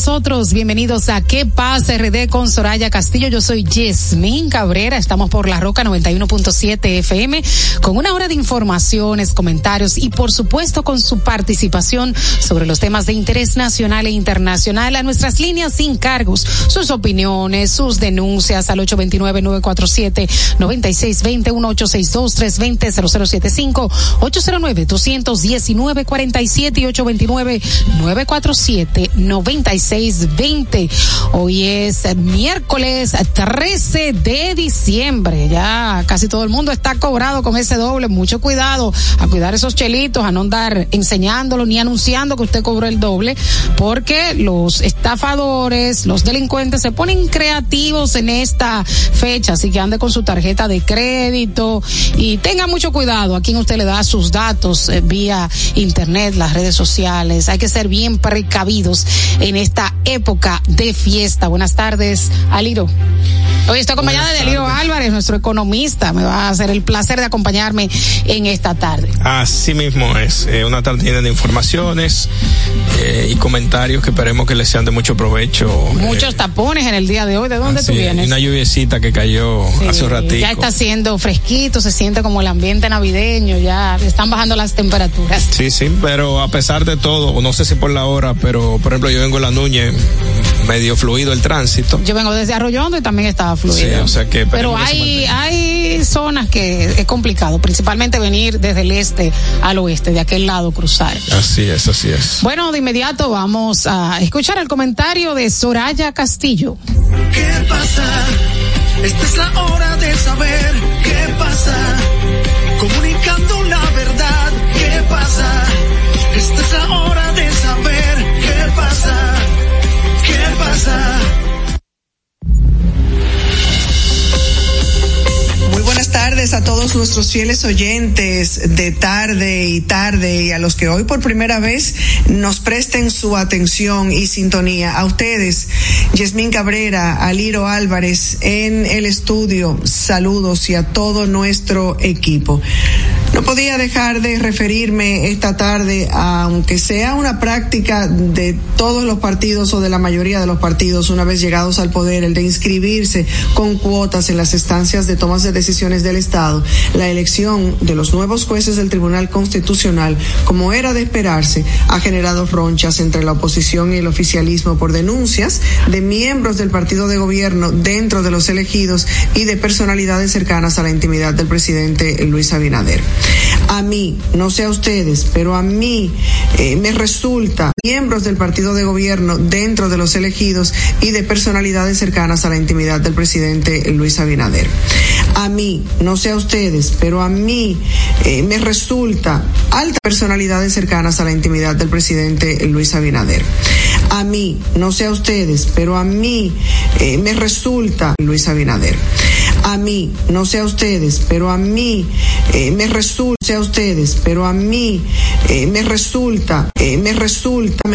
Nosotros. Bienvenidos a ¿Qué pasa RD con Soraya Castillo? Yo soy Yasmín Cabrera, estamos por la Roca 91.7 FM con una hora de informaciones, comentarios y por supuesto con su participación sobre los temas de interés nacional e internacional a nuestras líneas sin cargos, sus opiniones, sus denuncias al 829-947-9620, 1862-320-0075, 809-219-47 y 829 947-9620. Hoy es miércoles 13 de diciembre. Ya casi todo el mundo está cobrado con ese doble. Mucho cuidado a cuidar esos chelitos, a no andar enseñándolo ni anunciando que usted cobró el doble, porque los estafadores, los delincuentes se ponen creativos en esta fecha. Así que ande con su tarjeta de crédito y tenga mucho cuidado a quien usted le da sus datos eh, vía internet, las redes sociales. Hay que ser bien precavidos en esta época de fiesta. Buenas tardes, Aliro. Hoy estoy acompañada de Aliro Álvarez, nuestro economista. Me va a hacer el placer de acompañarme en esta tarde. Así mismo es, eh, una tarde llena de informaciones eh, y comentarios que esperemos que les sean de mucho provecho. Muchos tapones en el día de hoy. ¿De dónde tú vienes? una lluviecita que cayó hace un ratito. Ya está haciendo fresquito, se siente como el ambiente navideño, ya están bajando las temperaturas. Sí, sí, pero a pesar de todo, no sé si por la hora, pero por ejemplo yo vengo en la Núñez, medio fluido el tránsito. Yo vengo desde Arroyondo y también estaba Sí, fluido. o sea que Pero que hay, hay zonas que es complicado, principalmente venir desde el este al oeste, de aquel lado cruzar. Así es, así es. Bueno, de inmediato vamos a escuchar el comentario de Soraya Castillo. ¿Qué pasa? Esta es la hora de saber qué pasa. Comunicando la verdad, ¿qué pasa? Muy buenas tardes a todos nuestros fieles oyentes de tarde y tarde y a los que hoy por primera vez nos presten su atención y sintonía. A ustedes, Yasmín Cabrera, Aliro Álvarez en el estudio, saludos y a todo nuestro equipo. No podía dejar de referirme esta tarde, aunque sea una práctica de todos los partidos o de la mayoría de los partidos una vez llegados al poder, el de inscribirse con cuotas en las estancias de tomas de decisiones del Estado, la elección de los nuevos jueces del Tribunal Constitucional, como era de esperarse, ha generado ronchas entre la oposición y el oficialismo por denuncias de miembros del partido de gobierno dentro de los elegidos y de personalidades cercanas a la intimidad del presidente Luis Abinader. A mí, no sé a ustedes, pero a mí eh, me resulta miembros del partido de gobierno dentro de los elegidos y de personalidades cercanas a la intimidad del presidente Luis Abinader. A mí, no sé a ustedes, pero a mí eh, me resulta altas personalidades cercanas a la intimidad del presidente Luis Abinader. A mí, no sé a ustedes, pero a mí eh, me resulta Luis Abinader. A mí, no sé a ustedes, pero a mí eh, me resulta, a ustedes, pero a mí eh, me resulta, eh, me resulta